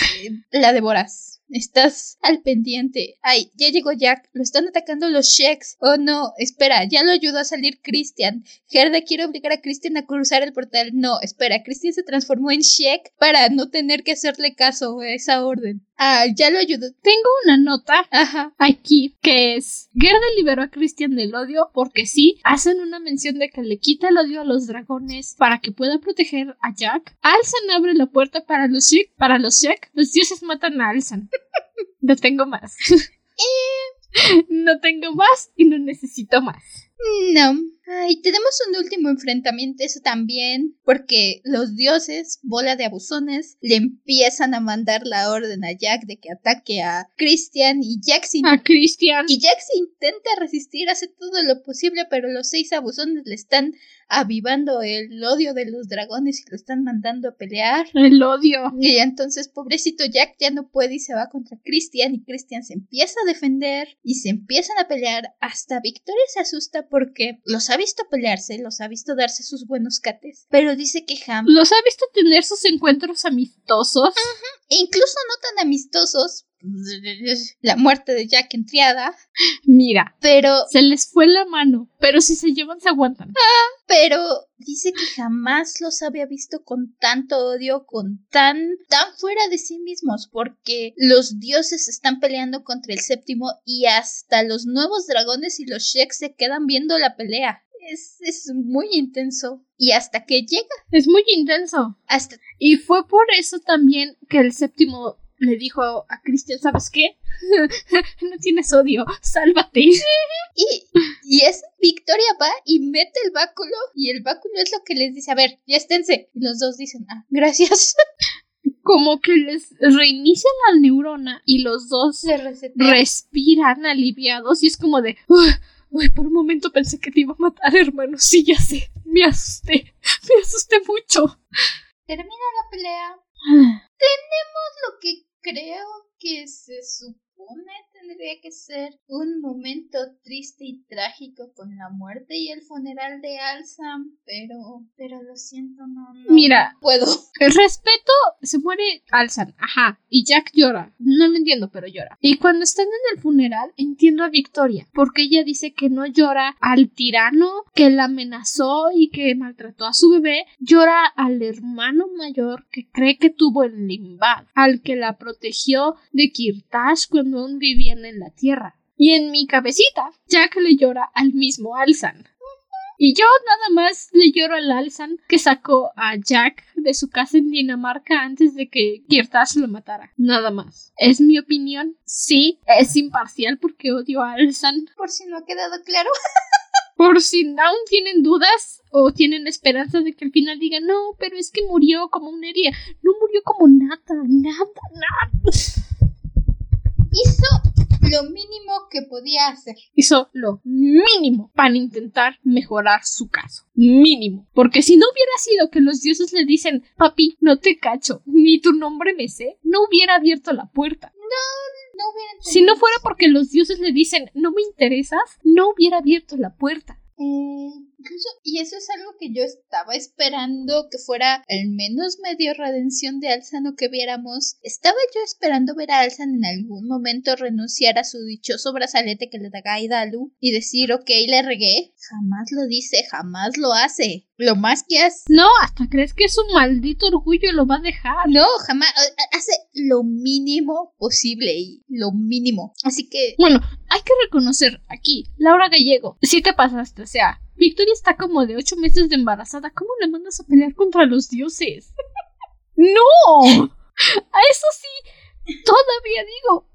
la devoras. Estás al pendiente. Ay, ya llegó Jack. Lo están atacando los Sheks. Oh no, espera, ya lo ayudó a salir Christian. Gerda quiere obligar a Christian a cruzar el portal. No, espera, Christian se transformó en Shek para no tener que hacerle caso a esa orden. Ah, ya lo ayudó. Tengo una nota Ajá. aquí que es Gerda liberó a Christian del odio porque sí, hacen una mención de que le quita el odio a los dragones para que pueda proteger a Jack. Alzan abre la puerta para los para los los dioses matan a Alzan. No tengo más. no tengo más y no necesito más. No. Ay, tenemos un último enfrentamiento, eso también, porque los dioses, bola de abusones, le empiezan a mandar la orden a Jack de que ataque a Christian y Jack se, A Christian. y Jack se intenta resistir, hace todo lo posible, pero los seis abusones le están avivando el odio de los dragones y lo están mandando a pelear. El odio. Y entonces, pobrecito Jack ya no puede y se va contra Christian y Christian se empieza a defender y se empiezan a pelear. Hasta Victoria se asusta porque los ha visto pelearse, los ha visto darse sus buenos cates, pero dice que Ham, Los ha visto tener sus encuentros amistosos. e incluso no tan amistosos, la muerte de Jack en triada, Mira, pero, se les fue la mano, pero si se llevan se aguantan. pero dice que jamás los había visto con tanto odio, con tan, tan fuera de sí mismos, porque los dioses están peleando contra el séptimo y hasta los nuevos dragones y los Sheks se quedan viendo la pelea. Es, es muy intenso. Y hasta que llega, Es muy intenso. hasta Y fue por eso también que el séptimo le dijo a Christian, ¿sabes qué? no tienes odio, sálvate. Y, y es Victoria va y mete el báculo y el báculo es lo que les dice, a ver, ya esténse. Y los dos dicen, ah, gracias. Como que les reinicia la neurona y los dos Se respiran aliviados y es como de... "Uy, uy, por un momento pensé que te iba a matar, hermano. Sí, ya sé. Me asusté. Me asusté mucho. Termina la pelea. Lo que creo que se supone tendría que ser un momento triste y trágico con la muerte y el funeral de Alzam, pero, pero lo siento, no, no Mira, puedo. El respeto, se muere Alzan, ajá, y Jack llora. No lo entiendo, pero llora. Y cuando están en el funeral, entiendo a Victoria, porque ella dice que no llora al tirano que la amenazó y que maltrató a su bebé, llora al hermano mayor que cree que tuvo el limbad, al que la protegió de Kirtash cuando aún vivían en la tierra. Y en mi cabecita, Jack le llora al mismo Alzan. Y yo nada más le lloro al Alzan que sacó a Jack de su casa en Dinamarca antes de que Kirtash lo matara. Nada más. Es mi opinión. Sí, es imparcial porque odio a Alzan. Por si no ha quedado claro. Por si aún tienen dudas o tienen esperanza de que al final digan, no, pero es que murió como una herida. No murió como nada, nada, nada. Hizo lo mínimo que podía hacer. Hizo lo mínimo para intentar mejorar su caso. Mínimo. Porque si no hubiera sido que los dioses le dicen, papi, no te cacho, ni tu nombre me sé, no hubiera abierto la puerta. No, no hubiera Si no fuera porque los dioses le dicen, no me interesas, no hubiera abierto la puerta. Eh, incluso, y eso es algo que yo estaba esperando que fuera al menos medio redención de Alzan o que viéramos. Estaba yo esperando ver a Alzan en algún momento renunciar a su dichoso brazalete que le da Gaidalu y decir, ok, le regué. Jamás lo dice, jamás lo hace. Lo más que hace. No, hasta crees que es un maldito orgullo lo va a dejar. No, jamás. Hace lo mínimo posible y lo mínimo. Así que. Bueno, hay que reconocer aquí, Laura Gallego, si te pasaste, o sea, Victoria está como de ocho meses de embarazada. ¿Cómo le mandas a pelear contra los dioses? ¡No! A eso sí, todavía digo, ¿qué, qué, qué,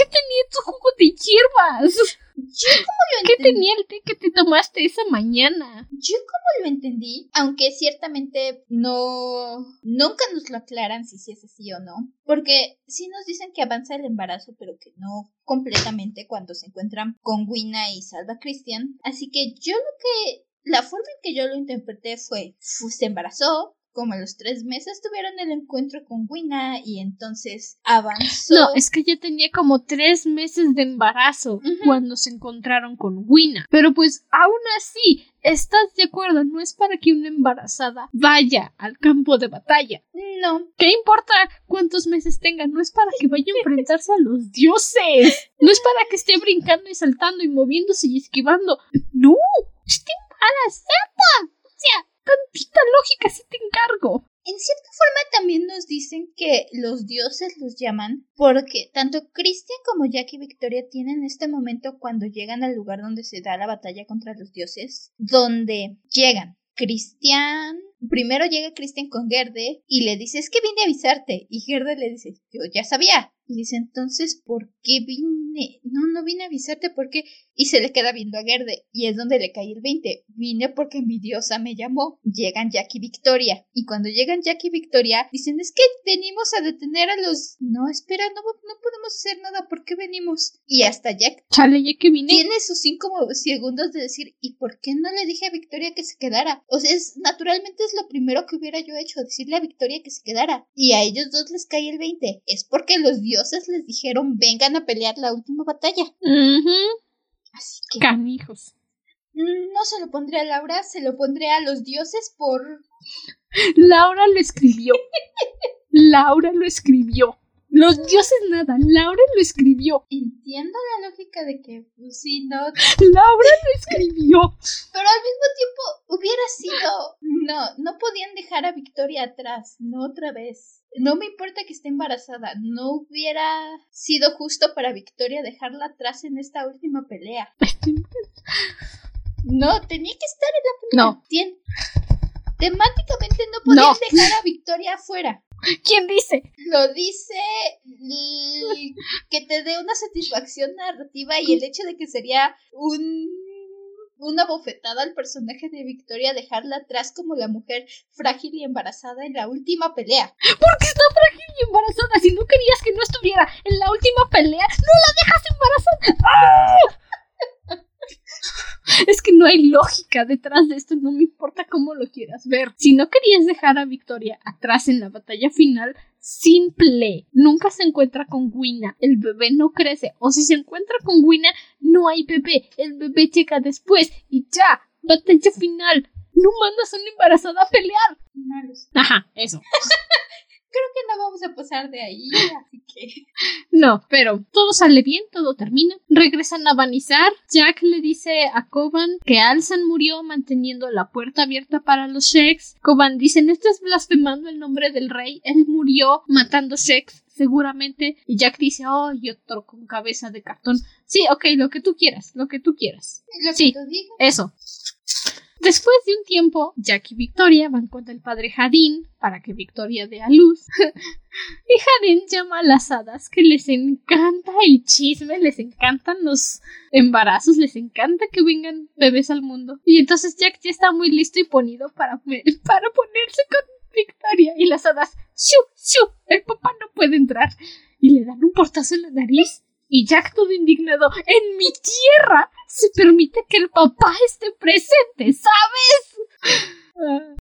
qué tenía tu jugo de hierbas? Yo como lo ¿Qué entendí. tenía el té que te tomaste esa mañana? Yo como lo entendí, aunque ciertamente no nunca nos lo aclaran si es así o no, porque sí nos dicen que avanza el embarazo, pero que no completamente cuando se encuentran con Wina y Salva Christian. Así que yo lo que la forma en que yo lo interpreté fue, fu- se embarazó, como a los tres meses tuvieron el encuentro con Wina y entonces avanzó. No, es que ella tenía como tres meses de embarazo cuando se encontraron con Wina. Pero pues aún así, ¿estás de acuerdo? No es para que una embarazada vaya al campo de batalla. No, ¿Qué importa cuántos meses tenga? No es para que vaya a enfrentarse a los dioses. No es para que esté brincando y saltando y moviéndose y esquivando. No, está embarazada. O sea, tantita lógica si te encargo. En cierta forma también nos dicen que los dioses los llaman porque tanto Christian como Jack y Victoria tienen este momento cuando llegan al lugar donde se da la batalla contra los dioses, donde llegan. Cristian, primero llega Christian con Gerde y le dice, es que vine a avisarte. Y Gerde le dice, yo ya sabía. Y dice, entonces, ¿por qué vine? No, no vine a avisarte porque... Y se le queda viendo a Gerde y es donde le cae el 20. Vine porque mi diosa me llamó. Llegan Jack y Victoria. Y cuando llegan Jack y Victoria, dicen, es que venimos a detener a los... No, espera, no, no podemos hacer nada. ¿Por qué venimos? Y hasta Jack Chale, ya que vine. tiene sus cinco segundos de decir, ¿y por qué no le dije a Victoria que se quedara? O sea, es, naturalmente es lo primero que hubiera yo hecho, decirle a Victoria que se quedara. Y a ellos dos les cae el 20. Es porque los dioses les dijeron, vengan a pelear la última batalla. Así que Canijos. no se lo pondré a Laura, se lo pondré a los dioses por... Laura lo escribió. Laura lo escribió. Los dioses nada, Laura lo escribió. Entiendo la lógica de que, pues sí, no, Laura lo escribió. Pero al mismo tiempo hubiera sido... No, no podían dejar a Victoria atrás, no otra vez. No me importa que esté embarazada, no hubiera sido justo para Victoria dejarla atrás en esta última pelea. No, tenía que estar en la pelea. No. Temáticamente no podían No. dejar a Victoria afuera. ¿Quién dice? Lo dice que te dé una satisfacción narrativa y el hecho de que sería un una bofetada al personaje de Victoria dejarla atrás como la mujer frágil y embarazada en la última pelea. Porque está frágil y embarazada. Si no querías que no estuviera en la última pelea, no la dejas embarazada. ¡Ah! Es que no hay lógica detrás de esto, no me importa cómo lo quieras ver. Si no querías dejar a Victoria atrás en la batalla final, simple. Nunca se encuentra con Wina, el bebé no crece. O si se encuentra con Wina, no hay bebé, el bebé llega después y ya, batalla final. No mandas a una embarazada a pelear. Ajá, eso. Creo que no vamos a pasar de ahí, así que. No, pero todo sale bien, todo termina. Regresan a Vanizar. Jack le dice a Coban que Alsan murió manteniendo la puerta abierta para los Sheks. Coban dice: No estás blasfemando el nombre del rey. Él murió matando Sheks seguramente. Y Jack dice, oh, y otro con cabeza de cartón. Sí, ok, lo que tú quieras, lo que tú quieras. sí, eso. Después de un tiempo, Jack y Victoria van con el padre Jadín para que Victoria dé a luz. y Jadín llama a las hadas que les encanta el chisme, les encantan los embarazos, les encanta que vengan bebés al mundo. Y entonces Jack ya está muy listo y ponido para, para ponerse con Victoria. Y las hadas, ¡shu, shu! El papá no puede entrar. Y le dan un portazo en la nariz. Y Jack todo indignado, en mi tierra se permite que el papá esté presente, ¿sabes?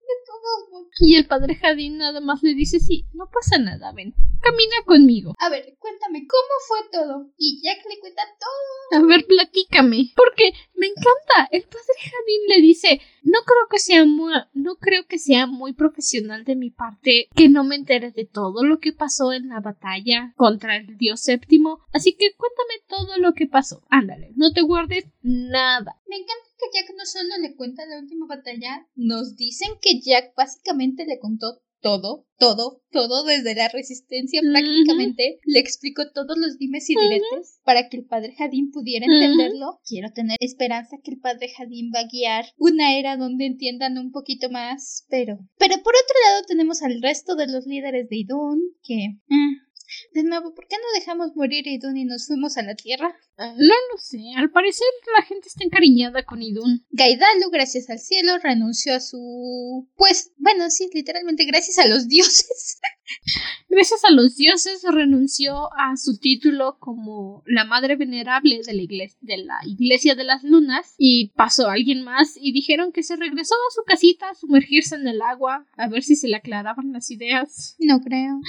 Ah. Y el padre Jadín nada más le dice, sí, no pasa nada, ven, camina conmigo. A ver, cuéntame, ¿cómo fue todo? Y Jack le cuenta todo. A ver, platícame. Porque me encanta. El padre Jadín le dice, no creo que sea muy, no creo que sea muy profesional de mi parte que no me entere de todo lo que pasó en la batalla contra el dios séptimo. Así que cuéntame todo lo que pasó. Ándale, no te guardes nada. Me encanta que Jack no solo le cuenta la última batalla, nos dicen que Jack básicamente le contó todo, todo, todo desde la resistencia prácticamente. Le explicó todos los dimes y diretes para que el padre Jadín pudiera entenderlo. Quiero tener esperanza que el padre Jadín va a guiar una era donde entiendan un poquito más, pero... Pero por otro lado tenemos al resto de los líderes de Idun que... Mm, de nuevo, ¿por qué no dejamos morir a Idun y nos fuimos a la Tierra? Ah, no lo sé, al parecer la gente está encariñada con Idun. Gaidalu, gracias al cielo, renunció a su... Pues, bueno, sí, literalmente gracias a los dioses. gracias a los dioses renunció a su título como la madre venerable de la, iglesia, de la iglesia de las lunas y pasó a alguien más y dijeron que se regresó a su casita a sumergirse en el agua a ver si se le aclaraban las ideas. No creo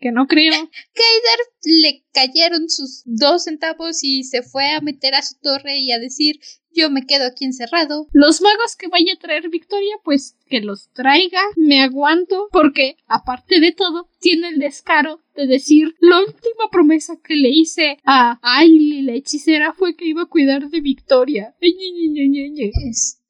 que no creo. Kaider le cayeron sus dos centavos y se fue a meter a su torre y a decir yo me quedo aquí encerrado. Los magos que vaya a traer Victoria, pues que los traiga, me aguanto, porque aparte de todo, tiene el descaro de decir la última promesa que le hice a Ailey, la hechicera, fue que iba a cuidar de Victoria.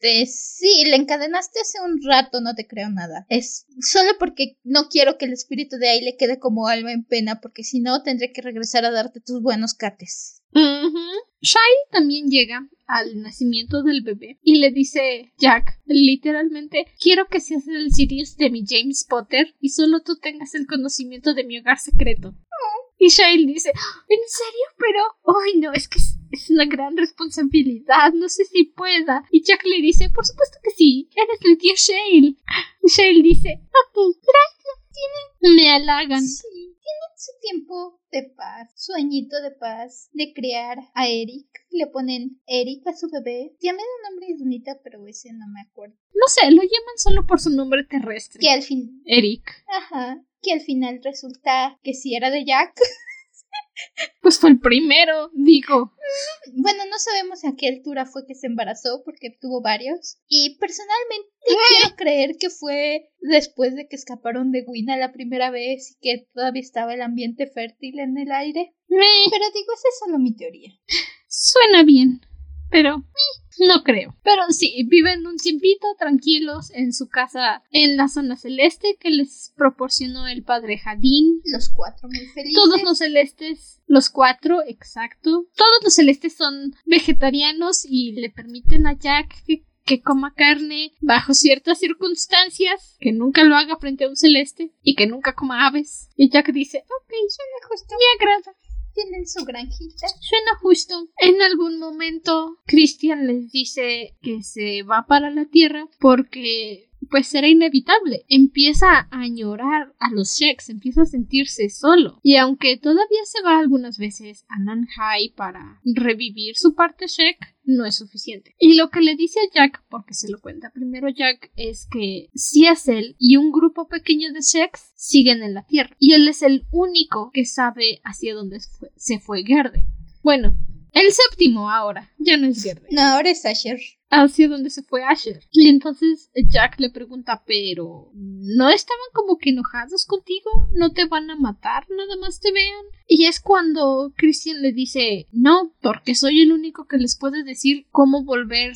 Este, sí, le encadenaste hace un rato, no te creo nada. Es solo porque no quiero que el espíritu de Ailey quede como alma en pena, porque si no tendré que regresar a darte tus buenos cates. Shai también llega al nacimiento del bebé y le dice Jack, literalmente, quiero que seas el Sirius de mi James Potter y solo tú tengas el conocimiento de mi hogar secreto. Y Shai dice, ¿en serio? Pero, ay no, es que es, una gran responsabilidad, no sé si pueda. Y Jack le dice, por supuesto que sí, eres el tío Shale. Shale dice, ok, gracias, me halagan su tiempo de paz, sueñito de paz, de criar a Eric. Le ponen Eric a su bebé. Tiene un nombre bonita, pero ese no me acuerdo. No sé, lo llaman solo por su nombre terrestre. Que al fin. Eric. Ajá. Que al final resulta que sí era de Jack. Pues fue el primero, digo. Bueno, no sabemos a qué altura fue que se embarazó porque tuvo varios. Y personalmente quiero creer que fue después de que escaparon de Wina la primera vez y que todavía estaba el ambiente fértil en el aire. Pero digo, esa es solo mi teoría. Suena bien, pero no creo. Pero sí, viven un tiempito tranquilos en su casa en la zona celeste que les proporcionó el padre Jadín. Los cuatro muy felices. Todos los celestes, los cuatro, exacto. Todos los celestes son vegetarianos y le permiten a Jack que que coma carne bajo ciertas circunstancias, que nunca lo haga frente a un celeste y que nunca coma aves. Y Jack dice, ok, suena justo, me agrada tienen su granjita. Suena justo. En algún momento, Christian les dice que se va para la Tierra porque pues era inevitable. Empieza a añorar a los Sheks, empieza a sentirse solo. Y aunque todavía se va algunas veces a Nanhai para revivir su parte Shek, no es suficiente. Y lo que le dice a Jack, porque se lo cuenta primero Jack, es que si es él y un grupo pequeño de Sheks siguen en la Tierra. Y él es el único que sabe hacia dónde se fue Gerde. Bueno, el séptimo ahora, ya no es Gerde. No, ahora es Asher. Hacia donde se fue Asher. Y entonces Jack le pregunta, pero ¿no estaban como que enojados contigo? ¿No te van a matar? Nada más te vean. Y es cuando Christian le dice, no, porque soy el único que les puede decir cómo volver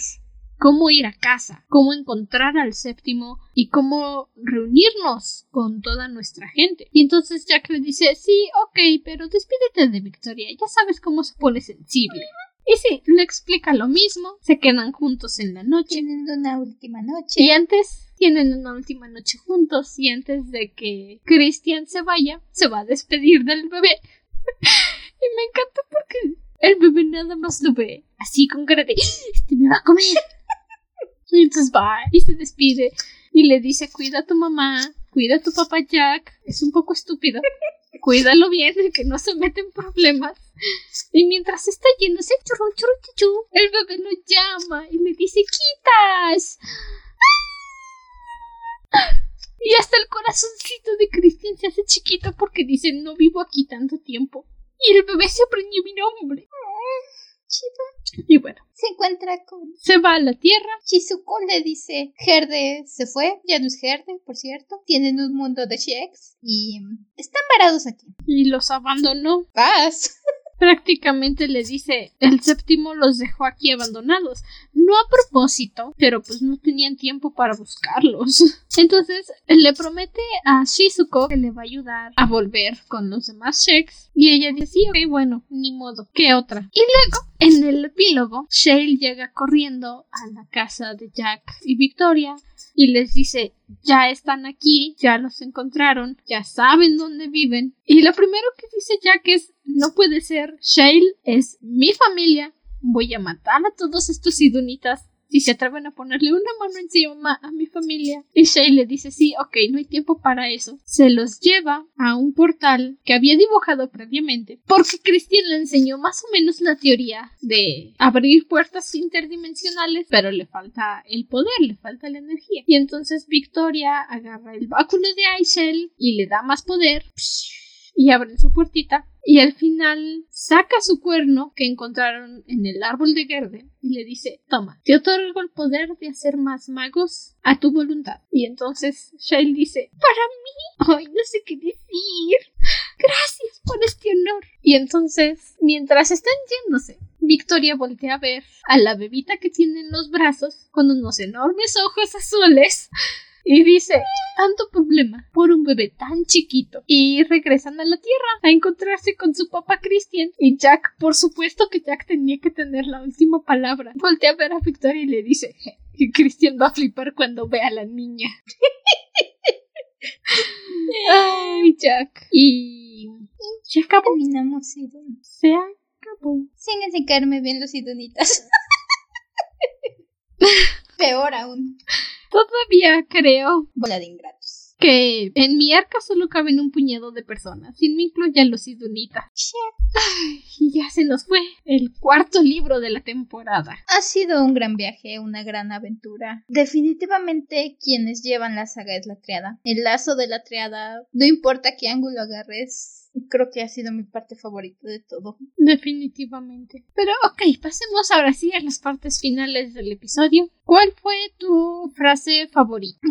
cómo ir a casa, cómo encontrar al séptimo y cómo reunirnos con toda nuestra gente. Y entonces Jack le dice, sí, ok, pero despídete de Victoria, ya sabes cómo se pone sensible. Y sí, le explica lo mismo, se quedan juntos en la noche. Tienen una última noche. Y antes tienen una última noche juntos y antes de que Christian se vaya, se va a despedir del bebé. y me encanta porque el bebé nada más lo ve así con cara de este me va a comer. Y entonces va y se despide y le dice cuida a tu mamá, cuida a tu papá Jack. Es un poco estúpido. Cuídalo bien, que no se mete en problemas. Y mientras está yéndose churro, churro, churro, el bebé lo llama y le dice quitas. Y hasta el corazoncito de Cristian se hace chiquito porque dice no vivo aquí tanto tiempo. Y el bebé se aprendió mi nombre. Y bueno. Se encuentra con... Se va a la tierra. Shizuko le dice, Gerde se fue, ya no es Gerde, por cierto. Tienen un mundo de Sheks y están varados aquí. Y los abandonó. Paz. prácticamente le dice el séptimo los dejó aquí abandonados. No a propósito, pero pues no tenían tiempo para buscarlos. Entonces le promete a Shizuko que le va a ayudar a volver con los demás Sheks. Y ella dice, sí, bueno, ni modo, ¿qué otra? Y luego, en el epílogo, Shale llega corriendo a la casa de Jack y Victoria y les dice, ya están aquí, ya los encontraron, ya saben dónde viven. Y lo primero que dice Jack es, no puede ser, Shale es mi familia, voy a matar a todos estos idunitas si se atreven a ponerle una mano encima a mi familia. Y Shay le dice, sí, ok, no hay tiempo para eso. Se los lleva a un portal que había dibujado previamente, porque Christian le enseñó más o menos la teoría de abrir puertas interdimensionales, pero le falta el poder, le falta la energía. Y entonces Victoria agarra el báculo de Aishel y le da más poder. Y abren su puertita y al final saca su cuerno que encontraron en el árbol de Gerde y le dice, toma, te otorgo el poder de hacer más magos a tu voluntad. Y entonces Shale dice, para mí, ay, no sé qué decir. Gracias por este honor. Y entonces, mientras están yéndose, Victoria voltea a ver a la bebita que tiene en los brazos con unos enormes ojos azules y dice, tanto problema por un bebé tan chiquito. Y regresan a la Tierra a encontrarse con su papá Christian. Y Jack, por supuesto que Jack tenía que tener la última palabra. Voltea a ver a Victoria y le dice, y Christian va a flipar cuando vea a la niña. Ay, Jack. Y... Se acabó. Terminamos, Se acabó. Sin enseñarme bien los idonitas. Peor aún. Todavía creo. Bola de ingratos. Que en mi arca solo caben un puñado de personas, sin me incluyen los idunitas. y ya se nos fue el cuarto libro de la temporada. Ha sido un gran viaje, una gran aventura. Definitivamente quienes llevan la saga es la triada. El lazo de la triada, no importa qué ángulo agarres, creo que ha sido mi parte favorita de todo. Definitivamente. Pero ok, pasemos ahora sí a las partes finales del episodio. ¿Cuál fue tu frase favorita?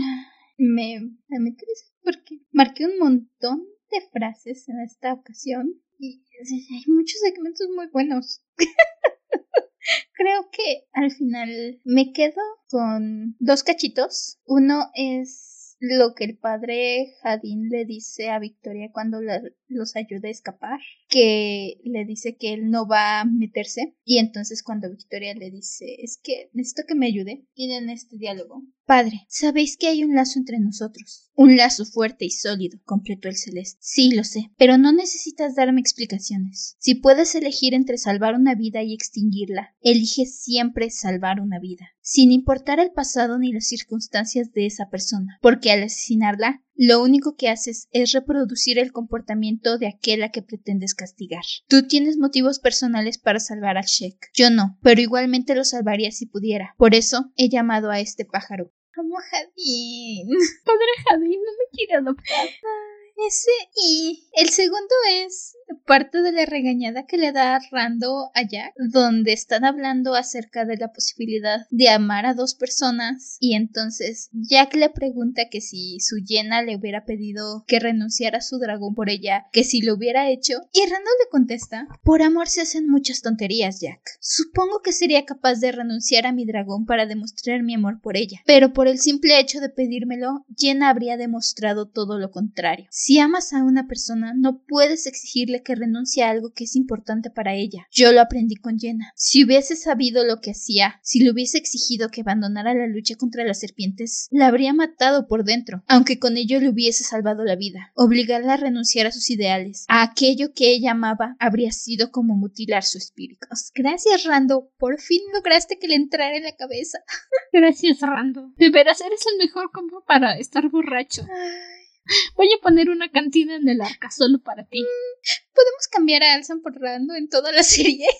Me, me interesa porque marqué un montón de frases en esta ocasión y hay muchos segmentos muy buenos. Creo que al final me quedo con dos cachitos. Uno es lo que el padre Jadín le dice a Victoria cuando los ayuda a escapar, que le dice que él no va a meterse y entonces cuando Victoria le dice es que necesito que me ayude, tienen este diálogo Padre, sabéis que hay un lazo entre nosotros. Un lazo fuerte y sólido, completó el celeste. Sí, lo sé, pero no necesitas darme explicaciones. Si puedes elegir entre salvar una vida y extinguirla, elige siempre salvar una vida, sin importar el pasado ni las circunstancias de esa persona, porque al asesinarla, lo único que haces es reproducir el comportamiento de aquel a que pretendes castigar. Tú tienes motivos personales para salvar al Sheik. Yo no, pero igualmente lo salvaría si pudiera. Por eso he llamado a este pájaro como Jadín. Padre Jadín, no me quiere adoptar. Ese y el segundo es parte de la regañada que le da Rando a Jack, donde están hablando acerca de la posibilidad de amar a dos personas y entonces Jack le pregunta que si su llena le hubiera pedido que renunciara a su dragón por ella, que si lo hubiera hecho y Rando le contesta, por amor se hacen muchas tonterías Jack. Supongo que sería capaz de renunciar a mi dragón para demostrar mi amor por ella, pero por el simple hecho de pedírmelo, Jenna habría demostrado todo lo contrario. Si amas a una persona, no puedes exigirle que renuncie a algo que es importante para ella. Yo lo aprendí con Jenna. Si hubiese sabido lo que hacía, si le hubiese exigido que abandonara la lucha contra las serpientes, la habría matado por dentro, aunque con ello le hubiese salvado la vida. Obligarla a renunciar a sus ideales, a aquello que ella amaba, habría sido como mutilar su espíritu. Gracias, Rando. Por fin lograste que le entrara en la cabeza. Gracias, Rando. De veras, eres el mejor como para estar borracho. Voy a poner una cantina en el arca solo para ti. ¿Podemos cambiar a Alsan por Rando en toda la serie?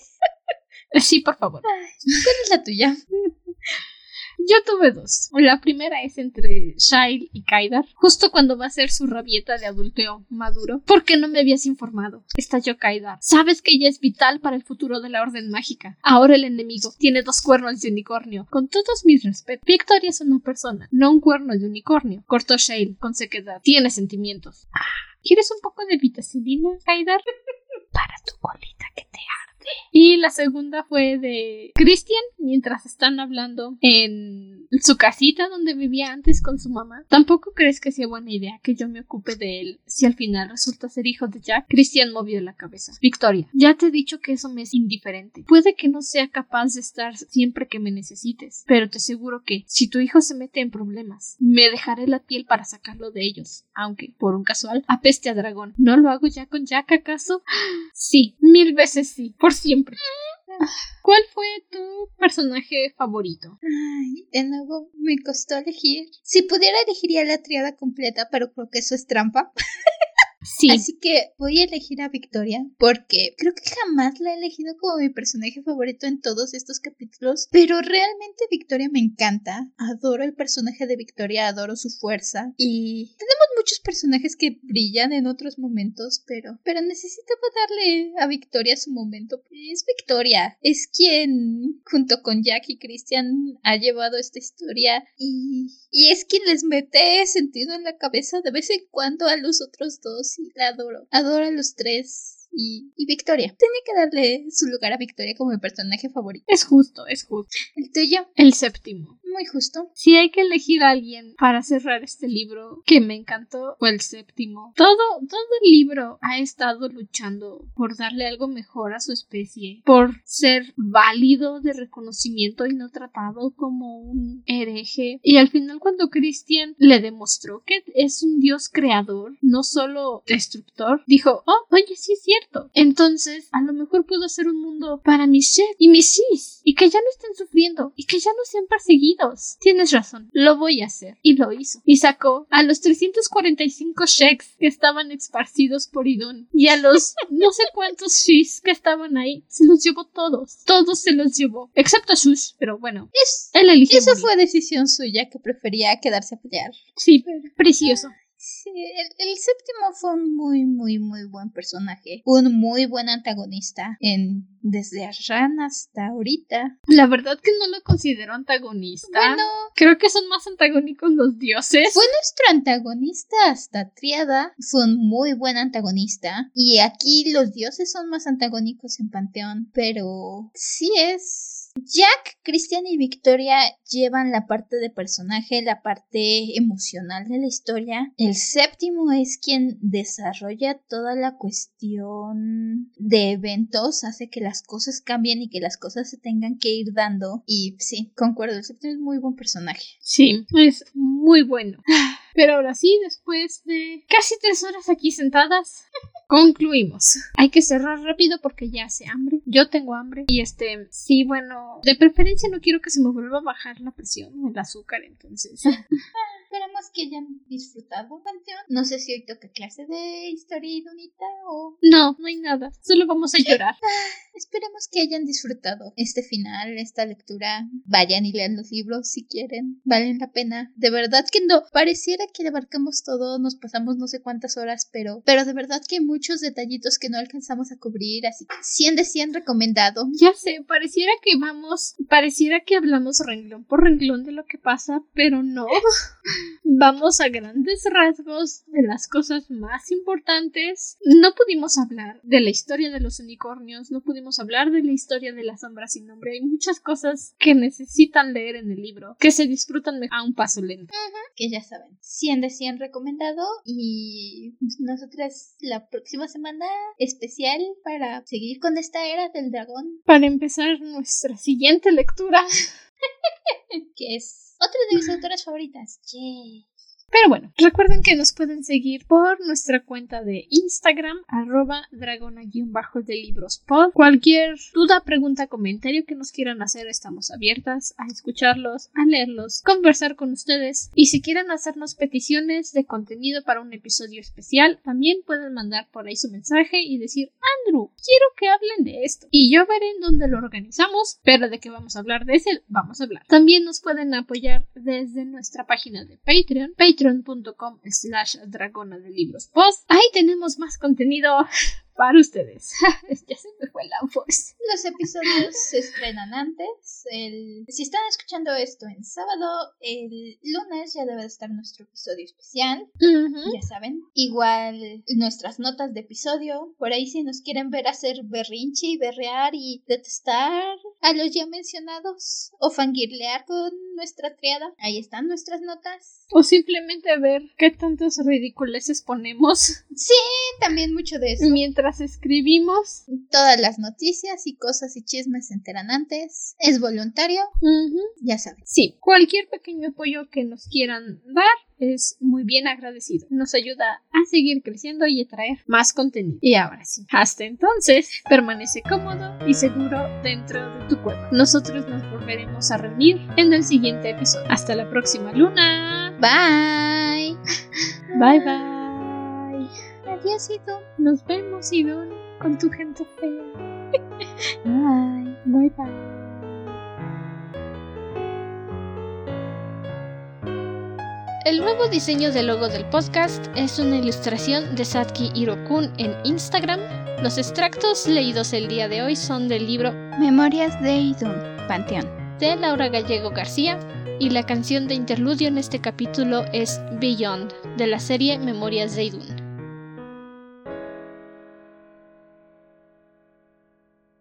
Sí, por favor. ¿Cuál es la tuya? Yo tuve dos. La primera es entre Shail y Kaidar, justo cuando va a ser su rabieta de adulteo maduro. ¿Por qué no me habías informado? Estalló Kaidar. Sabes que ella es vital para el futuro de la Orden Mágica. Ahora el enemigo tiene dos cuernos de unicornio. Con todos mis respetos, Victoria es una persona, no un cuerno de unicornio. Cortó Shail con sequedad. Tiene sentimientos. Ah, ¿Quieres un poco de vitacilina, Kaidar? para tu colita que te arde. Y la segunda fue de Christian, mientras están hablando en su casita donde vivía antes con su mamá. Tampoco crees que sea buena idea que yo me ocupe de él si al final resulta ser hijo de Jack. Christian movió la cabeza. Victoria, ya te he dicho que eso me es indiferente. Puede que no sea capaz de estar siempre que me necesites, pero te aseguro que si tu hijo se mete en problemas, me dejaré la piel para sacarlo de ellos, aunque, por un casual, apeste a dragón. ¿No lo hago ya con Jack acaso? Sí, mil veces sí, por siempre. ¿Cuál fue tu personaje favorito? Ay, de nuevo me costó elegir. Si pudiera elegiría la triada completa, pero creo que eso es trampa. Sí. Así que voy a elegir a Victoria porque creo que jamás la he elegido como mi personaje favorito en todos estos capítulos, pero realmente Victoria me encanta. Adoro el personaje de Victoria, adoro su fuerza y tenemos muchos personajes que brillan en otros momentos, pero pero necesitaba darle a Victoria su momento. Es Victoria, es quien junto con Jack y Christian ha llevado esta historia y y es quien les mete sentido en la cabeza de vez en cuando a los otros dos y la adoro. Adoro a los tres. Y, y Victoria. Tenía que darle su lugar a Victoria como mi personaje favorito. Es justo, es justo. El tuyo, El séptimo. muy justo. Si hay que elegir a alguien para cerrar este libro que me encantó, fue el séptimo. Todo, todo el libro ha estado luchando por darle algo mejor a su especie, por ser válido de reconocimiento y no tratado como un hereje. Y al final cuando Christian le demostró que es un dios creador, no solo destructor, dijo, oh, oye, sí es cierto. Entonces, a lo mejor puedo hacer un mundo para mis chefs y mis sis, y que ya no estén sufriendo, y que ya no sean perseguidos. Tienes razón, lo voy a hacer. Y lo hizo. Y sacó a los 345 sheiks que estaban esparcidos por Idun y a los no sé cuántos shis que estaban ahí. Se los llevó todos. Todos se los llevó. Excepto a Shush, pero bueno. Es, Él eligió morir. fue decisión suya que prefería quedarse a pelear. Sí, precioso. Sí, el, el séptimo fue un muy, muy, muy buen personaje. Un muy buen antagonista en desde Arran hasta ahorita. La verdad que no lo considero antagonista. Bueno, Creo que son más antagónicos los dioses. fue nuestro antagonista hasta Triada. Fue un muy buen antagonista. Y aquí los dioses son más antagónicos en Panteón. Pero sí es Jack, Christian y Victoria llevan la parte de personaje, la parte emocional de la historia. El séptimo es quien desarrolla toda la cuestión de eventos, hace que las cosas cambien y que las cosas se tengan que ir dando. Y sí, concuerdo, el séptimo es muy buen personaje. Sí, es muy bueno. Pero ahora sí, después de casi tres horas aquí sentadas, concluimos. Hay que cerrar rápido porque ya hace hambre. Yo tengo hambre. Y este, sí, bueno, de preferencia no quiero que se me vuelva a bajar la presión, el azúcar, entonces. Esperamos que hayan disfrutado, Panteón. No sé si hoy toca clase de historia y donita o. No, no hay nada. Solo vamos a llorar. Esperemos que hayan disfrutado este final, esta lectura. Vayan y lean los libros si quieren. Valen la pena. De verdad que no. Pareciera que abarcamos todo, nos pasamos no sé cuántas horas, pero, pero de verdad que hay muchos detallitos que no alcanzamos a cubrir, así que 100 de 100 recomendado. Ya sé, pareciera que vamos, pareciera que hablamos renglón por renglón de lo que pasa, pero no. Vamos a grandes rasgos de las cosas más importantes. No pudimos hablar de la historia de los unicornios, no pudimos hablar de la historia de la sombra sin nombre. Hay muchas cosas que necesitan leer en el libro, que se disfrutan a un paso lento. Que ya saben, 100 de 100 recomendado y nosotras la próxima semana especial para seguir con esta era del dragón. Para empezar nuestra siguiente lectura. que es otra de mis autoras favoritas. Yay. Pero bueno, recuerden que nos pueden seguir por nuestra cuenta de Instagram, arroba dragona-de. Cualquier duda, pregunta, comentario que nos quieran hacer, estamos abiertas a escucharlos, a leerlos, conversar con ustedes. Y si quieren hacernos peticiones de contenido para un episodio especial, también pueden mandar por ahí su mensaje y decir, Andrew, quiero que hablen de esto. Y yo veré en dónde lo organizamos, pero de qué vamos a hablar de ese, vamos a hablar. También nos pueden apoyar desde nuestra página de Patreon, Patreon patreon.com slash dragona de libros post. Ahí tenemos más contenido para ustedes. ya se me fue la voz. Los episodios se estrenan antes. El... Si están escuchando esto en sábado, el lunes ya debe estar nuestro episodio especial. Ya saben. Igual nuestras notas de episodio. Por ahí si nos quieren ver hacer berrinche y berrear y detestar a los ya mencionados. O fangirlear con nuestra triada. Ahí están nuestras notas. O simplemente ver qué tantos ridiculeces ponemos. Sí, también mucho de eso. Mientras escribimos. Todas las noticias y cosas y chismes se enteran antes. Es voluntario. Ya saben. Sí, cualquier pequeño apoyo que nos quieran dar es muy bien agradecido. Nos ayuda a seguir creciendo y a traer más contenido. Y ahora sí, hasta entonces, permanece cómodo y seguro dentro de tu cuerpo. Nosotros nos volveremos a reunir en el siguiente episodio. Hasta la próxima luna. Bye. Bye bye. Adiós, Idun. Nos vemos, Idun, con tu gente fea. Bye. Bye bye. El nuevo diseño del logo del podcast es una ilustración de Satki Hirokun en Instagram. Los extractos leídos el día de hoy son del libro Memorias de Idun, Panteón, de Laura Gallego García, y la canción de interludio en este capítulo es Beyond, de la serie Memorias de Idun.